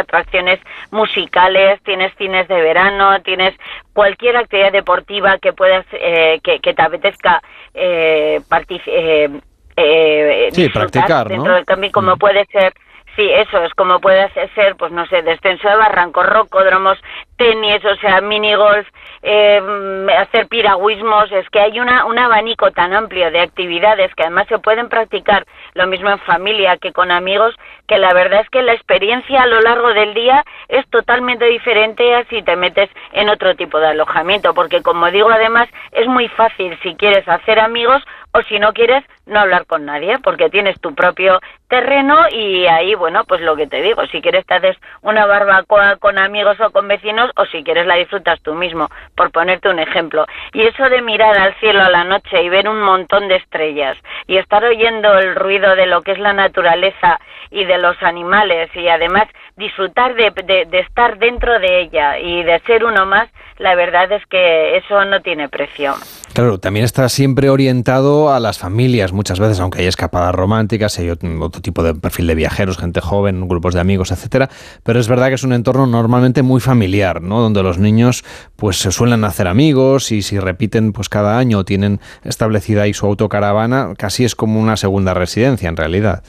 Speaker 43: musicales, tienes cines de verano, tienes cualquier actividad deportiva que puedas, eh, que, que te apetezca eh, eh, eh,
Speaker 1: Sí, practicar, ¿no?
Speaker 43: dentro del camping, como puede ser Sí, eso es como puede ser, pues no sé, descenso de barrancos, rocódromos, tenis, o sea, mini golf, eh, mm, hacer piragüismos, es que hay una, un abanico tan amplio de actividades que además se pueden practicar lo mismo en familia que con amigos, que la verdad es que la experiencia a lo largo del día es totalmente diferente a si te metes en otro tipo de alojamiento, porque como digo además es muy fácil si quieres hacer amigos o si no quieres no hablar con nadie, porque tienes tu propio terreno y ahí, bueno, pues lo que te digo, si quieres te haces una barbacoa con amigos o con vecinos o si quieres la disfrutas tú mismo, por ponerte un ejemplo. Y eso de mirar al cielo a la noche y ver un montón de estrellas y estar oyendo el ruido de lo que es la naturaleza y de los animales y además disfrutar de, de- de estar dentro de ella y de ser uno más, la verdad es que eso no tiene precio.
Speaker 1: Claro, también está siempre orientado a las familias, muchas veces, aunque hay escapadas románticas, hay ot- otro tipo de perfil de viajeros, gente joven, grupos de amigos, etcétera. Pero es verdad que es un entorno normalmente muy familiar, ¿no? Donde los niños, pues, se suelen hacer amigos y si repiten, pues, cada año tienen establecida ahí su autocaravana, casi es como una segunda residencia, en realidad.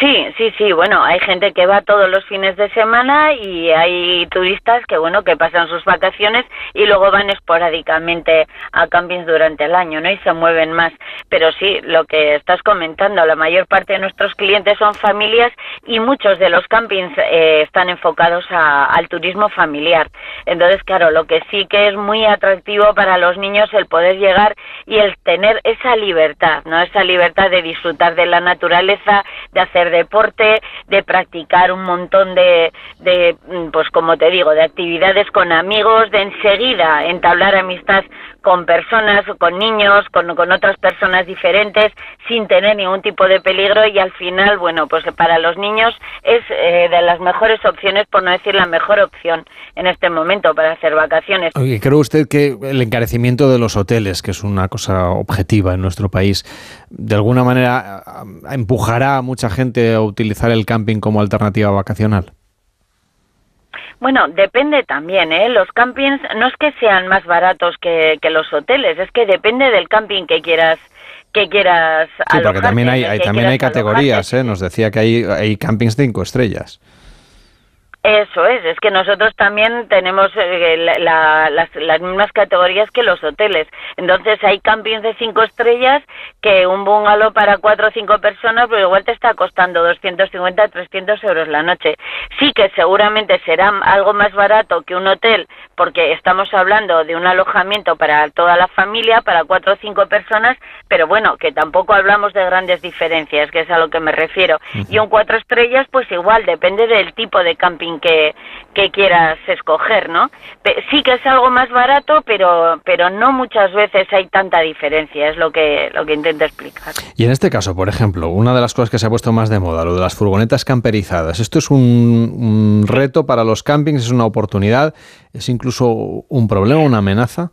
Speaker 43: Sí, sí, sí, bueno, hay gente que va todos los fines de semana y hay turistas que, bueno, que pasan sus vacaciones y luego van esporádicamente a campings durante el año, ¿no? Y se mueven más. Pero sí, lo que estás comentando, la mayor parte de nuestros clientes son familias y muchos de los campings eh, están enfocados a- al turismo familiar. Entonces, claro, lo que sí que es muy atractivo para los niños el poder llegar y el tener esa libertad, ¿no? Esa libertad de disfrutar de la naturaleza, de hacer deporte, de practicar un montón de, de, mm, pues como te digo, de actividades con amigos, de enseguida entablar amistad con personas, con niños, con, con otras personas diferentes, sin tener ningún tipo de peligro y al final, bueno, pues para los niños es eh, de las mejores opciones, por no decir la mejor opción en este momento para hacer vacaciones.
Speaker 1: Oye, ¿Cree usted que el encarecimiento de los hoteles, que es una cosa objetiva en nuestro país, de alguna manera ah, empujará a mucha gente a utilizar el camping como alternativa vacacional?
Speaker 43: Bueno, depende también, ¿eh? Los campings no es que sean más baratos que, que los hoteles, es que depende del camping que quieras que quieras
Speaker 1: Sí, porque también hay, también hay categorías, ¿eh? Nos decía que hay, hay campings cinco estrellas.
Speaker 43: Eso es, es que nosotros también tenemos eh, la- la- las, las mismas categorías que los hoteles. Entonces hay campings de cinco estrellas que un bungalow para cuatro o cinco personas, pues igual te está costando 250, 300 euros la noche. Sí que seguramente será algo más barato que un hotel, porque estamos hablando de un alojamiento para toda la familia, para cuatro o cinco personas, pero bueno, que tampoco hablamos de grandes diferencias, que es a lo que me refiero. Y un cuatro estrellas, pues igual, depende del tipo de camping que, que quieras escoger, ¿no? Sí que es algo más barato, pero, pero no muchas veces hay tanta diferencia, es lo que, lo que intento explicar.
Speaker 1: Y en este caso, por ejemplo, una de las cosas que se ha puesto más de moda, lo de las furgonetas camperizadas. Esto es un, un reto para los campings, es una oportunidad, es incluso un problema, una amenaza.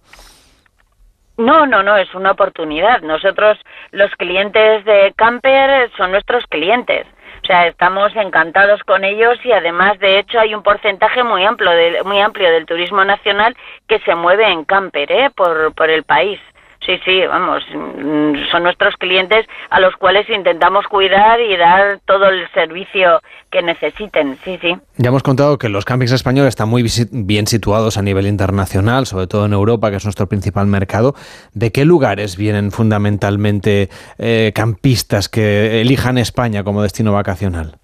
Speaker 43: No, no, no, es una oportunidad. Nosotros, los clientes de Camper, son nuestros clientes. Sea, estamos encantados con ellos y además, de hecho, hay un porcentaje muy amplio, del- muy amplio del turismo nacional que se mueve en camper, ¿eh? Por el país. Sí, sí, vamos, mm, son nuestros clientes a los cuales intentamos cuidar y dar todo el servicio que necesiten. Sí, sí.
Speaker 1: Ya hemos contado que los campings españoles están muy bien situados a nivel internacional, sobre todo en Europa, que es nuestro principal mercado. ¿De qué lugares vienen fundamentalmente eh, campistas que elijan España como destino vacacional?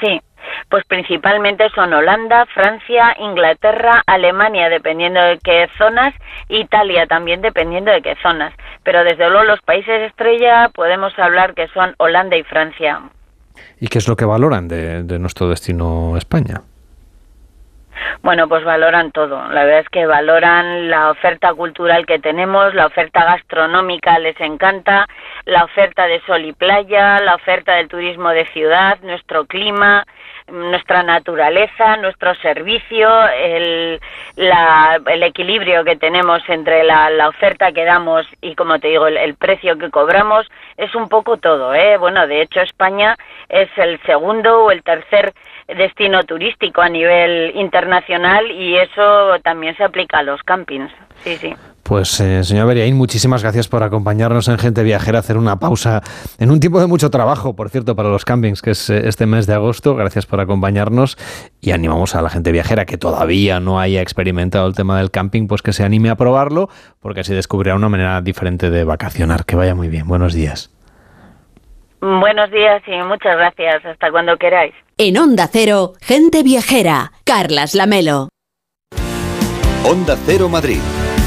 Speaker 43: Sí, pues principalmente son Holanda, Francia, Inglaterra, Alemania, dependiendo de qué zonas, Italia también, dependiendo de qué zonas. Pero desde luego los países estrella podemos hablar que son Holanda y Francia.
Speaker 1: ¿Y qué es lo que valoran de, de nuestro destino España?
Speaker 43: Bueno, pues valoran todo. La verdad es que valoran la oferta cultural que tenemos, la oferta gastronómica les encanta, la oferta de sol y playa, la oferta del turismo de ciudad, nuestro clima, nuestra naturaleza, nuestro servicio, el, la- el equilibrio que tenemos entre la, la oferta que damos y, como te digo, el, el precio que cobramos, es un poco todo. ¿eh? Bueno, de hecho, España es el segundo o el tercer destino turístico a nivel internacional y eso también se aplica a los campings. Sí, sí.
Speaker 1: Pues, eh, señor Beriaín, muchísimas gracias por acompañarnos en Gente Viajera, hacer una pausa en un tiempo de mucho trabajo, por cierto, para los campings, que es eh, este mes de agosto. Gracias por acompañarnos y animamos a la gente viajera que todavía no haya experimentado el tema del camping, pues que se anime a probarlo, porque así descubrirá una manera diferente de vacacionar. Que vaya muy bien. Buenos días.
Speaker 43: Buenos días y muchas gracias. Hasta cuando queráis.
Speaker 17: En Onda Cero, gente viajera. Carlas Lamelo.
Speaker 44: Onda Cero Madrid,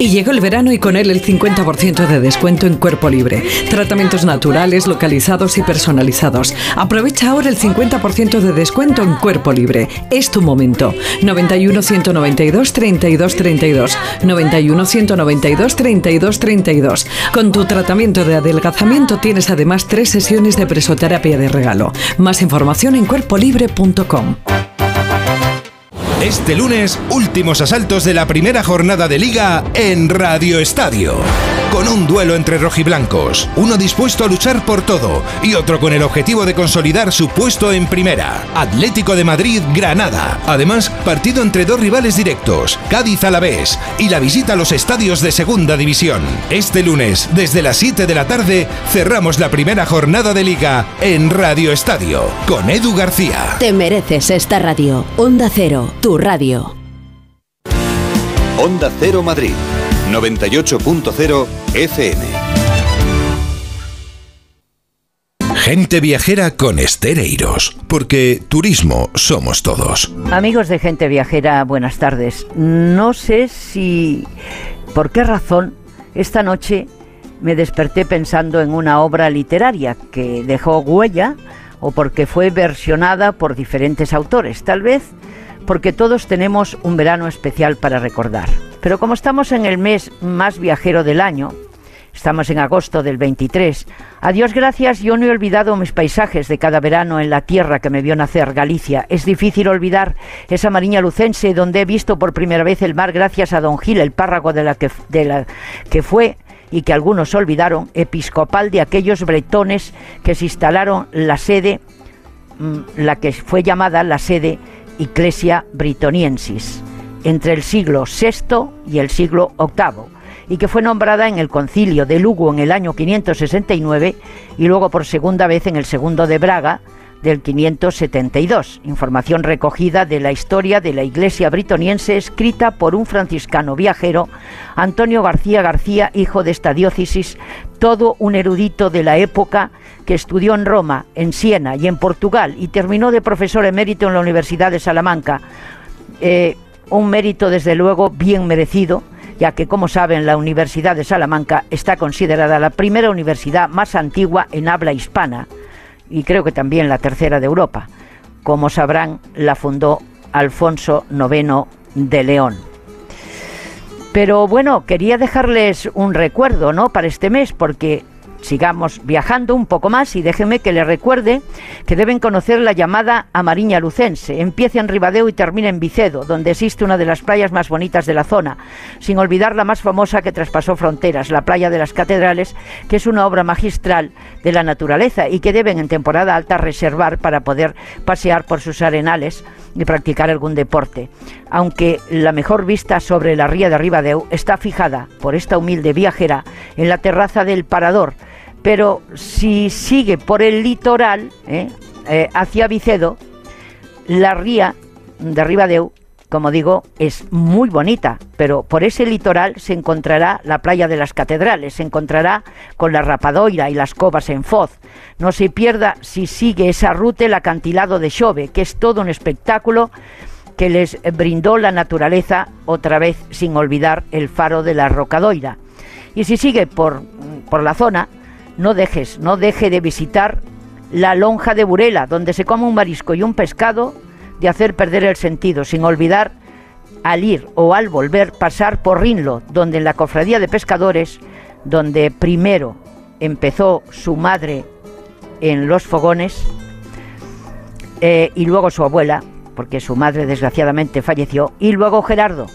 Speaker 45: Y llegó el verano y con él el 50% de descuento en Cuerpo Libre. Tratamientos naturales, localizados y personalizados. Aprovecha ahora el 50% de descuento en Cuerpo Libre. Es tu momento. 91 192 32 32. 91 192 32 32. Con tu tratamiento de adelgazamiento tienes además tres sesiones de presoterapia de regalo. Más información en cuerpolibre.com.
Speaker 30: Este lunes, últimos asaltos de la primera jornada de liga en Radio Estadio. Con un duelo entre rojiblancos, uno dispuesto a luchar por todo y otro con el objetivo de consolidar su puesto en primera. Atlético de Madrid, Granada. Además, partido entre dos rivales directos, Cádiz Alavés y la visita a los estadios de Segunda División. Este lunes, desde las 7 de la tarde, cerramos la primera jornada de liga en Radio Estadio con Edu García.
Speaker 17: Te mereces esta radio. Onda Cero, tu radio.
Speaker 44: Onda Cero Madrid, 98.0 FM.
Speaker 30: Gente viajera con estereiros, porque turismo somos todos.
Speaker 46: Amigos de Gente Viajera, buenas tardes. No sé si, por qué razón, esta noche me desperté pensando en una obra literaria que dejó huella o porque fue versionada por diferentes autores. Tal vez porque todos tenemos un verano especial para recordar. Pero como estamos en el mes más viajero del año, estamos en agosto del 23, a Dios gracias yo no he olvidado mis paisajes de cada verano en la tierra que me vio nacer, Galicia. Es difícil olvidar esa mariña lucense donde he visto por primera vez el mar gracias a Don Gil, el párrago de la que, de la que fue y que algunos olvidaron, episcopal de aquellos bretones que se instalaron la sede, mm, la que fue llamada la sede Iglesia Britoniensis, entre el siglo VI y el siglo VIII, y que fue nombrada en el concilio de Lugo en el año 569 y luego por segunda vez en el segundo de Braga del 572. Información recogida de la historia de la Iglesia Britoniense escrita por un franciscano viajero, Antonio García García, hijo de esta diócesis, todo un erudito de la época que estudió en Roma, en Siena y en Portugal y terminó de profesor emérito en la Universidad de Salamanca. Eh, un mérito desde luego bien merecido, ya que como saben la Universidad de Salamanca está considerada la primera universidad más antigua en habla hispana y creo que también la tercera de Europa. Como sabrán, la fundó Alfonso IX de León. Pero bueno, quería dejarles un recuerdo, ¿no? Para este mes, porque sigamos viajando un poco más y déjenme que les recuerde que deben conocer la llamada Amariña Lucense. Empieza en Ribadeo y termina en Vicedo, donde existe una de las playas más bonitas de la zona, sin olvidar la más famosa que traspasó fronteras, la playa de las Catedrales, que es una obra magistral de la naturaleza y que deben en temporada alta reservar para poder pasear por sus arenales y practicar algún deporte. Aunque la mejor vista sobre la ría de Ribadeo está fijada por esta humilde viajera en la terraza del Parador, pero si sigue por el litoral, ¿eh? Eh, hacia Vicedo, la ría de Ribadeu, como digo, es muy bonita, pero por ese litoral se encontrará la playa de las catedrales, se encontrará con la Rapadoira y las covas en Foz. No se pierda si sigue esa ruta el acantilado de Xove, que es todo un espectáculo que les brindó la naturaleza, otra vez sin olvidar el faro de la Rocadoira. Y si sigue por, por la zona, no dejes, no deje de visitar la lonja de Burela, donde se come un marisco y un pescado de hacer perder el sentido, sin olvidar al ir o al volver pasar por Rinlo, donde en la cofradía de pescadores, donde primero empezó su madre en los fogones eh, y luego su abuela, porque su madre desgraciadamente falleció, y luego Gerardo,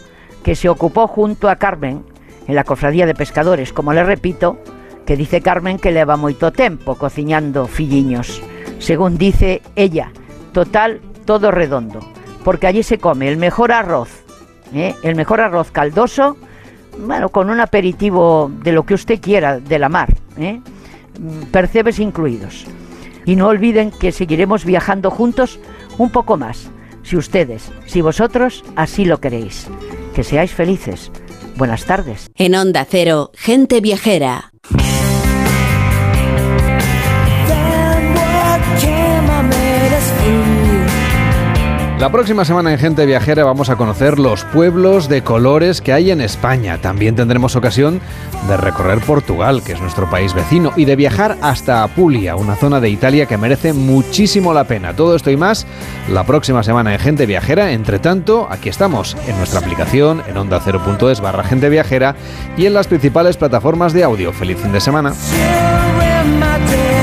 Speaker 46: que se ocupó junto a Carmen en la cofradía de pescadores, como le repito, que dice Carmen que le va moito tempo cociñando filliños. Según dice ella, total, todo redondo, porque allí se come el mejor arroz, ¿eh? el mejor arroz caldoso, bueno, con un aperitivo de lo que usted quiera, de la mar, ¿eh? percebes incluidos. Y no olviden que seguiremos viajando juntos un poco más, si ustedes, si vosotros así lo queréis. Que seáis felices. Buenas tardes.
Speaker 17: En Onda Cero, gente viajera.
Speaker 1: La próxima semana en Gente Viajera vamos a conocer los pueblos de colores que hay en España. También tendremos ocasión de recorrer Portugal, que es nuestro país vecino, y de viajar hasta Apulia, una zona de Italia que merece muchísimo la pena. Todo esto y más la próxima semana en Gente Viajera. Entre tanto, aquí estamos en nuestra aplicación, en onda0.es barra Gente Viajera y en las principales plataformas de audio. Feliz fin de semana.